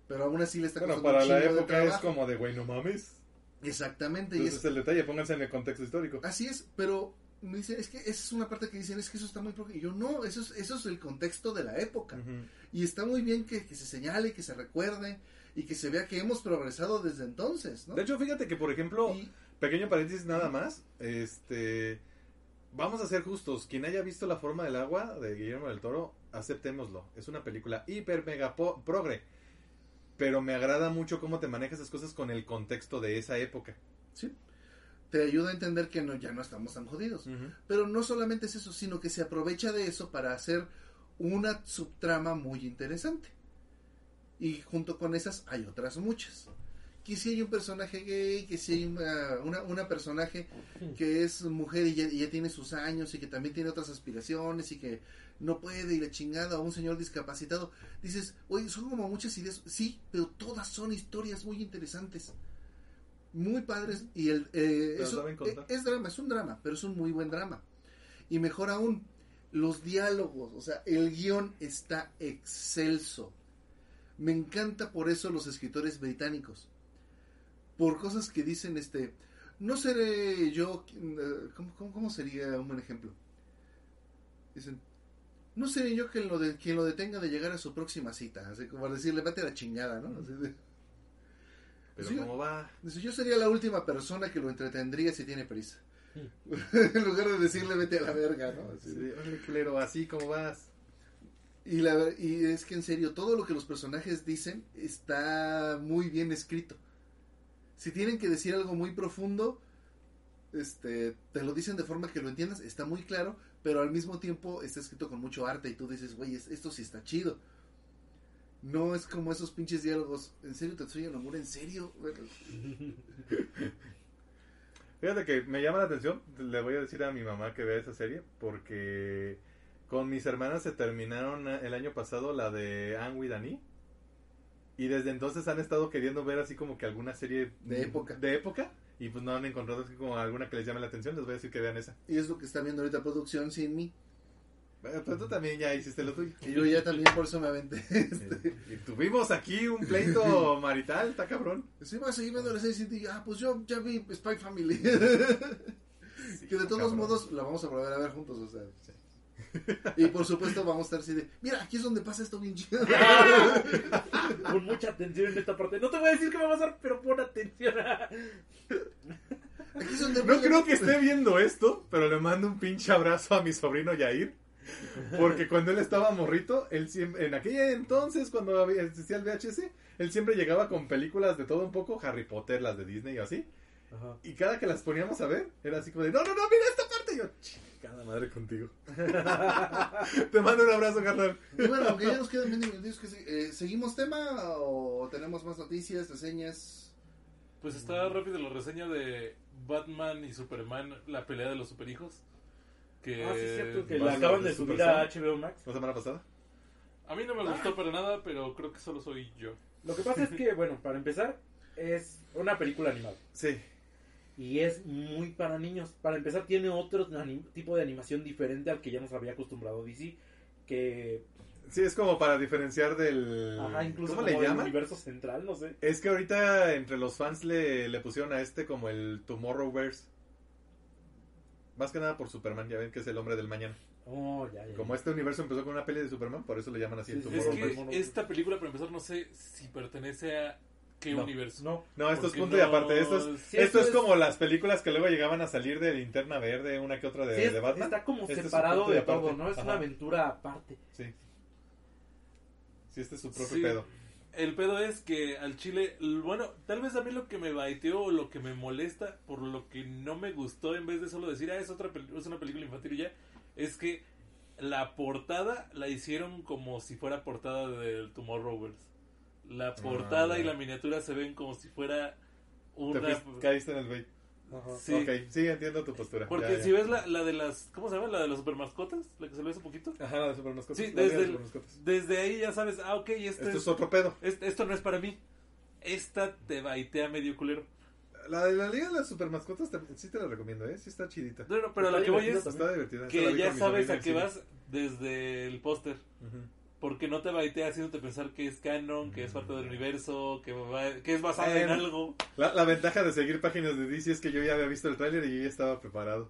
Pero aún así le está Bueno, para la época es como de, güey, no mames. Exactamente, y Entonces es, es el detalle, pónganse en el contexto histórico. así es, pero me dicen, es que esa es una parte que dicen, es que eso está muy... pro-". Y yo, no, eso es, eso es el contexto de la época. Y está muy bien que, que se señale, que se recuerde y que se vea que hemos progresado desde entonces, ¿no? De hecho, fíjate que, por ejemplo, Y- pequeño paréntesis nada más, este... Vamos a ser justos, quien haya visto La forma del agua de Guillermo del Toro, aceptémoslo. Es una película hiper mega progre. Pero me agrada mucho cómo te manejas esas cosas con el contexto de esa época. sí, te ayuda a entender que no, ya no estamos tan jodidos. Pero no solamente es eso, sino que se aprovecha de eso para hacer una subtrama muy interesante. Y junto con esas hay otras muchas. Que si hay un personaje gay, que si hay una, una, una personaje que es mujer y ya, y ya tiene sus años y que también tiene otras aspiraciones y que no puede y la chingada, o un señor discapacitado. Dices, oye, son como muchas ideas. Sí, pero todas son historias muy interesantes. Muy padres. Y el, eh, eh, es drama, es un drama, pero es un muy buen drama. Y mejor aún, los diálogos, o sea, el guion está excelso. Me encanta por eso los escritores británicos. Por cosas que dicen, este, no seré yo, eh, ¿cómo, cómo, cómo sería un buen ejemplo? Dicen, no seré yo quien lo, de, quien lo detenga de llegar a su próxima cita. Así como decirle, vete a la chingada, ¿no? Así de- Pero Sí. ¿cómo va? Dice, yo sería la última persona que lo entretendría si tiene prisa. en lugar de decirle vete a la verga, ¿no? Así Sí, de- Oye, culero, así como vas. y, la, y es que en serio, todo lo que los personajes dicen está muy bien escrito. Si tienen que decir algo muy profundo, este, te lo dicen de forma que lo entiendas, está muy claro, pero al mismo tiempo está escrito con mucho arte y tú dices, güey, es- esto sí está chido. No es como esos pinches diálogos. ¿En serio te soy el amor? ¿En serio? Fíjate que me llama la atención, le voy a decir a mi mamá que vea esa serie, porque con mis hermanas se terminaron el año pasado la de Anne with an E, y desde entonces han estado queriendo ver así como que alguna serie De época. de época y pues no han encontrado así como alguna que les llame la atención, les voy a decir que vean esa. y es lo que está viendo ahorita producción sin mí. Pero tú también ya hiciste lo tuyo. Y yo ya también por eso me aventé. Este, Y tuvimos aquí un pleito marital, está cabrón. Sí, voy a seguir viendo la serie ti. Ah, pues yo ya vi Spy Family. que de todos cabrón. modos la vamos a volver a ver juntos, o sea. Y por supuesto vamos a estar así de, mira, aquí es donde pasa esto bien chido. Pon mucha atención en esta parte. No te voy a decir qué va a pasar, pero pon atención. Aquí es donde No creo que esté viendo esto, pero le mando un pinche abrazo a mi sobrino Yair. Porque cuando él estaba morrito, él siempre, en aquel entonces, cuando había- existía el VHS, él siempre llegaba con películas de todo un poco, Harry Potter, las de Disney o así. Ajá. Y cada que las poníamos a ver, era así como de, no, no, no, mira esta parte. Y yo, chingada madre contigo. Te mando un abrazo, carnal. Y bueno, aunque ya nos quedan bien divertidos, que eh, ¿seguimos tema o tenemos más noticias, reseñas? Pues está rápido la reseña de Batman y Superman, la pelea de los superhijos. Que, Ah, sí, es cierto que ¿Vas la acaban de subir a HBO Max. ¿La semana pasada? A mí no me gustó para nada, pero creo que solo soy yo. Lo que pasa es que, bueno, para empezar, es una película animada. Sí. Y es muy para niños. Para empezar, tiene otro tipo de animación diferente al que ya nos había acostumbrado DC. Que, Sí, es como para diferenciar del... ajá, incluso ¿Cómo como le el llaman? universo central, no sé. Es que ahorita entre los fans le, le pusieron a este como el Tomorrowverse. Más que nada por Superman, ya ven que es el hombre del mañana. Oh, ya, ya. Como este universo empezó con una peli de Superman, por eso le llaman así el Sí, sí, Es que esta película, para empezar, no sé si pertenece a qué No. universo. No, No, esto es punto y aparte. Esto es, Sí, esto esto es es- como las películas que luego llegaban a salir de Linterna Verde, una que otra de, Sí, es- de Batman. está como Este separado de todo, ¿no? Es una aventura aparte. Sí. Sí, este es su propio Sí. pedo. El pedo es que al chile, bueno, tal vez a mí lo que me baiteó o lo que me molesta, por lo que no me gustó, en vez de solo decir, ah, es, otra es una película infantil y ya, es que la portada la hicieron como si fuera portada del Tomorrowverse. La portada Ah, y la miniatura se ven como si fuera Te una... fuiste- caíste en el bait. Sí. Ok, sí, entiendo tu postura. Porque Ya, ya. si ves la, la de las, ¿cómo se llama? La de las supermascotas, la que se ve hace poquito. Ajá, la de Super Mascotas. Sí, la de desde, las el- desde ahí ya sabes, ah, ok, este Esto es- es otro pedo. este- esto no es para mí. Esta te baitea medio culero. La de la Liga de las Super Mascotas te- sí te la recomiendo, ¿eh? Sí está chidita. No, no, pero Está lo que voy es también. Está divertida. Esa la que vi ya con mi sabes a en qué cine. vas desde el póster. Ujú. Porque no te baitea haciéndote pensar que es canon, que es parte del universo, que, va- que es basado Eh, en algo. La, la ventaja de seguir páginas de DC es que yo ya había visto el tráiler y yo ya estaba preparado.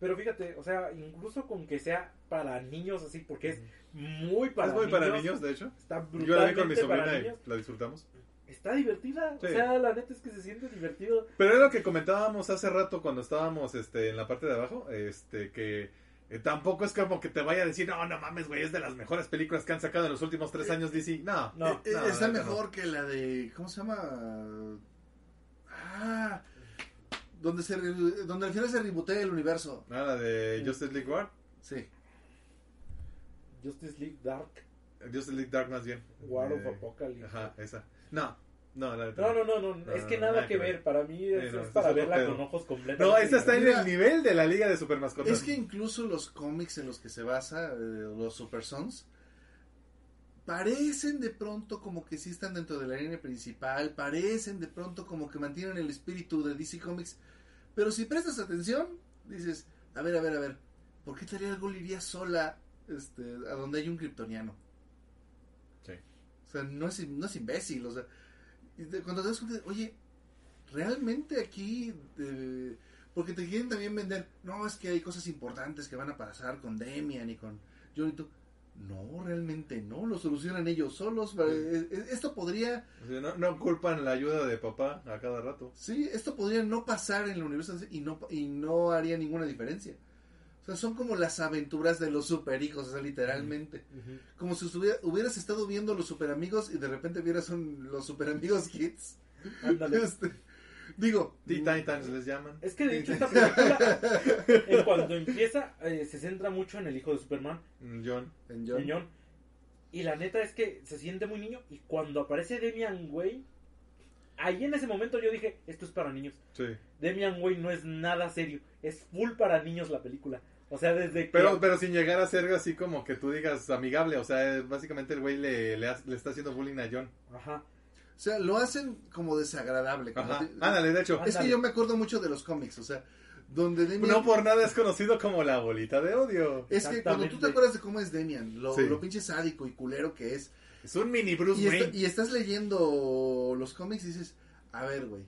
Pero fíjate, o sea, incluso con que sea para niños así, porque es muy para es muy niños. para niños, de hecho. Está Yo la vi con mi brutalmente para sobrina niños. y la disfrutamos. Está divertida. Sí. O sea, la neta es que se siente divertido. Pero era lo que comentábamos hace rato cuando estábamos este, en la parte de abajo, este que eh, tampoco es como que te vaya a decir, no, no mames, güey, es de las mejores películas que han sacado en los últimos tres años DC. No, No, Eh, eh, no, está mejor que la de. ¿Cómo se llama? Ah. Donde, se, donde al final se rebotea el universo. no. Ah, la de Justice League War. Sí. Justice League Dark, Justice League Dark más bien. War of Eh, Apocalypse. Ajá, esa. No, no, la No, no, no, no, No, es que no, nada, nada que que ver. ver. Para mí es, no, es es para verla pedo. con ojos completos. No, esta está en el nivel de la Liga de Super Mascotas. Es que incluso los cómics en los que se basa, eh, los Super Sons, parecen de pronto como que sí están dentro de la línea principal, parecen de pronto como que mantienen el espíritu de DC Comics, pero si prestas atención, dices, a ver, a ver, a ver, ¿por qué Talia al Ghul iría sola este, a donde hay un kryptoniano? Sí. O sea, no es, no es imbécil, o sea, y te- cuando te das cuenta, oye, realmente aquí, eh, porque te quieren también vender, no, es que hay cosas importantes que van a pasar con Demian y con Johnny, tú, no, realmente no, lo solucionan ellos solos, eh, eh, esto podría, O sea, no, no culpan la ayuda de papá a cada rato. sí, esto podría no pasar en el universo y no, y no haría ninguna diferencia. O sea, son como las aventuras de los superhijos, o sea, literalmente. Como si estuviera- hubieras estado viendo los super amigos y de repente vieras un, los super amigos kids. Ándale. Este, digo, Titans les llaman. Es que de hecho esta película, en cuando empieza, eh, se centra mucho en el hijo de Superman, Mm, John. en John, en John. Y la neta es que se siente muy niño. Y cuando aparece Demian Wayne, ahí en ese momento yo dije, esto es para niños. Sí. Demian Wayne no es nada serio. Es full para niños la película. O sea, desde que... Pero, pero sin llegar a ser así como que tú digas amigable. O sea, básicamente el güey le, le, le está haciendo bullying a John. Ajá. O sea, lo hacen como desagradable. como Ajá. te- Ándale, de hecho. es que yo me acuerdo mucho de los cómics, o sea, donde Demian... No por nada es conocido como la bolita de odio. Es que cuando tú te acuerdas de cómo es Demian, lo, Sí. lo pinche sádico y culero que es, Es un mini Bruce y, Wayne. y estás leyendo los cómics y dices, a ver, güey,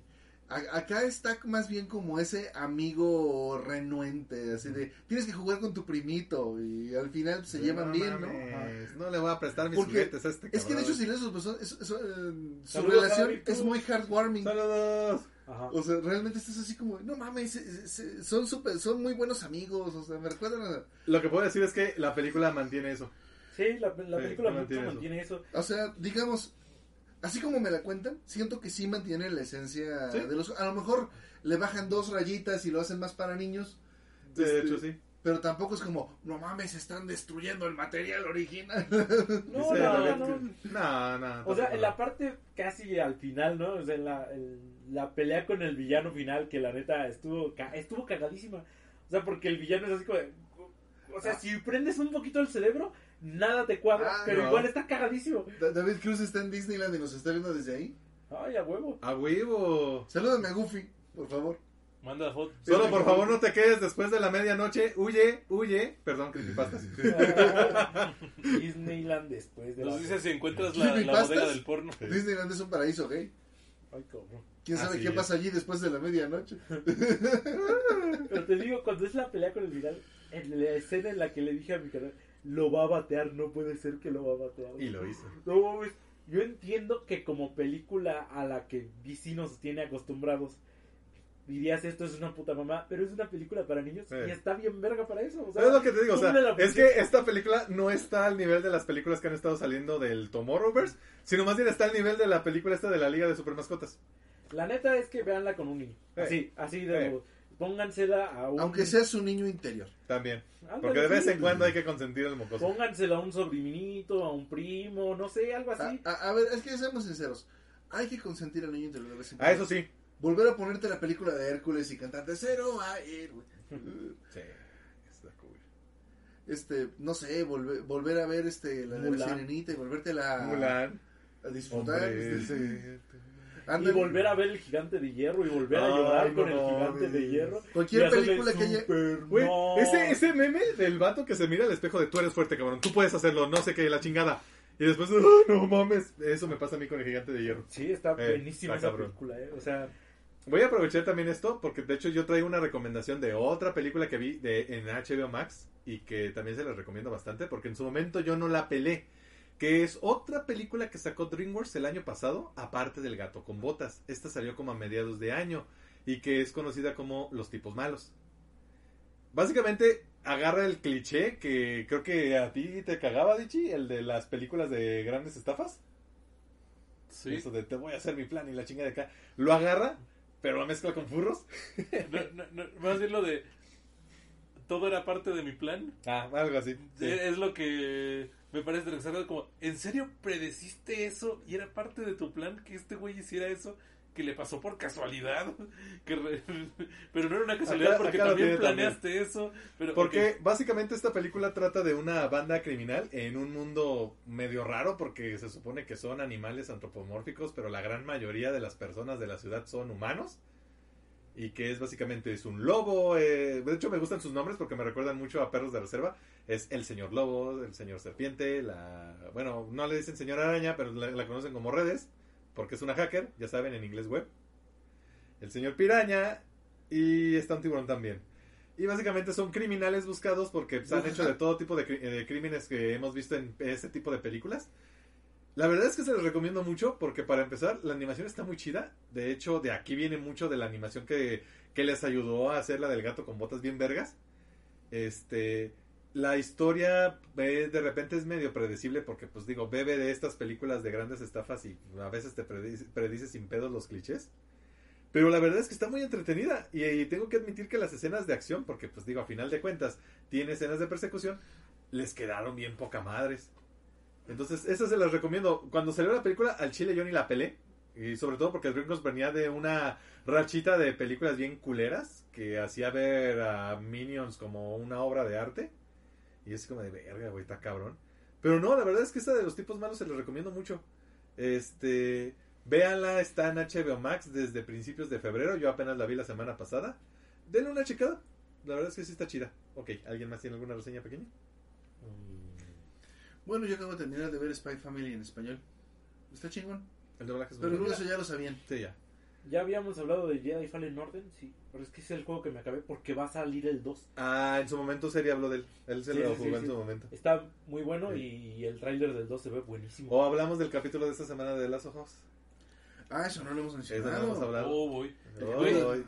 a- acá está más bien como ese amigo renuente, así de, tienes que jugar con tu primito y al final se llevan bien, ¿no? mames, No le voy a prestar mis Porque juguetes a este Es que de hecho cabrón. si lees sus personas, es- es, eh, su Saludos, relación es muy heartwarming. Saludos. Ajá. O sea, realmente estás así como, no mames, se- se- son super, son muy buenos amigos, o sea, me recuerdan a... Lo que puedo decir es que la película mantiene eso. Sí, la, película eso. mantiene eso. O sea, digamos, así como me la cuentan, siento que sí mantiene la esencia Sí. de los... A lo mejor le bajan dos rayitas y lo hacen más para niños, De Este, hecho, sí. pero tampoco es como, no mames, están destruyendo el material original. No, no, no. que- No, no. O sea, en la parte casi al final, ¿no? O sea, en la, en la pelea con el villano final, que la neta estuvo, ca- estuvo cagadísima. O sea, porque el villano es así como... de- O sea, Ah. si prendes un poquito el cerebro, nada te cuadra, Ah, pero no. igual está cagadísimo. Da- David Cruz está en Disneyland y nos está viendo desde ahí. Ay, a huevo. A huevo. Salúdame a Goofy, por favor. Manda foto. Solo por favor no te quedes después de la medianoche. Huye, huye. Perdón, creepypastas. Disneyland después de Nos la- dice si encuentras la, la bodega del porno. Disneyland es un paraíso gay. Ay, cabrón. ¿Quién sabe Así qué es. pasa allí después de la medianoche? Pero te digo, cuando es la pelea con el final, en la escena en la que le dije a mi canal, lo va a batear, no puede ser que lo va a batear. Y lo hizo. No yo entiendo que como película a la que DC nos tiene acostumbrados, dirías esto es una puta mamá, pero es una película para niños Sí. y está bien verga para eso. O sea, ¿Sabes lo que te digo? O sea, es que esta película no está al nivel de las películas que han estado saliendo del Tomorrowverse, sino más bien está al nivel de la película esta de la Liga de Super Mascotas. La neta es que veanla con un niño. Así, así de... Eh. Póngansela a un... Aunque sea su niño interior. También. Ándale, Porque de vez sí. en cuando hay que consentir al mocoso. Póngansela a un sobrinito, a un primo, no sé, algo A, así. a- a ver, es que seamos sinceros. Hay que consentir al niño interior de vez en Ah, cuando. eso sí. Volver a ponerte la película de Hércules y cantar de cero a héroe. Sí. Está cool. Este, no sé, volver, volver a ver este la de la sirenita y volverte la Mulan. a disfrutar. Hombre, este, sí. Y Ándale. volver a ver el gigante de hierro y volver a Ay, llorar no con el gigante de hierro. Cualquier y película que haya- Güey, no. ese, ese meme del vato que se mira al espejo de tú eres fuerte, cabrón, tú puedes hacerlo, no sé qué, la chingada. Y después, "Ay, no mames, eso me pasa a mí con el gigante de hierro. Sí, está Eh, buenísima esa cabrón. película, ¿eh? O sea, Voy a aprovechar también esto porque de hecho yo traigo una recomendación de otra película que vi de, en HBO Max y que también se les recomiendo bastante porque en su momento yo no la pelé. Que es otra película que sacó DreamWorks el año pasado, aparte del gato con botas. Esta salió como a mediados de año y que es conocida como Los tipos malos. Básicamente agarra el cliché que creo que a ti te cagaba, Dichi, el de las películas de grandes estafas. Sí. Eso de te voy a hacer mi plan y la chinga de acá. Lo agarra, pero la mezcla con furros. No, no, no, más bien lo de. Todo era parte de mi plan. Ah, algo así. sí. Es lo que me parece interesante. Como, ¿en serio predeciste eso? ¿Y era parte de tu plan que este güey hiciera eso? Que le pasó por casualidad. Que re- Pero no era una casualidad Acá- porque acá también planeaste eso. Pero, Porque básicamente esta película trata de una banda criminal en un mundo medio raro porque se supone que son animales antropomórficos, pero la gran mayoría de las personas de la ciudad son humanos. Y que es básicamente es un lobo. eh, de hecho me gustan sus nombres porque me recuerdan mucho a perros de reserva. Es el señor lobo, el señor serpiente, la... Bueno, no le dicen señor araña, pero la, la conocen como redes. Porque es una hacker, ya saben, en inglés web. El señor piraña y está un tiburón también. Y básicamente son criminales buscados porque pues, han hecho de todo tipo de, de crímenes que hemos visto en ese tipo de películas. La verdad es que se los recomiendo mucho porque para empezar la animación está muy chida. De hecho, de aquí viene mucho de la animación que, que les ayudó a hacer la del gato con botas bien vergas. Este, la historia eh, de repente es medio predecible porque pues digo, bebe de estas películas de grandes estafas y a veces te predice, sin pedos los clichés. Pero la verdad es que está muy entretenida y, y tengo que admitir que las escenas de acción, porque pues digo, a final de cuentas, tiene escenas de persecución, les quedaron bien poca madres. Entonces, esas se las recomiendo. Cuando salió la película, al chile yo ni la pelé. Y sobre todo porque Dreamworks venía de una rachita de películas bien culeras que hacía ver a Minions como una obra de arte. Y es como de verga, güey, está cabrón. Pero no, la verdad es que esta de los tipos malos se los recomiendo mucho. Este, véanla, está en HBO Max desde principios de febrero. Yo apenas la vi la semana pasada. Denle una checada. La verdad es que sí está chida. Ok, ¿alguien más tiene alguna reseña pequeña? Bueno, yo acabo de terminar de ver Spy Family en español. Está chingón. El doblaje es Pero bueno. eso ya lo sabían. Sí, ya. ya habíamos hablado de Jedi Fallen Order, sí. Pero es que ese es el juego que me acabé porque va a salir el 2. Ah, en su momento Seri habló de él. Él se Sí, lo sí, jugó sí, en sí. su momento. Está muy bueno y el tráiler del 2 se ve buenísimo. O hablamos del capítulo de esta semana de Las Ojos. Ah, eso no lo hemos Eso mencionado. no hemos hablado. Oh, voy. Güey. ay.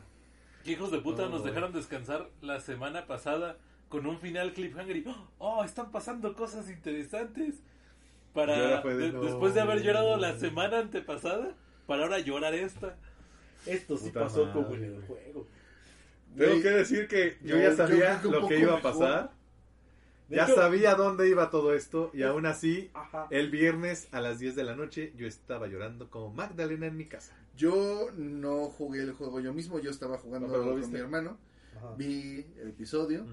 ¿Qué hijos de puta No, nos güey. dejaron descansar la semana pasada con un final cliffhanger y oh, están pasando cosas interesantes. Para de, no. después de haber llorado la semana antepasada, para ahora llorar esta. Esto sí Puta pasó madre, como en el juego. Tengo que decir que yo, yo- ya sabía lo que iba a pasar. Ya hecho- sabía dónde iba todo esto. Y aún así, Ajá. el viernes a las 10 de la noche, yo estaba llorando como Magdalena en mi casa. Yo no jugué el juego yo mismo, yo estaba jugando No, pero lo con viste. mi hermano. Ajá. Vi el episodio,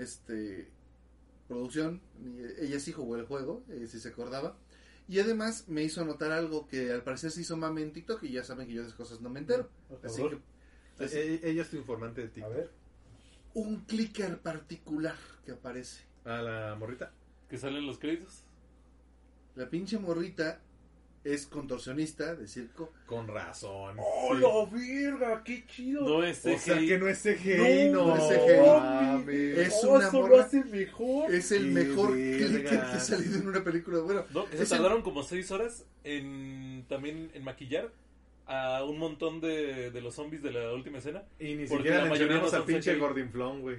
este producción, y ella sí jugó el juego, eh, si se acordaba. Y además me hizo notar algo que al parecer se hizo mame en TikTok y ya saben que yo de esas cosas no me entero. Así que así- E- ella es tu informante de A TikTok. ver. un clicker particular que aparece. A la morrita. Que salen los créditos. La pinche morrita es contorsionista de circo. Con razón. ¡Oh, Sí. la verga! ¡Qué chido! No es O sea CGI. que no es CGI, no, No, es CGI. mames. Es Oh, una morra- hace mejor. Es el Qué mejor clicker que ha salido en una película. Bueno, No, se el- tardaron como seis horas en también en maquillar a un montón de, de los zombies de la última escena. Y ni Porque siquiera la mayoría mencionamos no al pinche CGI. Gordinflón, güey.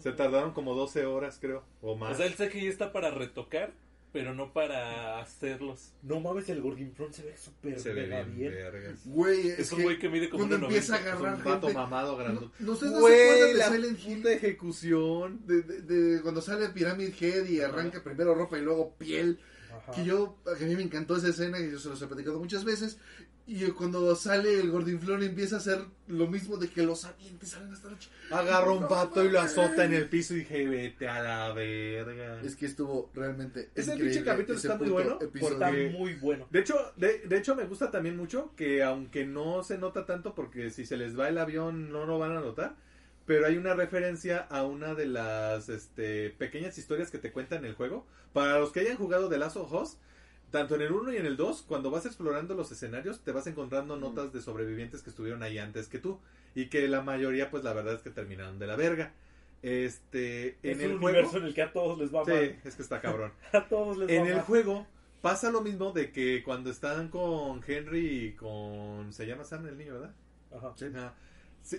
Se tardaron como 12 horas, creo, o más. O sea, el CGI está para retocar, pero no para hacerlos. No mames, el Gordinflón se ve súper se ve mega bien, bien. güey, es, Es un güey que mide como cuando 1.90. empieza a Es agarrar un vato gente... mamado grandote. No, no, ¿ustedes no se Güey, acuerdan de la puta ejecución. De, de- de cuando sale Pyramid Head y arranca primero ropa y luego piel. Ajá. Que yo, que a mí me encantó esa escena, que yo se los he platicado muchas veces. Y cuando sale el gordinflón empieza a hacer lo mismo de que los avientes salen hasta la ch- Agarra un No pato y lo azota en el piso y dije, vete a la verga. Es que estuvo realmente. Ese pinche capítulo ese está muy bueno, episodio. Está muy bueno. De hecho, de, de hecho me gusta también mucho que aunque no se nota tanto porque si se les va el avión no lo van a notar, pero hay una referencia a una de las este, pequeñas historias que te cuentan en el juego. Para los que hayan jugado The Last of Us, tanto en el 1 y en el 2, cuando vas explorando los escenarios, te vas encontrando notas de sobrevivientes que estuvieron ahí antes que tú y que la mayoría pues la verdad es que terminaron de la verga. Este, en es el un juego universo en el que a todos les va Sí, mal. es que está cabrón. A todos les En va el mal. juego pasa lo mismo de que cuando están con Henry y con... Se llama Sam el niño, ¿verdad? Ajá. Ajá.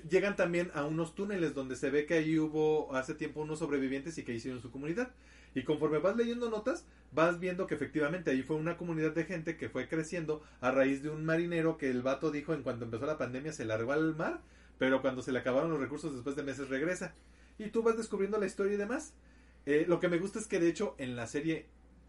Llegan también a unos túneles donde se ve que ahí hubo hace tiempo unos sobrevivientes y que hicieron su comunidad. Y conforme vas leyendo notas, vas viendo que efectivamente ahí fue una comunidad de gente que fue creciendo a raíz de un marinero que el vato dijo en cuanto empezó la pandemia se largó al mar, pero cuando se le acabaron los recursos después de meses regresa. Y tú vas descubriendo la historia y demás. Eh, lo que me gusta es que de hecho en la serie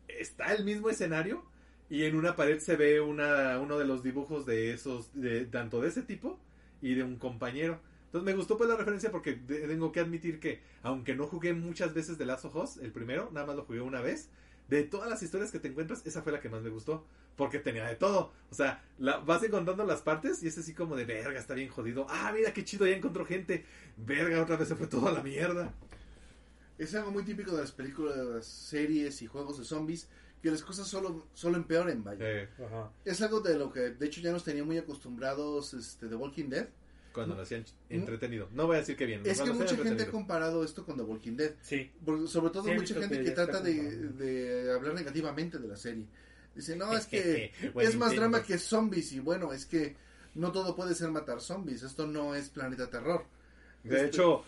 está el mismo escenario y en una pared se ve una, uno de los dibujos de esos, de, tanto de ese tipo y de un compañero. Entonces me gustó pues la referencia porque tengo que admitir que aunque no jugué muchas veces de Last of Us, el primero, nada más lo jugué una vez, de todas las historias que te encuentras, esa fue la que más me gustó. Porque tenía de todo. O sea, vas encontrando las partes y es así como de verga, está bien jodido. Ah, mira qué chido, ya encontró gente. Verga, otra vez se fue todo a la mierda. Es algo muy típico de las películas, series y juegos de zombies, que las cosas solo, solo empeoren, vaya. Eh, Ajá. Es algo de lo que, de hecho, ya nos tenía muy acostumbrados este, The Walking Dead. cuando lo hacían entretenido. No voy a decir que bien. Es que mucha gente ha comparado esto con The Walking Dead. Sí. Por- sobre todo Sí, mucha gente que que, trata de, de hablar negativamente de la serie. Dice, no, es que Buen es más intento. drama que zombies. Y bueno, es que no todo puede ser matar zombies. Esto no es Planeta Terror. De Este- hecho,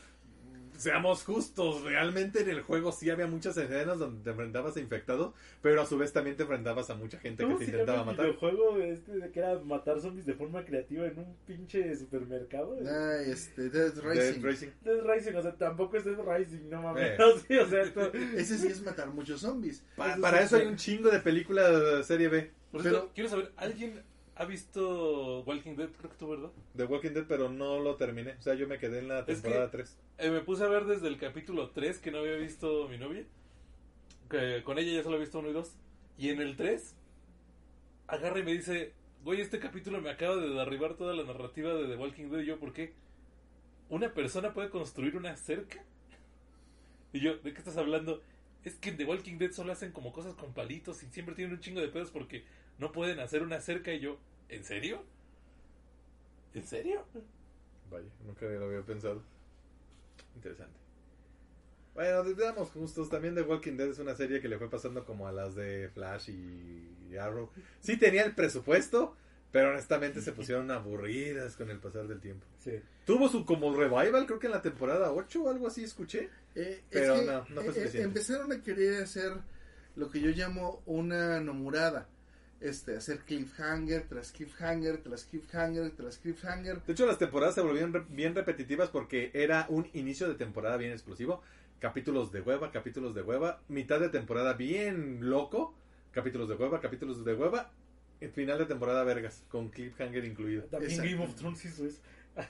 seamos justos, realmente en el juego sí había muchas escenas donde te enfrentabas a infectados, pero a su vez también te enfrentabas a mucha gente que ¿Cómo te se intentaba el matar. videojuego de este de que era matar zombies de forma creativa en un pinche supermercado? Ay, este, Dead Dead Rising. Racing. Dead Rising, o sea, tampoco es Dead Rising, no mames. Eh. No, sí, o sea, esto- Ese sí es matar muchos zombies. Pa- Eso para eso hay un chingo de películas de serie B Por Pero- cierto, quiero saber, ¿alguien ha visto Walking Dead? Creo que tú, ¿verdad? de Walking Dead, pero no lo terminé. O sea, yo me quedé en la Es que- temporada 3. Eh, me puse a ver desde el capítulo 3 que no había visto mi novia. Que con ella ya solo he visto uno y dos. Y en el 3, agarra y me dice: Güey, este capítulo me acaba de derribar toda la narrativa de The Walking Dead. Y yo, ¿por qué? ¿Una persona puede construir una cerca? Y yo, ¿de qué estás hablando? Es que en The Walking Dead solo hacen como cosas con palitos y siempre tienen un chingo de pedos porque no pueden hacer una cerca. Y yo, ¿en serio? ¿En serio? Vaya, nunca lo había pensado. Interesante. Bueno, digamos justos, también The Walking Dead es una serie que le fue pasando como a las de Flash y Arrow. Sí tenía el presupuesto, pero honestamente se pusieron aburridas con el pasar del tiempo. sí. Tuvo su como revival, creo que en la temporada 8 o algo así escuché. Eh, Pero es que, no, no fue eh, suficiente. empezaron a querer hacer lo que yo llamo una nomurada. Este, hacer cliffhanger tras cliffhanger tras cliffhanger tras cliffhanger. De hecho, las temporadas se volvieron re- bien repetitivas porque era un inicio de temporada bien explosivo. Capítulos de hueva, capítulos de hueva. Mitad de temporada bien loco. Capítulos de hueva, capítulos de hueva. Y final de temporada vergas, con cliffhanger incluido. También. Game of Thrones hizo eso.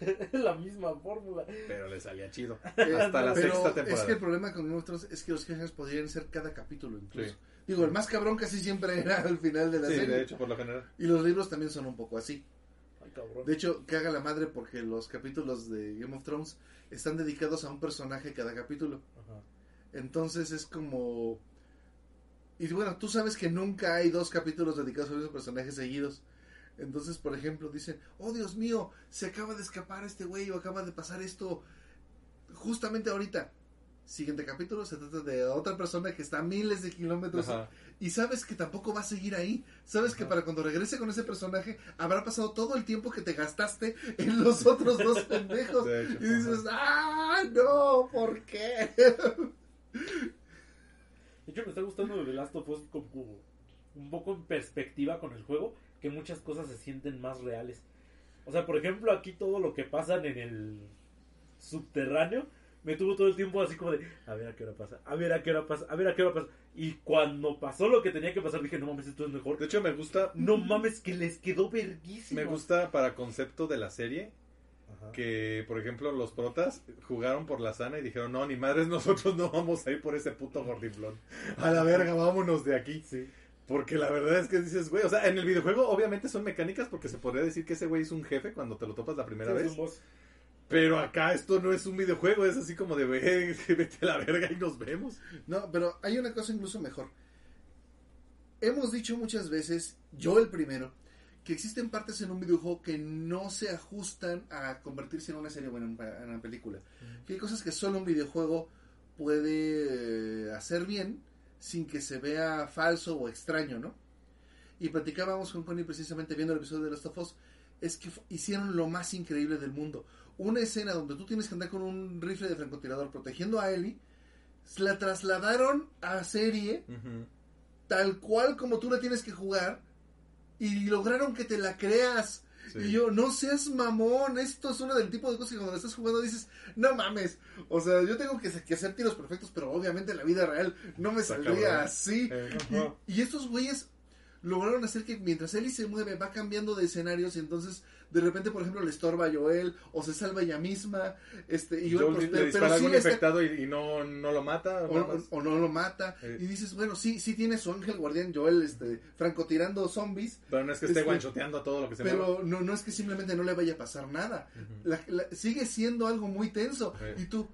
Es la misma fórmula. Pero le salía chido. Eh, Hasta la pero sexta es temporada. que el problema con Game of Thrones es que los cliffhangers podrían ser cada capítulo incluso. Sí. Digo, el más cabrón casi siempre era al final de la Sí, serie. de hecho, por lo general. Y los libros también son un poco así. Ay, cabrón. De hecho, caga la madre porque los capítulos de Game of Thrones están dedicados a un personaje cada capítulo. Ajá. Entonces es como... Y bueno, tú sabes que nunca hay dos capítulos dedicados a un personaje seguidos. Entonces, por ejemplo, dicen, oh Dios mío, se acaba de escapar este güey o acaba de pasar esto justamente ahorita. Siguiente capítulo se trata de otra persona que está a miles de kilómetros Ajá. y sabes que tampoco va a seguir ahí. Sabes que para cuando regrese con ese personaje habrá pasado todo el tiempo que te gastaste en los otros dos pendejos. Hecho, y dices, ajá. ah, no, ¿por qué? De hecho, me está gustando de The Last of Us como un poco en perspectiva con el juego, que muchas cosas se sienten más reales. O sea, por ejemplo, aquí todo lo que pasan en el subterráneo, me tuvo todo el tiempo así como de, a ver a qué hora pasa, a ver a qué hora pasa, a ver a qué hora pasa. Y cuando pasó lo que tenía que pasar, dije, no mames, esto es mejor. De hecho, me gusta. No mames, que les quedó verguísimo. Me gusta para concepto de la serie Ajá. que, por ejemplo, los protas jugaron por la sana y dijeron, no, ni madres, nosotros no vamos a ir por ese puto gordiflón. A la verga, vámonos de aquí. Sí. Porque la verdad es que dices, güey, o sea, en el videojuego obviamente son mecánicas porque se podría decir que ese güey es un jefe cuando te lo topas la primera Sí, es vez. un boss. Pero acá esto no es un videojuego, es así como de, güey, vete a la verga y nos vemos. No, pero hay una cosa incluso mejor. Hemos dicho muchas veces, yo el primero, que existen partes en un videojuego que no se ajustan a convertirse en una serie o en una, película. Que hay cosas que solo un videojuego puede eh, hacer bien sin que se vea falso o extraño, ¿no? Y platicábamos con Connie precisamente viendo el episodio de Last of Us, es que hicieron lo más increíble del mundo. Una escena donde tú tienes que andar con un rifle de francotirador protegiendo a Ellie, la trasladaron a serie tal cual como tú la tienes que jugar y lograron que te la creas. Sí. Y yo, no seas mamón, esto es uno del tipo de cosas que cuando estás jugando dices, no mames, o sea, yo tengo que, que hacer tiros perfectos, pero obviamente en la vida real no me saldría así. Eh. Y, y estos güeyes lograron hacer que mientras Ellie se mueve va cambiando de escenarios y entonces de repente por ejemplo le estorba a Joel o se salva ella misma este y Joel, Joel le pero, dispara pero a sí algún está- infectado y, y no, no lo mata. o, no lo mata Eh. y dices bueno sí sí tiene su ángel guardián Joel este francotirando zombies Pero no es que esté este, guanchoteando a todo lo que se mueva. pero no no es que simplemente no le vaya a pasar nada. La- la- sigue siendo algo muy tenso y tú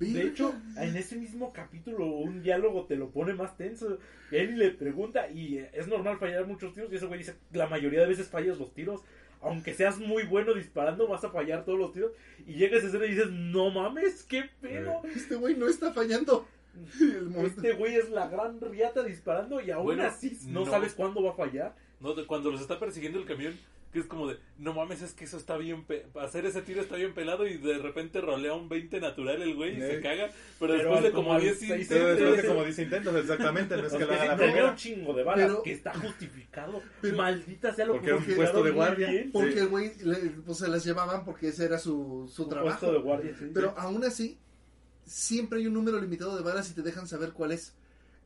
De hecho, en ese mismo capítulo, un diálogo te lo pone más tenso. Él le pregunta, y eh, es normal fallar muchos tiros, y ese güey dice, la mayoría de veces fallas los tiros. Aunque seas muy bueno disparando, vas a fallar todos los tiros. Y llegas a ese y dices, no mames, qué pedo. este güey no está fallando Este güey es la gran riata disparando y aún Bueno, así no, no. sabes cuándo va a fallar. No, de cuando los está persiguiendo el camión, que es como de, no mames, es que eso está bien, pe- hacer ese tiro está bien pelado y de repente rolea un 20 natural el güey y Eh. se caga, pero, Pero después de como como al 10 seis- Pero después de intentos, como dice intentos, exactamente, no es que Porque la sí tenía primera. un chingo de balas, Pero- que está justificado. Pero- Maldita sea lo Porque era un justificaron puesto de guardia. bien. porque Sí. el güey pues se las llevaban porque ese era su, su Un trabajo puesto de guardia, sí. Pero aún así, siempre hay un número limitado de balas y te dejan saber cuál es.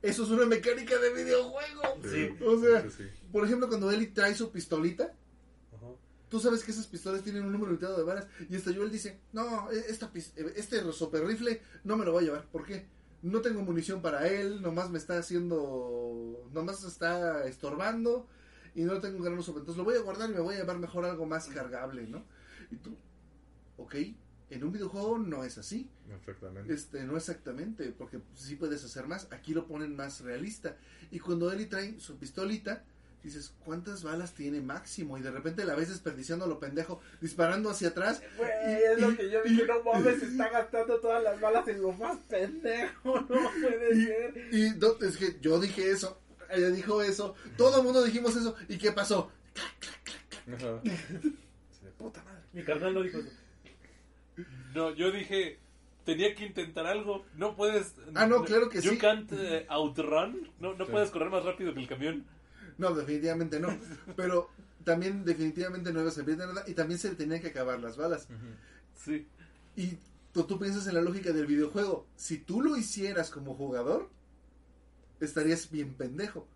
Eso es una mecánica de videojuego. Sí. O sea, Sí, sí. por ejemplo, cuando Ellie trae su pistolita. Tú sabes que esas pistolas tienen un número limitado de balas. Y hasta Joel dice, no, e- esta, pis- este super rifle no me lo voy a llevar. ¿Por qué? No tengo munición para él, nomás me está haciendo, nomás está estorbando y no tengo gran uso. Entonces lo voy a guardar y me voy a llevar mejor algo más cargable, ¿no? Y tú, ok, en un videojuego no es así. Exactamente. Este, no exactamente, porque sí puedes hacer más. Aquí lo ponen más realista. Y cuando Ellie trae su pistolita, dices, ¿cuántas balas tiene máximo? Y de repente la ves desperdiciando a lo pendejo, disparando hacia atrás. Güey, Y- es lo y- que yo y- dije, no mames, se está gastando todas las balas en lo más pendejo, no puede ser. Y es que yo dije eso, ella dijo eso, todo el mundo dijimos eso. ¿Y qué pasó? Ajá. Sí, de puta madre. Mi carnal no dijo eso. No, yo dije, tenía que intentar algo. No puedes. Ah, no, claro que you sí. can't eh, outrun. No, no Sí. puedes correr más rápido que el camión. No, definitivamente no. Pero también definitivamente no iba a servir de nada. Y también se le tenían que acabar las balas. Sí. Y tú, tú piensas en la lógica del videojuego. Si tú lo hicieras como jugador, estarías bien pendejo.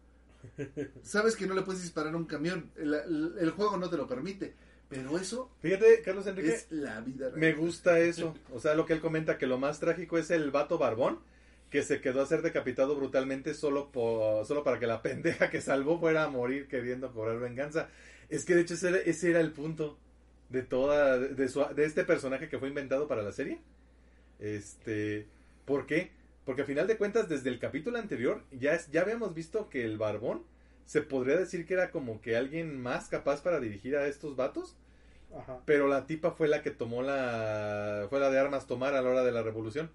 Sabes que no le puedes disparar a un camión. El, el- el juego no te lo permite. Pero eso Fíjate, Carlos Enrique, es la vida real. me gusta eso. O sea, lo que él comenta, que lo más trágico es el vato barbón que se quedó a ser decapitado brutalmente solo, por, solo para que la pendeja que salvó fuera a morir queriendo cobrar venganza. Es que de hecho ese era, ese era el punto de toda, de, su- de este personaje que fue inventado para la serie. Este, ¿por qué? Porque a final de cuentas, desde el capítulo anterior, ya, es, ya habíamos visto que el barbón se podría decir que era como que alguien más capaz para dirigir a estos vatos. Ajá. Pero la tipa fue la que tomó la. fue la de armas tomar a la hora de la revolución.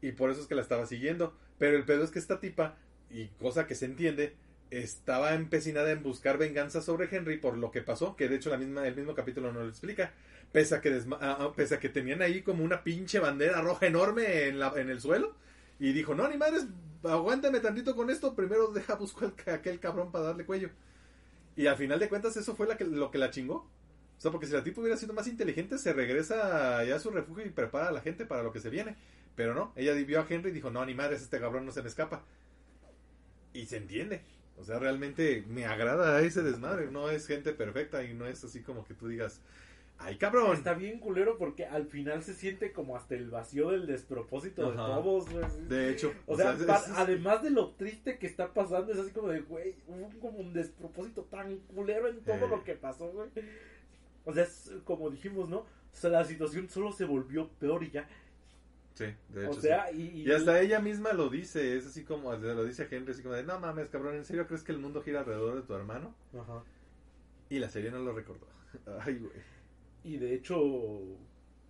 Y por eso es que la estaba siguiendo. Pero el pedo es que esta tipa, y cosa que se entiende, estaba empecinada en buscar venganza sobre Henry por lo que pasó. Que de hecho la misma, el mismo capítulo no lo explica. Pese a que, ah, ah, pese a que tenían ahí como una pinche bandera roja enorme en, la, en el suelo. Y dijo: No, ni madres, aguántame tantito con esto. Primero deja busco ca- aquel cabrón para darle cuello. Y al final de cuentas, eso fue la que- lo que la chingó. O sea, porque si la tipa hubiera sido más inteligente, se regresa ya a su refugio y prepara a la gente para lo que se viene. Pero no, ella vio a Henry y dijo, no, ni madres, este cabrón no se me escapa. Y se entiende. O sea, realmente me agrada ese desmadre. No es gente perfecta y no es así como que tú digas, ay cabrón. Está bien culero porque al final se siente como hasta el vacío del despropósito de todos, güey. De hecho, O sea, es- pa- es- además de lo triste que está pasando, es así como de, güey, hubo como un despropósito tan culero en todo Eh. lo que pasó, güey. O sea, es como dijimos, ¿no? O sea, la situación solo se volvió peor y ya. Sí, de hecho. O sí. sea, y, y- Y hasta ella misma lo dice, es así como, lo dice a Henry, así como de, no mames, cabrón, ¿en serio crees que el mundo gira alrededor de tu hermano? Ajá. Y la serie no lo recordó. Ay, güey. Y de hecho,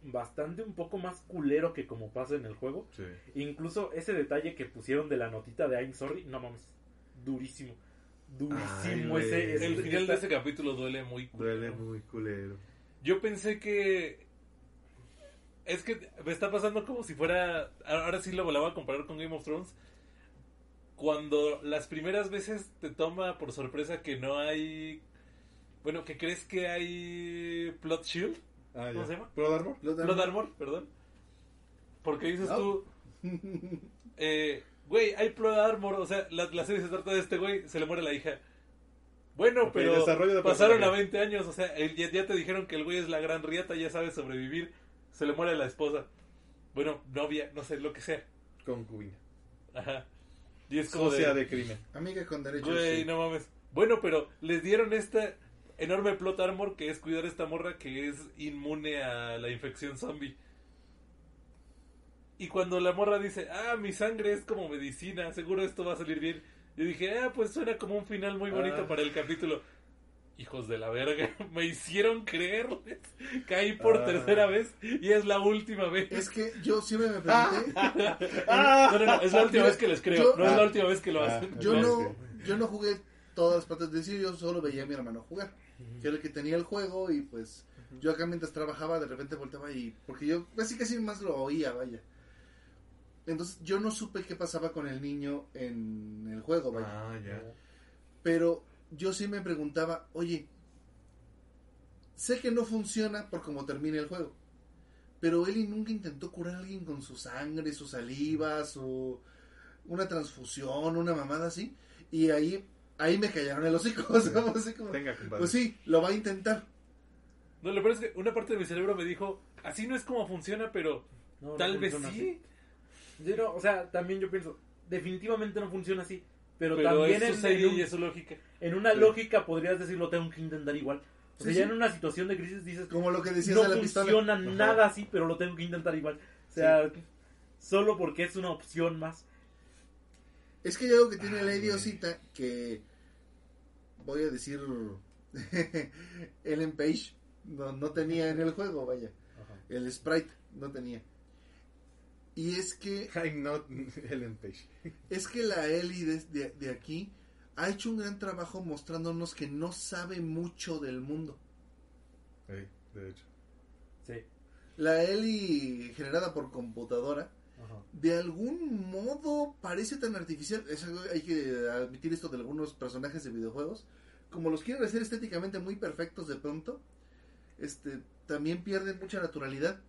bastante un poco más culero que como pasa en el juego. Sí. Incluso ese detalle que pusieron de la notita de I'm sorry, no mames, durísimo. Durísimo ese, ese- El final de ese capítulo duele muy Duele culero. muy culero. Yo pensé que. Es que me está pasando como si fuera. Ahora sí lo volaba a comparar con Game of Thrones. Cuando las primeras veces te toma por sorpresa que no hay. Bueno, que crees que hay Plot Shield. Ah, ¿Cómo ya. se llama? ¿Blood Armor? Blood Armor, perdón. Porque dices No. tú. Eh, güey, hay Blood Armor. O sea, la, la serie se trata de este güey. Se le muere la hija. Bueno, pero desarrollo de pasaron a personaje. 20 años. O sea, el- ya, ya te dijeron que el güey es la gran riata. Ya sabe sobrevivir. Se le muere la esposa. Bueno, novia, no sé, lo que sea. Concubina. Ajá. Y es como Socia de, de crimen. Amiga con derechos. Güey, sí. no mames. Bueno, pero les dieron esta enorme plot armor que es cuidar a esta morra que es inmune a la infección zombie. Y cuando la morra dice, ah, mi sangre es como medicina, seguro esto va a salir bien. Yo dije, ah, pues suena como un final muy bonito Ah. para el capítulo. Hijos de la verga, me hicieron creerles. Caí por Ah. tercera vez y es la última vez. Es que yo siempre me pregunté. No, no, no, es la última Yo- vez que les creo, yo- no es la ah. última vez que lo Ah. hacen. Yo no, yo no jugué todas las partes de decir, yo solo veía a mi hermano jugar. Que era el que tenía el juego y pues yo acá mientras trabajaba de repente volteaba y... Porque yo casi casi más lo oía, vaya. Entonces yo no supe qué pasaba con el niño en el juego, vaya. Ah, ya. Pero yo sí me preguntaba, oye, sé que no funciona por cómo termina el juego. Pero Eli nunca intentó curar a alguien con su sangre, su saliva, su una transfusión, una mamada así. Y ahí, ahí me callaron el hocico. o sea, así como, Tenga, compadre. pues sí, lo va a intentar. No, lo peor es que una parte de mi cerebro me dijo, así no es como funciona, pero No, no tal vez sí. así. Sí, no, o sea, también yo pienso, definitivamente no funciona así. Pero, Pero también es su en, en un- y es su lógica. en una Sí. lógica podrías decirlo, tengo que intentar igual. O sea, Sí, ya sí. en una situación de crisis dices, Como lo que decías no de la pistola. funciona Ajá. nada así, pero lo tengo que intentar igual. O sea, solo porque es una opción más. Es que hay algo que tiene Ay, la idiosita que voy a decir Ellen Page no, no tenía en el juego, vaya. El sprite no tenía. Y es que I'm not Ellen Page. es que la Ellie de, de- de aquí ha hecho un gran trabajo mostrándonos que no sabe mucho del mundo. Sí, de hecho. Sí. La Ellie generada por computadora Ajá. de algún modo parece tan artificial. Es algo- hay que admitir esto de algunos personajes de videojuegos. Como los quieren hacer estéticamente muy perfectos de pronto, este, también pierden mucha naturalidad.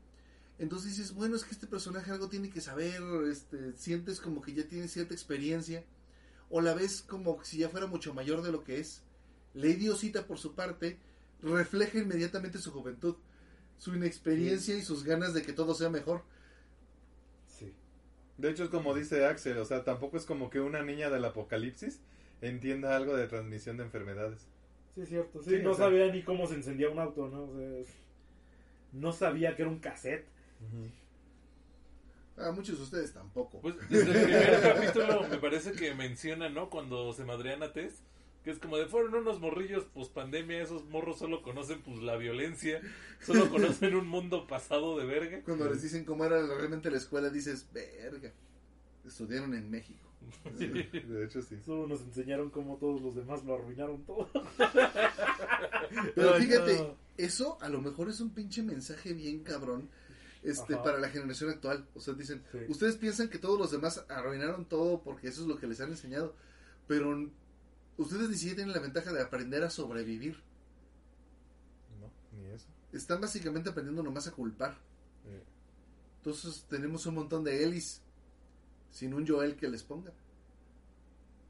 Entonces dices, bueno, es que este personaje algo tiene que saber, este, sientes como que ya tiene cierta experiencia, o la ves como si ya fuera mucho mayor de lo que es. Lady Osita, por su parte, refleja inmediatamente su juventud, su inexperiencia y sus ganas de que todo sea mejor. Sí. De hecho, es como dice Axel, o sea, tampoco es como que una niña del apocalipsis entienda algo de transmisión de enfermedades. Sí, es cierto. Sí, Sí, no o sea- sabía ni cómo se encendía un auto, ¿no? O sea, no sabía que era un cassette. A muchos de ustedes tampoco. Pues desde el primer capítulo me parece que menciona, ¿no? Cuando se madrean a Tess, que es como de fueron unos morrillos pues pandemia, esos morros solo conocen pues la violencia, solo conocen un mundo pasado de verga. Cuando les dicen cómo era realmente la escuela, dices, verga, estudiaron en México. De hecho, sí. Solo nos enseñaron cómo todos los demás lo arruinaron todo. Pero fíjate, eso a lo mejor es un pinche mensaje bien cabrón este Ajá. para la generación actual. O sea, dicen, Sí. ustedes piensan que todos los demás arruinaron todo porque eso es lo que les han enseñado, pero ustedes ni siquiera tienen la ventaja de aprender a sobrevivir. No, ni eso. Están básicamente aprendiendo nomás a culpar. Entonces tenemos un montón de Ellis sin un Joel que les ponga.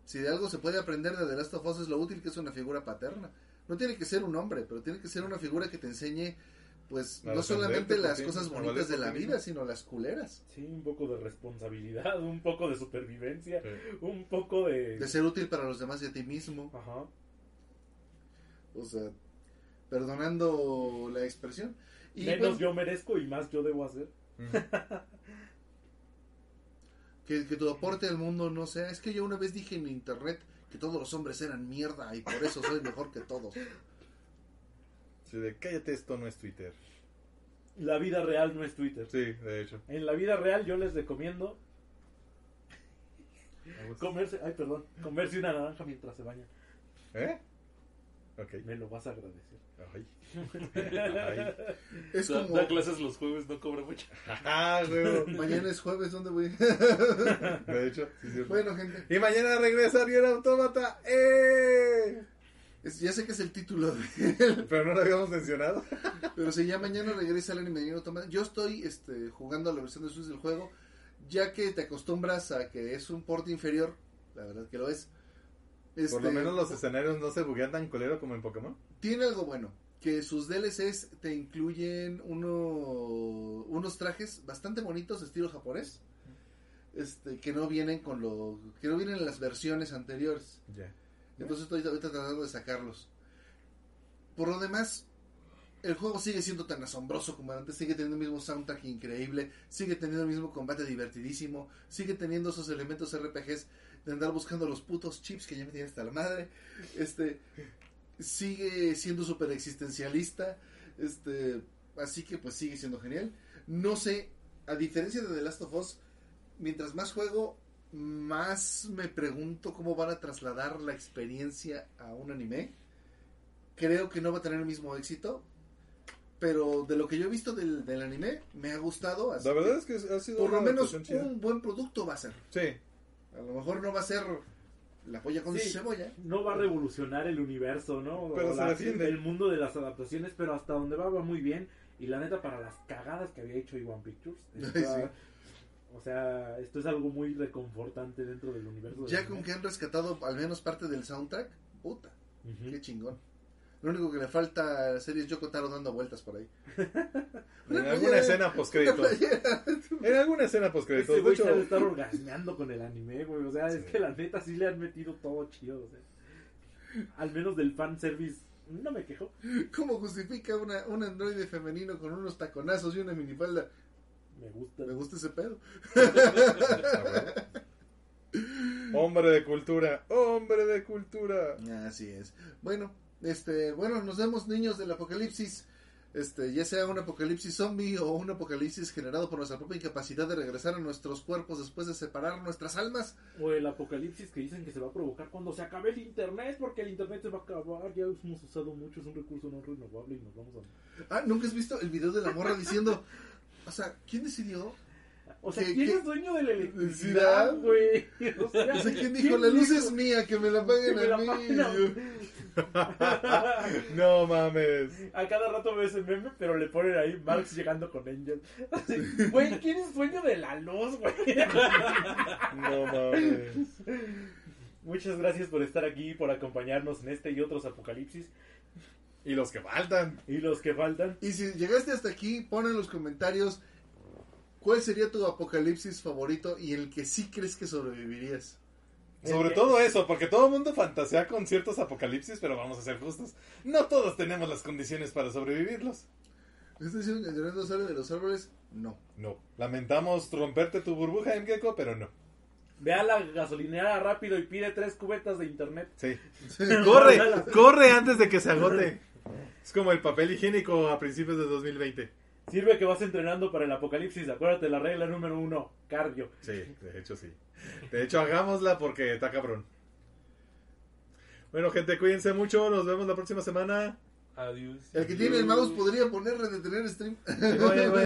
Si de algo se puede aprender de The Last of Us es lo útil que es una figura paterna. No tiene que ser un hombre, pero tiene que ser una figura que te enseñe, pues, no solamente las cosas bonitas de la vida, sino las culeras. Sí, un poco de responsabilidad, un poco de supervivencia, Sí. un poco de... De ser útil para los demás y a ti mismo. Ajá. O sea, perdonando la expresión. Y Menos pues, yo merezco y más yo debo hacer. que, que tu aporte al mundo no sea. Es que yo una vez dije en internet que todos los hombres eran mierda y por eso soy mejor que todos. Sí, de cállate, esto no es Twitter. La vida real no es Twitter. Sí, de hecho. En la vida real yo les recomiendo comerse, ay perdón, comerse una naranja mientras se baña. ¿Eh? Ok. Me lo vas a agradecer. Ay. Ay. Es Da, como. da clases los jueves, no cobra mucho. Ah. Mañana es jueves, ¿dónde voy? De hecho, sí, sí. bueno, gente. Y mañana regresa Nier Automata. ¡Eh! Es- ya sé que es el título de Pero no lo habíamos mencionado. Pero si ya mañana regresa el anime yo estoy este, jugando a la versión de Switch del juego, ya que te acostumbras a que es un porte inferior, la verdad que lo es. Por lo Este, menos los escenarios no se buguean tan colero como en Pokémon. Tiene algo bueno, que sus DLCs te incluyen uno, unos trajes bastante bonitos, estilo japonés, este, que no vienen con lo, que no vienen en las versiones anteriores. Ya. Entonces estoy ahorita tratando de sacarlos. Por lo demás, el juego sigue siendo tan asombroso como antes, sigue teniendo el mismo soundtrack increíble, sigue teniendo el mismo combate divertidísimo, sigue teniendo esos elementos RPGs de andar buscando los putos chips que ya me tienen hasta la madre. Este sigue siendo súper existencialista, este, así que pues sigue siendo genial. No sé, a diferencia de The Last of Us, mientras más juego, más me pregunto cómo van a trasladar la experiencia a un anime. Creo que no va a tener el mismo éxito, pero de lo que yo he visto del, del anime, me ha gustado. así La verdad que es que ha sido por lo menos chida. un buen producto va a ser. Sí. A lo mejor no va a ser la polla con Sí. cebolla. No va a revolucionar el universo, ¿no? Pero O se la- defiende. el mundo de las adaptaciones, pero hasta donde va va muy bien. Y la neta, para las cagadas que había hecho Iwan Pictures, está- Sí. O sea, esto es algo muy reconfortante dentro del universo. Ya anime. con que han rescatado al menos parte del soundtrack, puta, Ujú. qué chingón. Lo único que le falta a serie es Yoko Taro dando vueltas por ahí. En Una alguna playera- escena una postcrédito. En alguna escena postcrédito. Ese De güey de estar orgasmeando con el anime, güey. O sea, Sí. es que la neta sí le han metido todo chido. O sea, al menos del fanservice, no me quejo. ¿Cómo justifica una, un androide femenino con unos taconazos y una minifalda? Me gusta. Me gusta ese pedo. hombre de cultura. Hombre de cultura. Así es. Bueno, este, bueno, nos vemos niños del apocalipsis. Este, ya sea un apocalipsis zombie o un apocalipsis generado por nuestra propia incapacidad de regresar a nuestros cuerpos después de separar nuestras almas. O el apocalipsis que dicen que se va a provocar cuando se acabe el internet, porque el internet se va a acabar. Ya hemos usado mucho, es un recurso no renovable y nos vamos a. Ah, ¿nunca has visto el video de la morra diciendo, o sea, ¿quién decidió? O sea, ¿Qué- ¿quién es dueño de la Electricidad? güey? O sea, O sea, ¿quién dijo, la luz es mía, que me la paguen a mí? No mames. A cada rato veo ese meme, pero le ponen ahí Marx llegando con Angel. Güey, ¿quién es dueño de la luz, güey? No mames. Muchas gracias por estar aquí, por acompañarnos en este y otros apocalipsis. Y los que faltan. Y los que faltan. Y si llegaste hasta aquí, pon en los comentarios cuál sería tu apocalipsis favorito y el que sí crees que sobrevivirías. Sobre todo eso, porque todo el mundo fantasea con ciertos apocalipsis, pero vamos a ser justos. No todos tenemos las condiciones para sobrevivirlos. ¿Estás diciendo que no sale de los árboles? No. No. Lamentamos romperte tu burbuja en gecko, pero no. Ve a la gasolinera rápido y pide tres cubetas de internet. Sí. Corre, corre antes de que se agote. Es como el papel higiénico a principios de 2020. Sirve que vas entrenando para el apocalipsis. Acuérdate la regla número uno: cardio. Sí, de hecho sí. De hecho, hagámosla porque está cabrón. Bueno, gente, cuídense mucho. Nos vemos la próxima semana. Adiós. El que tiene el mouse podría ponerle detener stream. Voy, voy.